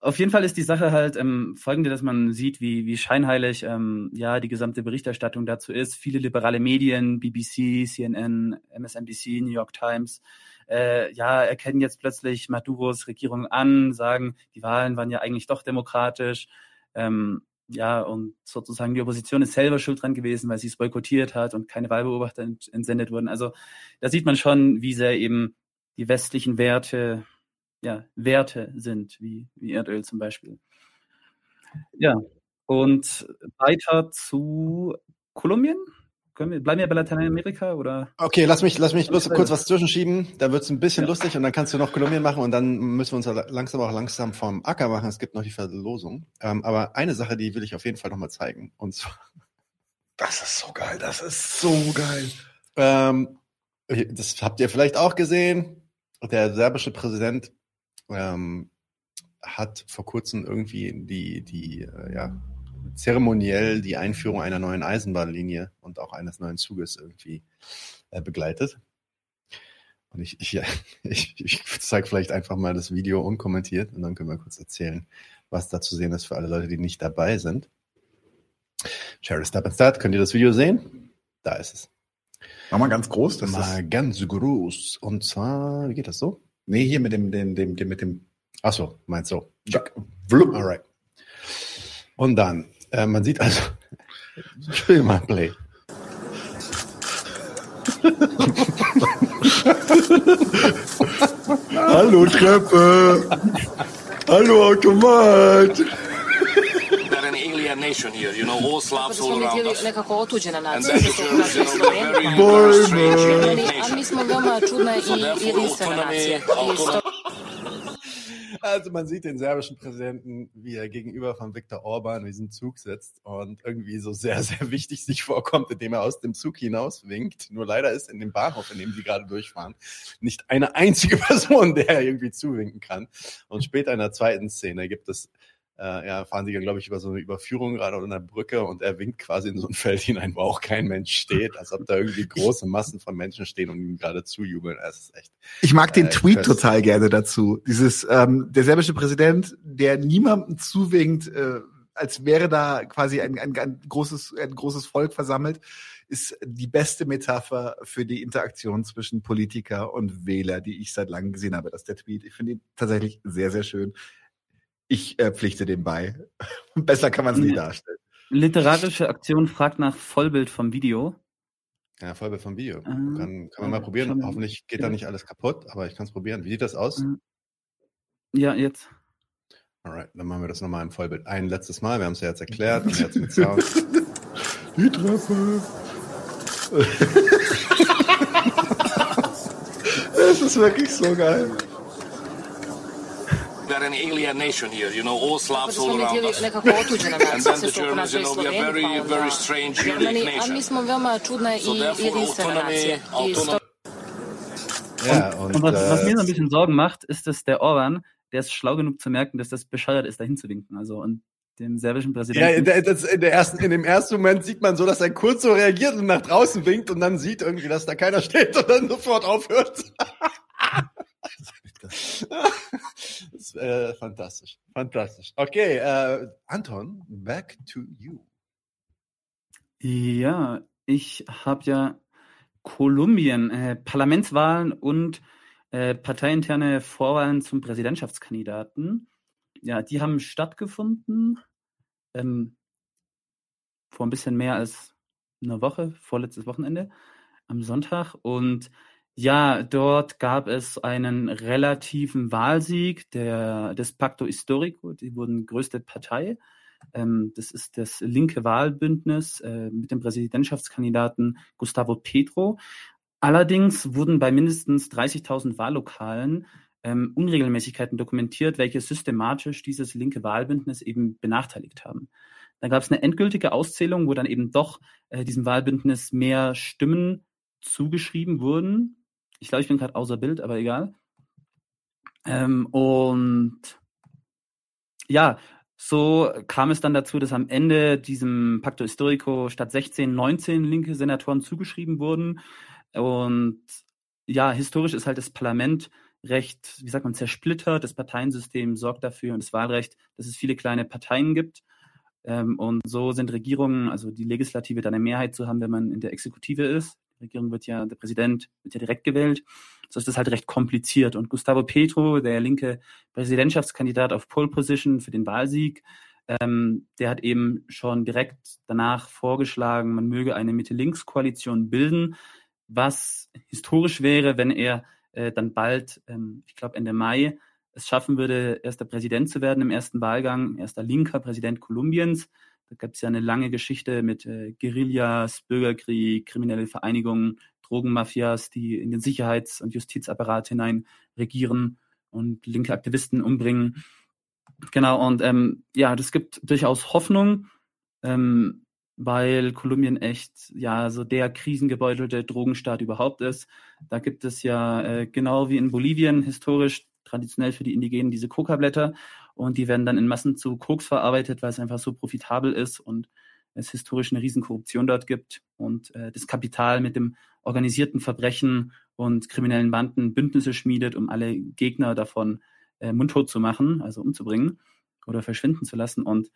Auf jeden Fall ist die Sache halt ähm, folgende, dass man sieht, wie, wie scheinheilig ähm, ja die gesamte Berichterstattung dazu ist. Viele liberale Medien, BBC, CNN, MSNBC, New York Times, äh, ja, erkennen jetzt plötzlich Maduros Regierung an, sagen, die Wahlen waren ja eigentlich doch demokratisch. Ähm, ja, und sozusagen die Opposition ist selber schuld dran gewesen, weil sie es boykottiert hat und keine Wahlbeobachter ent entsendet wurden. Also da sieht man schon, wie sehr eben die westlichen Werte ja, Werte sind, wie, wie Erdöl zum Beispiel. Ja, und weiter zu Kolumbien. Können wir, bleiben wir bei Lateinamerika oder? Okay, lass mich, lass mich kurz klar. was zwischenschieben. Da wird's ein bisschen Ja. lustig und dann kannst du noch Kolumbien machen und dann müssen wir uns langsam auch langsam vom Acker machen. Es gibt noch die Verlosung. Ähm, aber eine Sache, die will ich auf jeden Fall nochmal zeigen. Und zwar, Das ist so geil, das ist so geil. ähm, das habt ihr vielleicht auch gesehen. Der serbische Präsident ähm, hat vor kurzem irgendwie die, die, äh, ja, zeremoniell die Einführung einer neuen Eisenbahnlinie und auch eines neuen Zuges irgendwie äh, begleitet. Und ich, ich, ich, ich zeige vielleicht einfach mal das Video unkommentiert und dann können wir kurz erzählen, was da zu sehen ist für alle Leute, die nicht dabei sind. Share Step and Start, könnt ihr das Video sehen? Da ist es. Mach mal ganz groß. Das mal ist, ganz groß. Und zwar, wie geht das so? nee, hier mit dem, dem, dem, dem mit dem. Ach so, meinst so. Ja. Alright. Und dann, äh, man sieht also, spiel mal Play. Hallo Treppe. Hallo Automat. They're an alien nation here, you know, all Slavs all smo around bili us. nekako otuđena And nacija. then Sve the su Jews, kod you nas know, they're very, Slovenija. very strange Meni- unique A nation. mi smo veoma čudna So i therefore, jedinstvena autonomy, nacija. Also man sieht den serbischen Präsidenten, wie er gegenüber von Viktor Orban in diesem Zug sitzt und irgendwie so sehr, sehr wichtig sich vorkommt, indem er aus dem Zug hinaus winkt. Nur leider ist in dem Bahnhof, in dem sie gerade durchfahren, nicht eine einzige Person, der irgendwie zuwinken kann. Und später in der zweiten Szene gibt es, äh, ja, fahren sie, glaube ich, über so eine Überführung gerade oder eine Brücke und er winkt quasi in so ein Feld hinein, wo auch kein Mensch steht, als ob da irgendwie große Massen von Menschen stehen und ihm gerade zujubeln. Es ist echt Ich mag den Äh, Tweet das- total gerne dazu. Dieses, ähm, der serbische Präsident, der niemandem zuwinkt, äh, als wäre da quasi ein, ein, ein, großes, ein großes Volk versammelt, ist die beste Metapher für die Interaktion zwischen Politiker und Wähler, die ich seit langem gesehen habe. Das ist der Tweet. Ich finde ihn tatsächlich sehr, sehr schön. Ich äh, pflichte dem bei. Besser kann man es nicht Ja. darstellen. Literarische Aktion fragt nach Vollbild vom Video. Ja, Vollbild vom Video. Ah, kann, kann man mal probieren. wir- Hoffentlich geht ja. da nicht alles kaputt, aber ich kann es probieren. Wie sieht das aus? Mhm. Ja, jetzt. Alright, dann machen wir das nochmal im Vollbild. Ein letztes Mal, wir haben es ja jetzt erklärt. Und jetzt mit Sound. Die Treppe. Es ist wirklich so geil. They're an alien nation here, you know, all Slavs all around us. And then the Germans, you know, we are very, very strange, unique nation. So therefore, autonomy, autonomy. Ja, und, Und was, was mir so ein äh, bisschen Sorgen macht, ist, dass der Orban, der ist schlau genug zu merken, dass das bescheuert ist, dahin zu winken. Also und dem serbischen ja, Präsidenten. der, das, in, der ersten, in dem ersten Moment sieht man so, dass er kurz so reagiert und nach draußen winkt und dann sieht irgendwie, dass da keiner steht und dann sofort aufhört. das ist äh, fantastisch. Fantastisch. Okay, äh, Anton, back to you. Ja, ich habe ja Kolumbien, äh, Parlamentswahlen und äh, parteiinterne Vorwahlen zum Präsidentschaftskandidaten. Ja, die haben stattgefunden ähm, vor ein bisschen mehr als einer Woche, vorletztes Wochenende, am Sonntag. Und ja, dort gab es einen relativen Wahlsieg der, des Pacto Histórico. Die wurden größte Partei. Ähm, das ist das linke Wahlbündnis äh, mit dem Präsidentschaftskandidaten Gustavo Petro. Allerdings wurden bei mindestens 30.000 Wahllokalen ähm, Unregelmäßigkeiten dokumentiert, welche systematisch dieses linke Wahlbündnis eben benachteiligt haben. Da gab es eine endgültige Auszählung, wo dann eben doch äh, diesem Wahlbündnis mehr Stimmen zugeschrieben wurden. Ich glaube, ich bin gerade außer Bild, aber egal. Ähm, und ja, so kam es dann dazu, dass am Ende diesem Pacto Historico statt 16 19 linke Senatoren zugeschrieben wurden. Und ja, historisch ist halt das Parlament recht, wie sagt man, zersplittert. Das Parteiensystem sorgt dafür und das Wahlrecht, dass es viele kleine Parteien gibt. Ähm, und so sind Regierungen, also die Legislative, dann eine Mehrheit zu haben, wenn man in der Exekutive ist. Die Regierung wird ja, der Präsident wird ja direkt gewählt. So ist das halt recht kompliziert. Und Gustavo Petro, der linke Präsidentschaftskandidat auf Pole Position für den Wahlsieg, ähm, der hat eben schon direkt danach vorgeschlagen, man möge eine Mitte-Links-Koalition bilden, was historisch wäre, wenn er äh, dann bald, ähm, ich glaube Ende Mai, es schaffen würde, erster Präsident zu werden im ersten Wahlgang, erster linker Präsident Kolumbiens. Da gab es ja eine lange Geschichte mit äh, Guerillas, Bürgerkrieg, kriminelle Vereinigungen, Drogenmafias, die in den Sicherheits- und Justizapparat hinein regieren und linke Aktivisten umbringen. Genau, und ähm, ja, das gibt durchaus Hoffnung, ähm, weil Kolumbien echt ja so der krisengebeutelte Drogenstaat überhaupt ist. Da gibt es ja äh, genau wie in Bolivien historisch traditionell für die Indigenen diese Coca-Blätter und die werden dann in Massen zu Koks verarbeitet, weil es einfach so profitabel ist und es historisch eine riesen Korruption dort gibt und äh, das Kapital mit dem organisierten Verbrechen und kriminellen Banden Bündnisse schmiedet, um alle Gegner davon äh, mundtot zu machen, also umzubringen oder verschwinden zu lassen. Und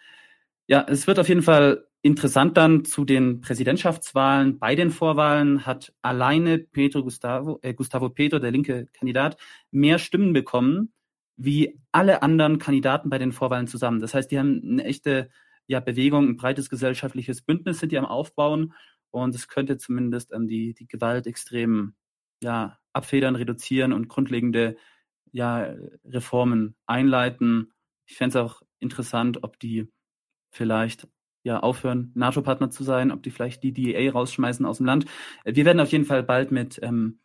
ja, es wird auf jeden Fall interessant dann zu den Präsidentschaftswahlen. Bei den Vorwahlen hat alleine Pedro Gustavo, äh, Gustavo Petro, der linke Kandidat, mehr Stimmen bekommen wie alle anderen Kandidaten bei den Vorwahlen zusammen. Das heißt, die haben eine echte ja, Bewegung, ein breites gesellschaftliches Bündnis sind die am Aufbauen und es könnte zumindest ähm, die, die Gewalt extrem ja, abfedern, reduzieren und grundlegende ja, Reformen einleiten. Ich fände es auch interessant, ob die vielleicht ja aufhören, NATO-Partner zu sein, ob die vielleicht die DEA rausschmeißen aus dem Land. Wir werden auf jeden Fall bald mit ähm,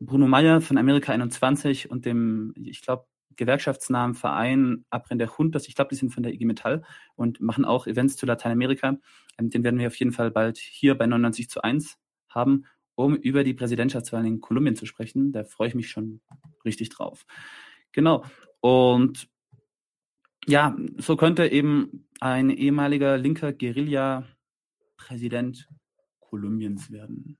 Bruno Meyer von Amerika 21 und dem, ich glaube, Gewerkschaftsnamen Verein Abbrenn der Hund, das ich glaube, die sind von der IG Metall und machen auch Events zu Lateinamerika. Ähm, den werden wir auf jeden Fall bald hier bei 99 zu 1 haben, um über die Präsidentschaftswahlen in Kolumbien zu sprechen. Da freue ich mich schon richtig drauf. Genau. Und ja, so könnte eben ein ehemaliger linker Guerilla Präsident Kolumbiens werden.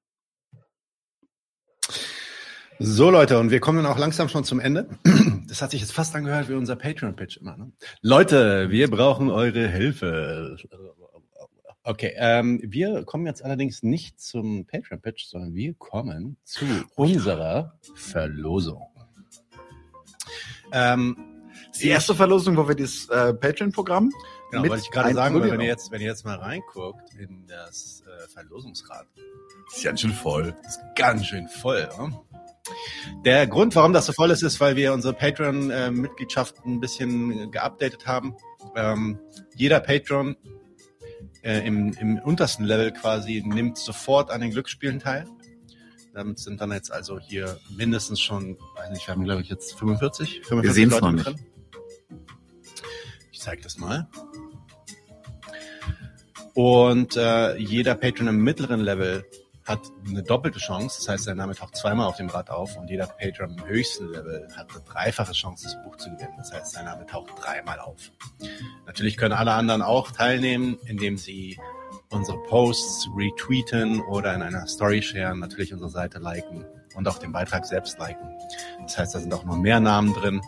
So Leute, und wir kommen dann auch langsam schon zum Ende. Das hat sich jetzt fast angehört wie unser Patreon-Pitch immer. Ne? Leute, wir brauchen eure Hilfe. Okay, ähm, wir kommen jetzt allerdings nicht zum Patreon-Pitch, sondern wir kommen zu unserer Verlosung. Ähm, Die erste Verlosung, wo wir das äh, Patreon-Programm Genau, mit wollte ich gerade sagen, wenn ihr jetzt, wenn ihr jetzt mal reinguckt in das äh, Verlosungsrad, ist ganz schön voll. ist ganz schön voll. Ne? Der Grund, warum das so voll ist, ist, weil wir unsere Patreon-Mitgliedschaft ein bisschen geupdatet haben. Ähm, jeder Patron äh, im, im untersten Level quasi nimmt sofort an den Glücksspielen teil. Damit sind dann jetzt also hier mindestens schon, weiß nicht, wir haben glaube ich jetzt 45, 45 sehen's Leute noch mit nicht. drin. Ich zeige das mal. Und äh, jeder Patron im mittleren Level hat eine doppelte Chance. Das heißt, sein Name taucht zweimal auf dem Rad auf und jeder Patron im höchsten Level hat eine dreifache Chance, das Buch zu gewinnen. Das heißt, sein Name taucht dreimal auf. Natürlich können alle anderen auch teilnehmen, indem sie unsere Posts retweeten oder in einer Story sharen, natürlich unsere Seite liken und auch den Beitrag selbst liken. Das heißt, da sind auch noch mehr Namen drin.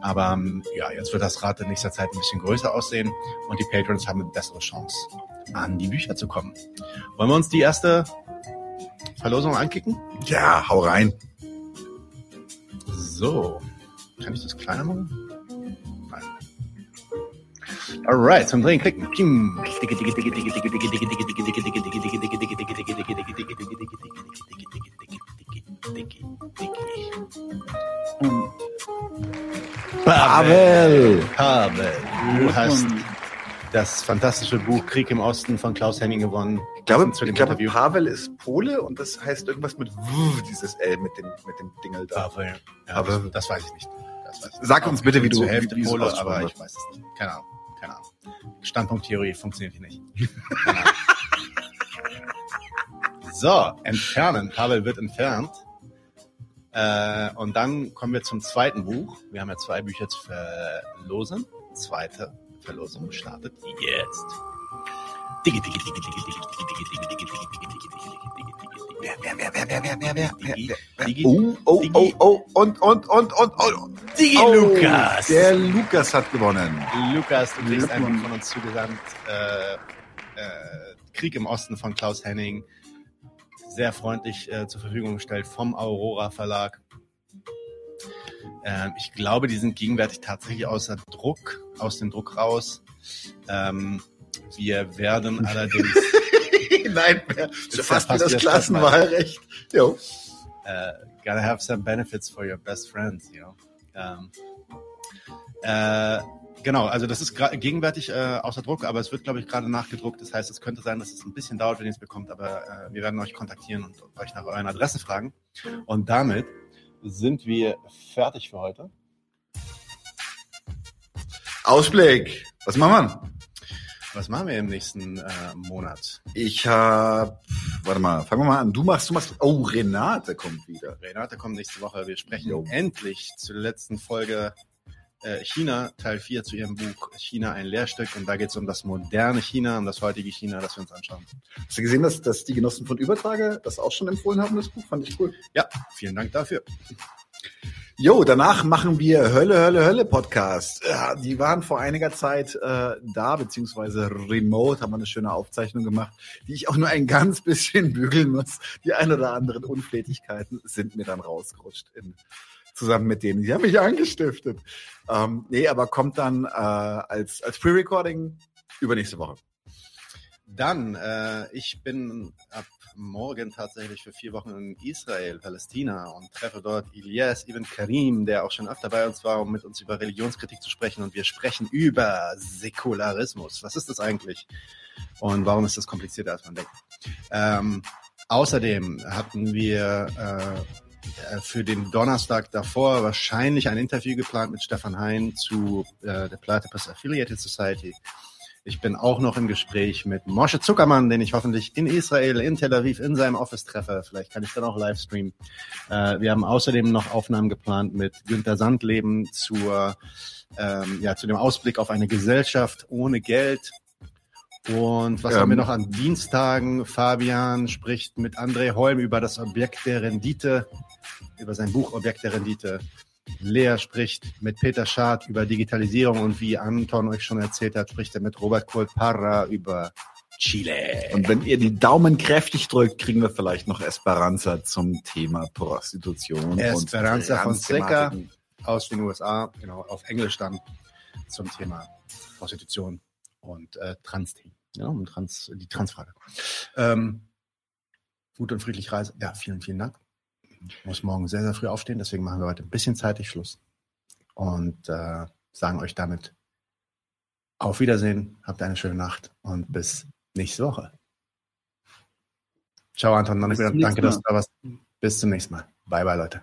Aber ähm, ja, jetzt wird das Rad in nächster Zeit ein bisschen größer aussehen und die Patrons haben eine bessere Chance, an die Bücher zu kommen. Wollen wir uns die erste Verlosung ankicken? Ja, hau rein. So. Kann ich das kleiner machen? Nein. Alright, zum Drehen klicken. Ping. Pavel. Pavel, du hast das fantastische Buch Krieg im Osten von Klaus Henning gewonnen. Ich glaube, ich glaube Interview. Pavel ist Pole und das heißt irgendwas mit W, dieses L mit dem, mit dem Dingel da. Pavel. Ja, Aber- das, das weiß ich nicht. Das weiß ich nicht. Sag uns bitte, wie du- zur Hälfte wie- Pole, aber ich weiß es nicht. Keine Ahnung. Keine Ahnung. Standpunkttheorie funktioniert hier nicht. So, entfernen. Pavel wird entfernt. Äh, und dann kommen wir zum zweiten Buch. Wir haben ja zwei Bücher zu verlosen. Zweite Verlosung startet jetzt. Wer, wer, wer, wer, wer, wer, wer, wer, wer, Digi, wer? Digi, Oh, oh, Digi. oh, oh, und, und, und, und, und. Digi Oh, Lukas. Der Lukas hat gewonnen. Lukas, du kriegst ein Glückwunsch. Buch von uns zugesandt. Äh, äh, Krieg im Osten von Klaus Henning. Sehr freundlich äh, zur Verfügung gestellt vom Aurora Verlag. Ähm, ich glaube, die sind gegenwärtig tatsächlich außer Druck, aus dem Druck raus. Ähm, wir werden allerdings Nein, Ist fast wie das Klassenwahlrecht. Jo. uh, gotta have some benefits for your best friends, you know. Um, Äh, genau, also das ist gegenwärtig äh, außer Druck, aber es wird, glaube ich, gerade nachgedruckt. Das heißt, es könnte sein, dass es ein bisschen dauert, wenn ihr es bekommt, aber wir werden euch kontaktieren und euch nach euren Adressen fragen. Und damit sind wir fertig für heute. Ausblick. Was machen wir? Was machen wir im nächsten äh, Monat? Ich hab, warte mal, fangen wir mal an. Du machst, du machst, oh, Renate kommt wieder. Renate kommt nächste Woche. Wir sprechen Jo. endlich zur letzten Folge China, Teil 4 zu ihrem Buch China ein Lehrstück. Und da geht es um das moderne China, um das heutige China, das wir uns anschauen. Hast du gesehen, dass, dass die Genossen von Übertrage das auch schon empfohlen haben, das Buch? Fand ich cool. Ja, vielen Dank dafür. Jo, danach machen wir Hölle, Hölle, Hölle Podcast. Ja, die waren vor einiger Zeit äh, da, beziehungsweise remote, haben wir eine schöne Aufzeichnung gemacht, die ich auch nur ein ganz bisschen bügeln muss. Die ein oder anderen Unflätigkeiten sind mir dann rausgerutscht in, zusammen mit denen. Die haben mich angestiftet. Ähm, nee, aber kommt dann äh, als, als Pre-Recording übernächste Woche. Dann, äh, ich bin ab morgen tatsächlich für vier Wochen in Israel, Palästina und treffe dort Ilyas Ibn Karim, der auch schon öfter bei uns war, um mit uns über Religionskritik zu sprechen. Und wir sprechen über Säkularismus. Was ist das eigentlich? Und warum ist das komplizierter, als man denkt? Ähm, außerdem hatten wir äh, für den Donnerstag davor wahrscheinlich ein Interview geplant mit Stefan Hein zu äh, der Platypus Affiliated Society. Ich bin auch noch im Gespräch mit Moshe Zuckermann, den ich hoffentlich in Israel, in Tel Aviv, in seinem Office treffe. Vielleicht kann ich dann auch live streamen. Äh, wir haben außerdem noch Aufnahmen geplant mit Günter Sandleben zur, ähm, ja, zu dem Ausblick auf eine Gesellschaft ohne Geld. Und was Ähm. haben wir noch an Dienstagen? Fabian spricht mit André Holm über das Objekt der Rendite, über sein Buch Objekt der Rendite. Lea spricht mit Peter Schad über Digitalisierung und wie Anton euch schon erzählt hat, spricht er mit Robert Kohl-Parra über Chile. Und wenn ihr die Daumen kräftig drückt, kriegen wir vielleicht noch Esperanza zum Thema Prostitution. Esperanza und Fonseca Transthematiken. aus den USA, genau, auf Englisch dann zum Thema Prostitution und äh, Trans-Themen. Ja, und Trans, die Transfrage. Ähm, gut und friedlich reisen. Ja, vielen, vielen Dank. Ich muss morgen sehr, sehr früh aufstehen, deswegen machen wir heute ein bisschen zeitig Schluss. Und äh, sagen euch damit auf Wiedersehen, habt eine schöne Nacht und bis nächste Woche. Ciao, Anton. Danke, dass du da warst. Bis zum nächsten Mal. Bye, bye, Leute.